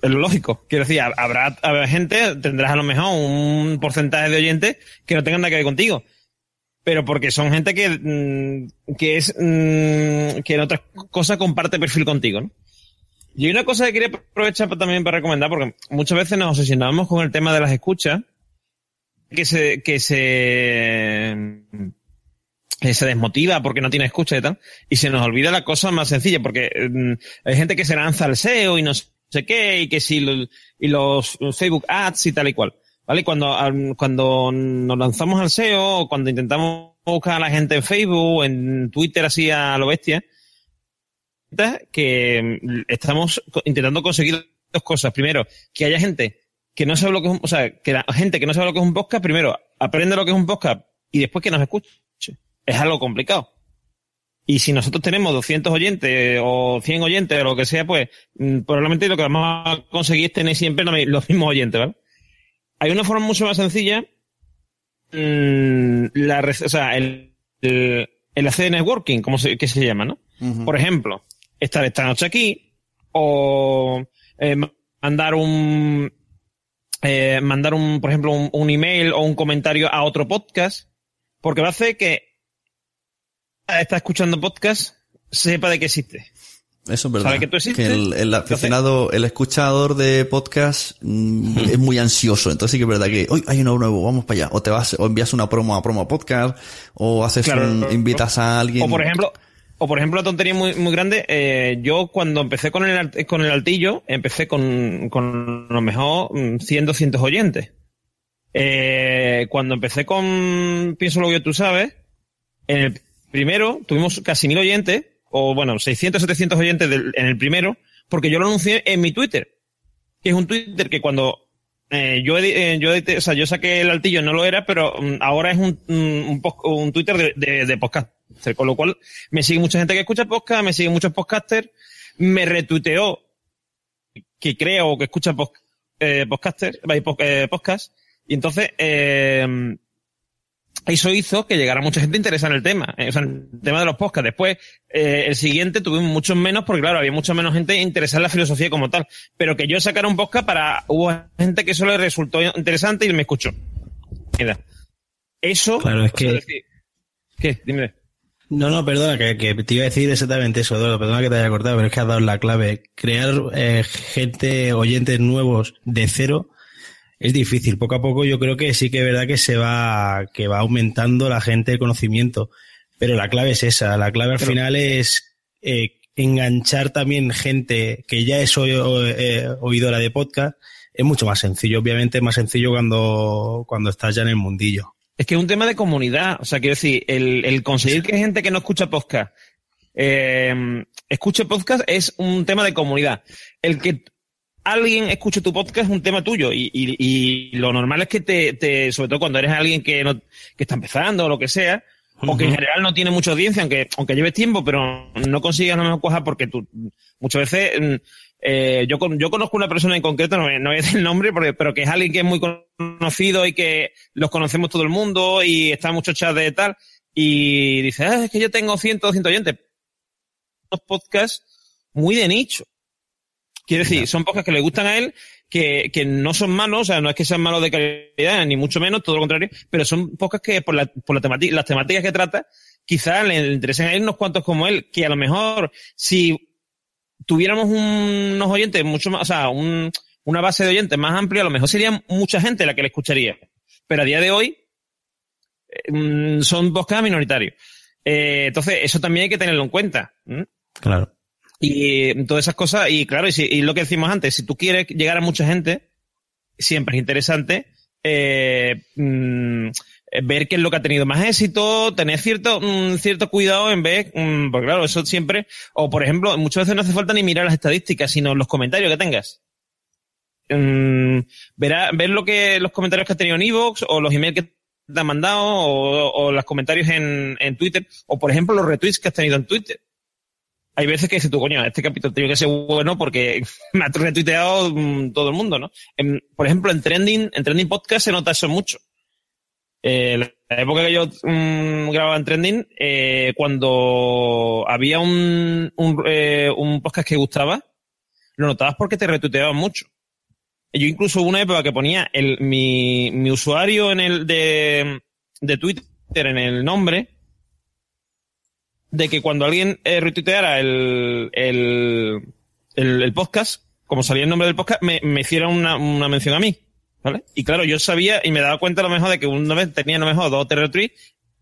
Es lo lógico. Quiero decir, hab- habrá, habrá gente, tendrás a lo mejor un porcentaje de oyentes que no tengan nada que ver contigo. Pero porque son gente que, mm, que es, mm, que en otras cosas comparte perfil contigo, ¿no? Y hay una cosa que quería aprovechar también para recomendar, porque muchas veces nos obsesionamos con el tema de las escuchas, que se, que se, que se desmotiva porque no tiene escucha y tal, y se nos olvida la cosa más sencilla, porque mm, hay gente que se lanza al SEO y no sé qué, y que si y los Facebook ads y tal y cual. ¿Vale? Cuando, cuando nos lanzamos al SEO, o cuando intentamos buscar a la gente en Facebook, en Twitter así a lo bestia, que mm, estamos intentando conseguir dos cosas. Primero, que haya gente que no sabe lo que es un, o sea, que la gente que no sabe lo que es un podcast, primero, aprende lo que es un podcast y después que nos escuche. Es algo complicado. Y si nosotros tenemos 200 oyentes o 100 oyentes o lo que sea, pues mm, probablemente lo que vamos a conseguir es tener siempre los mismos oyentes, ¿vale? Hay una forma mucho más sencilla, mm, la, o sea, el, el, el hacer networking, como se, que se llama, ¿no? Por ejemplo, estar esta noche aquí o eh, ma- mandar un eh, mandar un, por ejemplo, un, un email o un comentario a otro podcast, porque va a hacer que está escuchando podcast sepa de que existe. Eso es verdad. Sabe que tú existes. el, el aficionado, el escuchador de podcast mm, es muy ansioso. Entonces sí que es verdad que hoy hay uno nuevo, vamos para allá. O te vas, o envías una promo a promo podcast, o haces Claro. un, invitas a alguien. O por ejemplo, o por ejemplo, una tontería muy, muy grande, eh, yo cuando empecé con el, con el altillo, empecé con, con a lo mejor mm, 100, 200 oyentes. Eh, cuando empecé con Pienso lo que tú sabes, en el primero tuvimos casi mil oyentes, o bueno, 600, 700 oyentes en el primero, porque yo lo anuncié en mi Twitter. Que es un Twitter que cuando eh, yo, eh, yo, o sea, yo saqué el altillo, no lo era, pero mm, ahora es un, un, un pos- un Twitter de, de, de podcast. Con lo cual, me sigue mucha gente que escucha podcast, me siguen muchos podcasters, me retuiteó que creo que escucha eh, podcaster, eh, eh, podcast, y entonces, eh, eso hizo que llegara mucha gente interesada en el tema, o sea, en el tema de los podcasts. Después, eh, el siguiente tuvimos muchos menos, porque claro, había mucha menos gente interesada en la filosofía como tal. Pero que yo sacara un podcast para, hubo gente que eso le resultó interesante y me escuchó. Mira. Eso. Claro, es que- decir- ¿Qué? Dime. No, no, perdona, que, que te iba a decir exactamente eso, Eduardo, perdona que te haya cortado, pero es que has dado la clave. Crear eh, gente, oyentes nuevos de cero es difícil. Poco a poco yo creo que sí que es verdad que se va, que va aumentando la gente de conocimiento. Pero la clave es esa, la clave al Pero- final es eh, enganchar también gente que ya es o- eh, oidora de podcast. Es mucho más sencillo, obviamente es más sencillo cuando, cuando estás ya en el mundillo. Es que es un tema de comunidad. O sea, quiero decir, el, el conseguir que gente que no escucha podcast eh, escuche podcast es un tema de comunidad. El que alguien escuche tu podcast es un tema tuyo y, y, y lo normal es que te, te, sobre todo cuando eres alguien que, no, que está empezando o lo que sea, o que en general no tiene mucha audiencia, aunque, aunque lleves tiempo, pero no consigas la mejor cosa porque tú, muchas veces, mm, eh, yo, con- yo conozco una persona en concreto, no, voy- no voy a decir el nombre, porque, pero que es alguien que es muy conocido y que los conocemos todo el mundo y está en muchos chats de tal, y dice, ah, es que yo tengo 100, 200 oyentes. Unos podcasts muy de nicho. Quiero decir, son podcasts que le gustan a él, que, que no son malos, o sea, no es que sean malos de calidad, ni mucho menos, todo lo contrario, pero son podcasts que por, la, por la temati- las temáticas que trata, quizás le interesen a él unos cuantos como él, que a lo mejor si tuviéramos un- unos oyentes mucho más, o sea, un- una base de oyentes más amplia, a lo mejor sería mucha gente la que le escucharía. Pero a día de hoy, eh, mm, son podcasts minoritarios. Eh, entonces, eso también hay que tenerlo en cuenta. Claro. Y eh, todas esas cosas, y claro, y, si- y lo que decimos antes, si tú quieres llegar a mucha gente, siempre es interesante eh, mm, eh, ver qué es lo que ha tenido más éxito, tener cierto, mm, cierto cuidado en ver, mm, porque claro, eso siempre, o por ejemplo, muchas veces no hace falta ni mirar las estadísticas, sino los comentarios que tengas. Mm, verá, ver lo que, los comentarios que has tenido en Evox, o los emails que te han mandado, o, o los comentarios en, en Twitter, o por ejemplo los retweets que has tenido en Twitter hay veces que dices tú, coño, este capítulo tiene que ser bueno porque <laughs> me ha retuiteado mm, todo el mundo, ¿no? En- por ejemplo, en Trending, en Trending Podcast se nota eso mucho. Eh, la época que yo mm, grababa en Trending, eh, cuando había un, un, eh, un podcast que gustaba, lo notabas porque te retuiteaban mucho. Yo incluso hubo una época que ponía el, mi, mi usuario en el de, de Twitter en el nombre, de que cuando alguien eh, retuiteara el, el, el, podcast, como salía el nombre del podcast, me, me hiciera una, una mención a mí. Y claro, yo sabía y me daba cuenta a lo mejor de que vez tenía a lo mejor dos o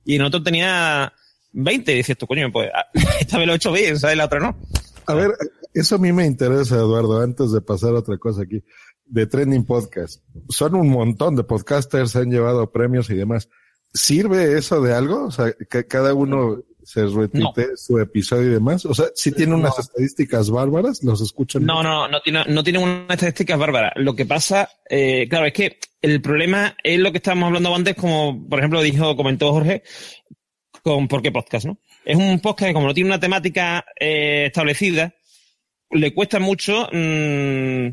y en otro tenía 20. Y dices tú, coño, pues ah, <laughs> esta vez lo he hecho bien, ¿sabes? La otra no. A ver, eso a mí me interesa, Eduardo, antes de pasar a otra cosa aquí, de Trending Podcast. Son un montón de podcasters, han llevado premios y demás. ¿Sirve eso de algo? O sea, que cada uno se retuite su episodio y demás. O sea, si tiene unas estadísticas bárbaras, los escuchan. No, no, no tiene, no tiene unas estadísticas bárbaras. Lo que pasa, eh, claro, es que el problema es lo que estábamos hablando antes, como por ejemplo dijo, comentó Jorge, con ¿Por qué podcast? ¿no? Es un podcast que como no tiene una temática eh, establecida, le cuesta mucho mm,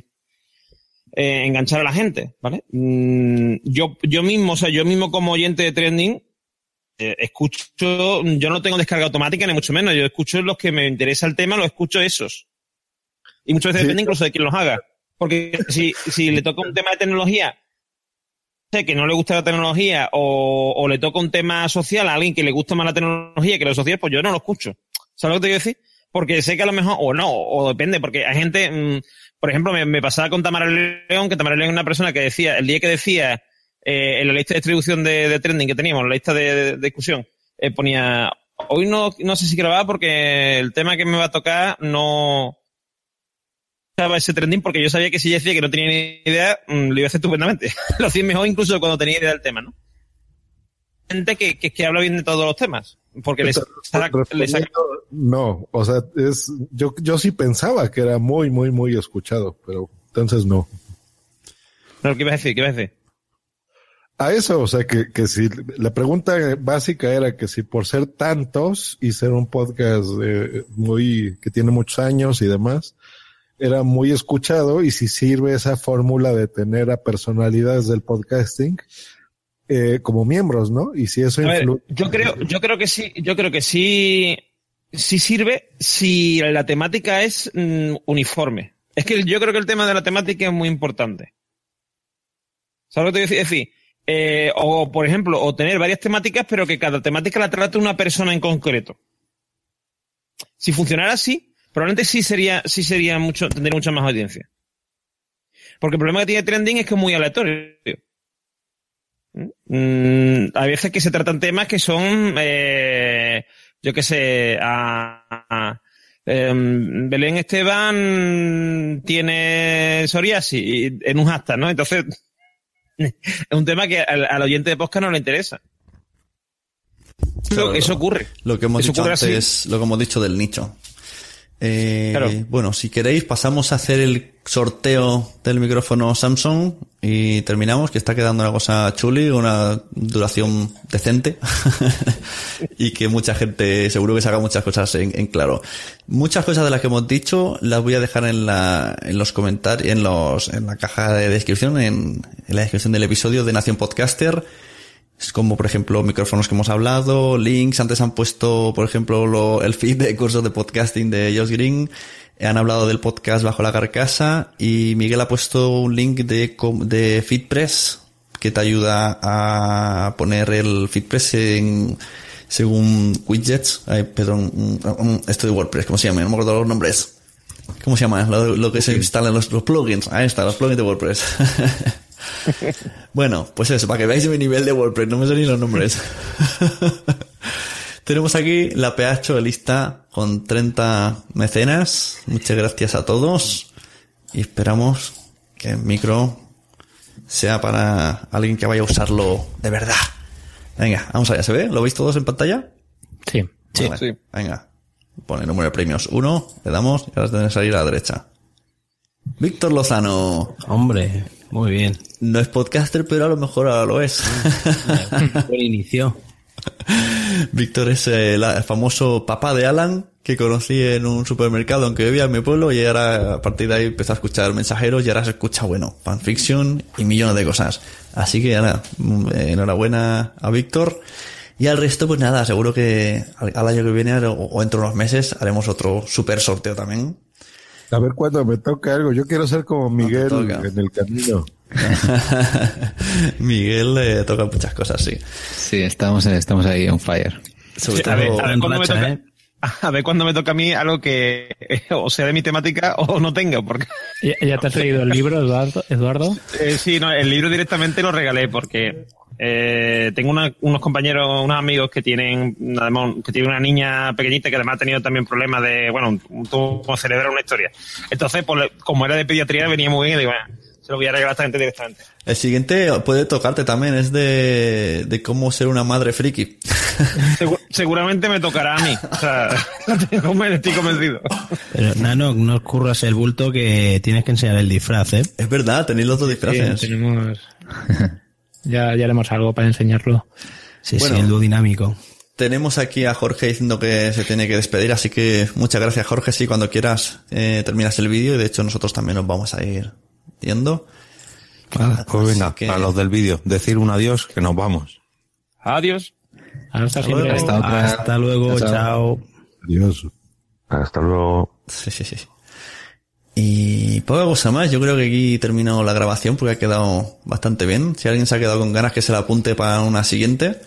eh, enganchar a la gente, ¿vale? Mm, yo, yo mismo, o sea, yo mismo como oyente de trending, eh, escucho, yo no tengo descarga automática ni mucho menos, yo escucho los que me interesa el tema, los escucho esos. Y muchas veces depende incluso de quién los haga. Porque si, si le toca un tema de tecnología, sé que no le gusta la tecnología, o, o le toca un tema social a alguien que le gusta más la tecnología que lo social, pues yo no lo escucho. ¿Sabes lo que te quiero decir? Porque sé que a lo mejor, o no, o depende, porque hay gente, mm, por ejemplo, me, me pasaba con Tamara León, que Tamara León es una persona que decía, el día que decía, eh, en la lista de distribución de, de trending que teníamos, en la lista de, de discusión, eh, ponía, hoy no, no sé si grabar porque el tema que me va a tocar no estaba ese trending porque yo sabía que si decía que no tenía ni idea, mm, lo iba a hacer estupendamente. <laughs> lo hacía mejor incluso cuando tenía idea del tema, ¿no? Gente que, que, que habla bien de todos los temas. Porque les, les No, o sea, es, yo, yo sí pensaba que era muy, muy, muy escuchado, pero entonces no. No, ¿qué ibas a decir? ¿Qué ibas a decir? A eso, o sea, que, que si la pregunta básica era que si por ser tantos y ser un podcast eh, muy, que tiene muchos años y demás, era muy escuchado y si sirve esa fórmula de tener a personalidades del podcasting eh, como miembros, ¿no? Y si eso A ver, influye. yo creo, yo creo que sí, yo creo que sí, sí sirve si la temática es mm, uniforme. Es que yo creo que el tema de la temática es muy importante. ¿Sabes lo que te decir? Es decir, eh, o por ejemplo, o tener varias temáticas, pero que cada temática la trate una persona en concreto. Si funcionara así, probablemente sí sería, sí sería mucho, tendría mucha más audiencia. Porque el problema que tiene trending es que es muy aleatorio. Mm, hay veces que se tratan temas que son, eh, yo qué sé, a, a- em, Belén Esteban tiene psoriasis en un hashtag, ¿no? Entonces, es un tema que al, al oyente de podcast no le interesa. Eso ocurre. Lo que hemos dicho antes, lo que hemos dicho del nicho. Eh, Claro. Bueno, si queréis pasamos a hacer el sorteo del micrófono Samsung y terminamos, que está quedando una cosa chuli, una duración decente <laughs> y que mucha gente seguro que saca muchas cosas en, en claro. Muchas cosas de las que hemos dicho las voy a dejar en la, en los comentarios, en los, en la caja de descripción, en, en la descripción del episodio de Nación Podcaster. Es como, por ejemplo, micrófonos que hemos hablado, links. Antes han puesto, por ejemplo, lo- el feed de cursos de podcasting de Josh Green. Han hablado del podcast Bajo la Carcasa. Y Miguel ha puesto un link de, de FeedPress que te ayuda a poner el FeedPress en, según widgets. Ay, perdón, esto de WordPress, ¿cómo se llama? No me acuerdo los nombres. ¿Cómo se llama? Lo, lo que se instala en los, los plugins. Ahí está, los plugins de WordPress. <laughs> <laughs> bueno, pues eso, para que veáis mi nivel de WordPress, no me sé ni los nombres. <laughs> Tenemos aquí la PH lista con 30 mecenas. Muchas gracias a todos. Y esperamos que el micro sea para alguien que vaya a usarlo de verdad. Venga, vamos allá. ¿Se ve? ¿Lo veis todos en pantalla? Sí. Sí. Venga. Pone el número de premios 1, le damos y ahora tiene que salir a la derecha. Víctor Lozano. Hombre, muy bien. No es podcaster, pero a lo mejor ahora lo es. <laughs> Buen inicio. Víctor es el famoso papá de Alan que conocí en un supermercado aunque vivía en mi pueblo y ahora a partir de ahí empezó a escuchar mensajeros y ahora se escucha, bueno, fanfiction y millones de cosas. Así que ahora, mm, eh, enhorabuena a Víctor. Y al resto, pues nada, seguro que al, año que viene o, o dentro de unos meses haremos otro super sorteo también. A ver cuándo me toca algo. Yo quiero ser como Miguel en el camino. <laughs> Miguel le toca muchas cosas, sí. Sí, estamos, estamos ahí on fire. Sobre Sí, a ver, todo a ver cuándo me toca. ¿eh? <laughs> A ver cuándo me toca a mí algo que eh, o sea de mi temática o no tenga, porque ¿Ya, ya te has leído el libro, Eduardo? Eduardo? Eh, sí, no, el libro directamente lo regalé porque eh, tengo una- unos compañeros, unos amigos que tienen, además, que tienen una niña pequeñita que además ha tenido también problemas de, bueno, un tumor cerebral, una historia. Entonces, pues, como era de pediatría, venía muy bien y digo, bueno, se lo voy a regalar a esta gente directamente. El siguiente puede tocarte también, es de, de cómo ser una madre friki. <laughs> Segu- seguramente me tocará a mí. O sea, <laughs> estoy convencido. Pero, Nano, no curras el bulto que tienes que enseñar el disfraz, ¿eh? Es verdad, tenéis los dos disfraces. Sí, tenemos... <laughs> ya, ya haremos algo para enseñarlo. Sí, Bueno. sí, el dúo dinámico. Tenemos aquí a Jorge diciendo que se tiene que despedir, así que muchas gracias Jorge. Sí, cuando quieras eh, terminas el vídeo y de hecho nosotros también nos vamos a ir yendo. Pues venga, que- a los del vídeo, decir un adiós que nos vamos. Adiós. Hasta luego. Hasta otra. Hasta luego, Chao. chao. Adiós. Hasta luego. Sí, sí, sí. Y poca cosa más, yo creo que aquí termino la grabación porque ha quedado bastante bien. Si alguien se ha quedado con ganas que se la apunte para una siguiente.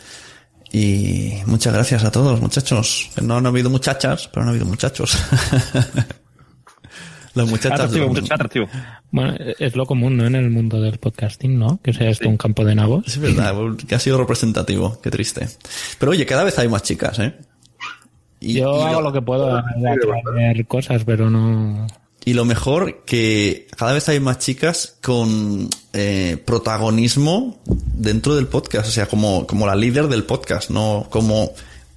Y muchas gracias a todos, muchachos. No han habido muchachas, pero han habido muchachos. <laughs> Las muchachas. Atractivo, lo- muchacho, atractivo. Bueno, es lo común, ¿no? En el mundo del podcasting, ¿no? Que sea esto un campo de nabos. Es verdad, que ha sido representativo, qué triste. Pero oye, cada vez hay más chicas, ¿eh? Y, Yo y hago lo, lo que puedo de atraer cosas, pero no... y lo mejor que cada vez hay más chicas con eh, protagonismo dentro del podcast, o sea, como, como la líder del podcast, no como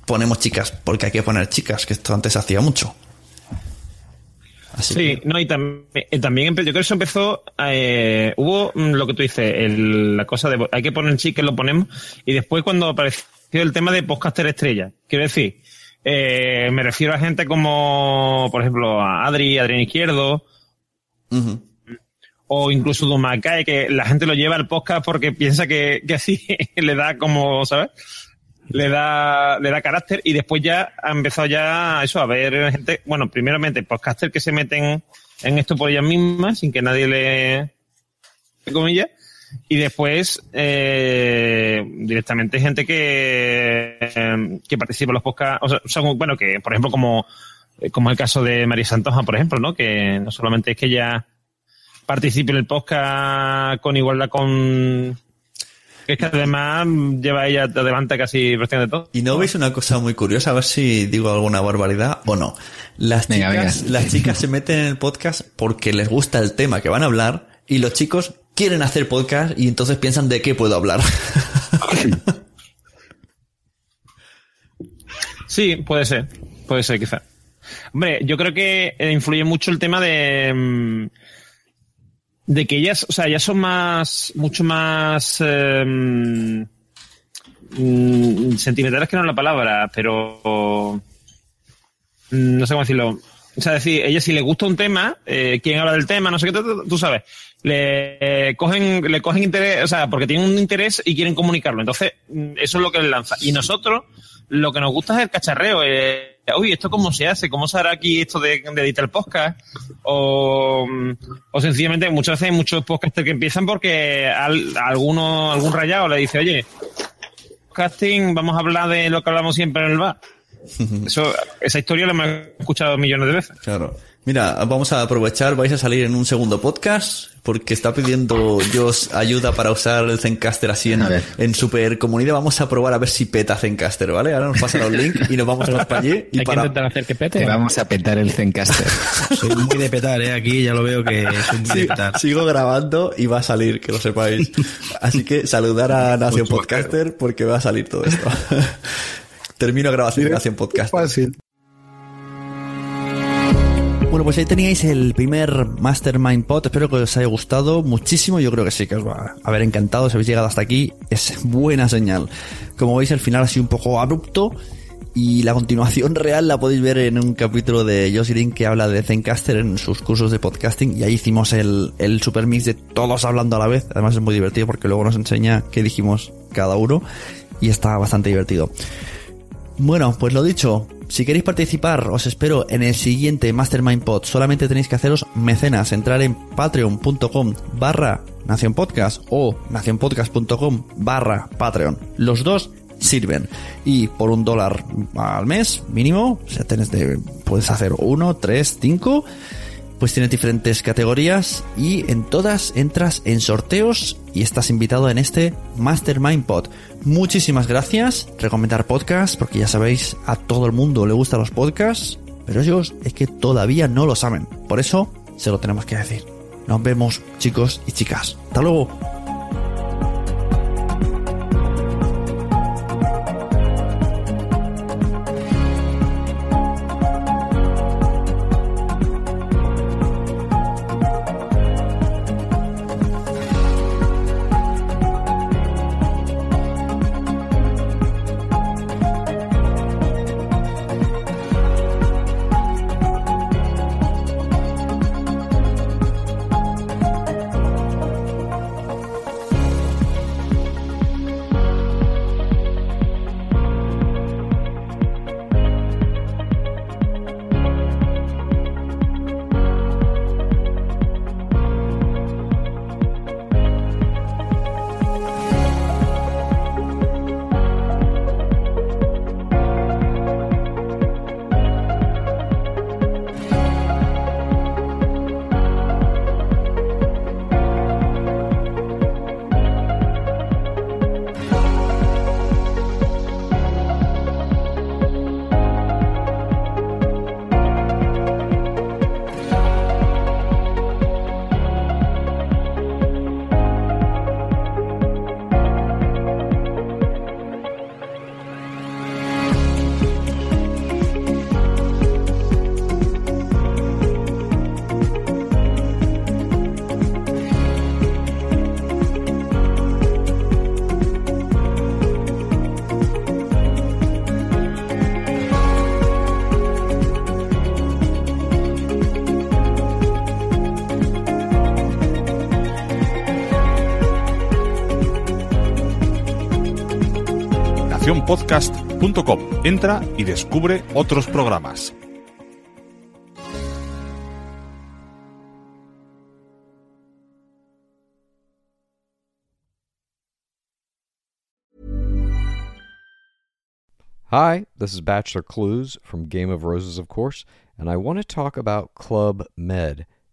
ponemos chicas porque hay que poner chicas, que esto antes se hacía mucho. Así Sí, no, y tam- eh, también, empe- yo creo que eso empezó, eh, hubo mm, lo que tú dices, el- la cosa de hay que poner chicas, lo ponemos, y después cuando apareció el tema de podcaster estrella, quiero decir, eh, me refiero a gente como, por ejemplo, a Adri, Adrián Izquierdo, o incluso Dumacae, que la gente lo lleva al podcast porque piensa que, que así <laughs> le da como, ¿sabes? Le da, le da carácter y después ya ha empezado ya eso a ver gente, bueno, primeramente podcaster que se meten en esto por ellas mismas sin que nadie le, comillas, y después eh, directamente gente que, eh, que participa en los podcasts, o sea, son, bueno, que por ejemplo como, como el caso de María Santoja, por ejemplo, ¿no? Que no solamente es que ella participe en el podcast con igualdad con es que además lleva ella adelante casi prácticamente todo. Y no veis una cosa muy curiosa, a ver si digo alguna barbaridad o no. Las Venga, chicas, venga. las chicas se meten en el podcast porque les gusta el tema que van a hablar y los chicos quieren hacer podcast y entonces piensan de qué puedo hablar. <laughs> Sí, puede ser. Puede ser, quizá. Hombre, yo creo que eh, influye mucho el tema de. mm, De que ellas, o sea, ellas son más. mucho más. eh, sentimentales que no es la palabra, pero. mm, No sé cómo decirlo. O sea, decir, ella si le gusta un tema, eh, quien habla del tema, no sé qué, tú sabes, le eh, cogen, le cogen interés, o sea, porque tienen un interés y quieren comunicarlo. Entonces, mm, eso es lo que les lanza. Y nosotros, lo que nos gusta es el cacharreo. Eh, Uy, ¿esto cómo se hace? ¿Cómo se hará aquí esto de, de editar el podcast? O, mm, o sencillamente, muchas veces hay muchos podcasters que empiezan porque al, alguno, algún rayado le dice, oye, casting, vamos a hablar de lo que hablamos siempre en el bar. <laughs> Eso, esa historia la hemos escuchado millones de veces. Claro. Mira, vamos a aprovechar, vais a salir en un segundo podcast, porque está pidiendo Josh ayuda para usar el Zencaster así en, en super comunidad. Vamos a probar a ver si peta Zencaster, ¿vale? Ahora nos pasan los links y nos vamos todos para allí. Y Hay para... que intentar hacer que pete. Vamos a petar el Zencaster. <laughs> Soy muy de petar, ¿eh? Aquí ya lo veo que soy muy Sí, de petar. sigo grabando y va a salir, que lo sepáis. <laughs> Así que saludar a Nación Podcaster porque va a salir todo esto. <laughs> Termino grabación de Nación Podcast. Fácil. Bueno, pues ahí teníais el primer Mastermind Pod. Espero que os haya gustado muchísimo. Yo creo que sí, que os va a haber encantado. Si habéis llegado hasta aquí, es buena señal. Como veis, el final ha sido un poco abrupto. Y la continuación <laughs> real la podéis ver en un capítulo de Josh que habla de Zencaster en sus cursos de podcasting. Y ahí hicimos el, el super mix de todos hablando a la vez. Además es muy divertido porque luego nos enseña qué dijimos cada uno. Y está bastante divertido. Bueno, pues lo dicho, si queréis participar, os espero en el siguiente Mastermind Pod. Solamente tenéis que haceros mecenas, entrar en patreon.com barra nacionpodcast o nacionpodcast.com barra patreon. Los dos sirven. Y por un dólar al mes, mínimo, o sea, tenés de, puedes hacer uno, tres, cinco, pues tienes diferentes categorías y en todas entras en sorteos y estás invitado en este Mastermind Pod. Muchísimas gracias. Recomendar podcast porque ya sabéis, a todo el mundo le gustan los podcasts, pero ellos es que todavía no lo saben. Por eso se lo tenemos que decir. Nos vemos, chicos y chicas. Hasta luego. Entra y descubre otros programas. Hi, this is Bachelor Clues from Game of Roses, of course, and I want to talk about Club Med.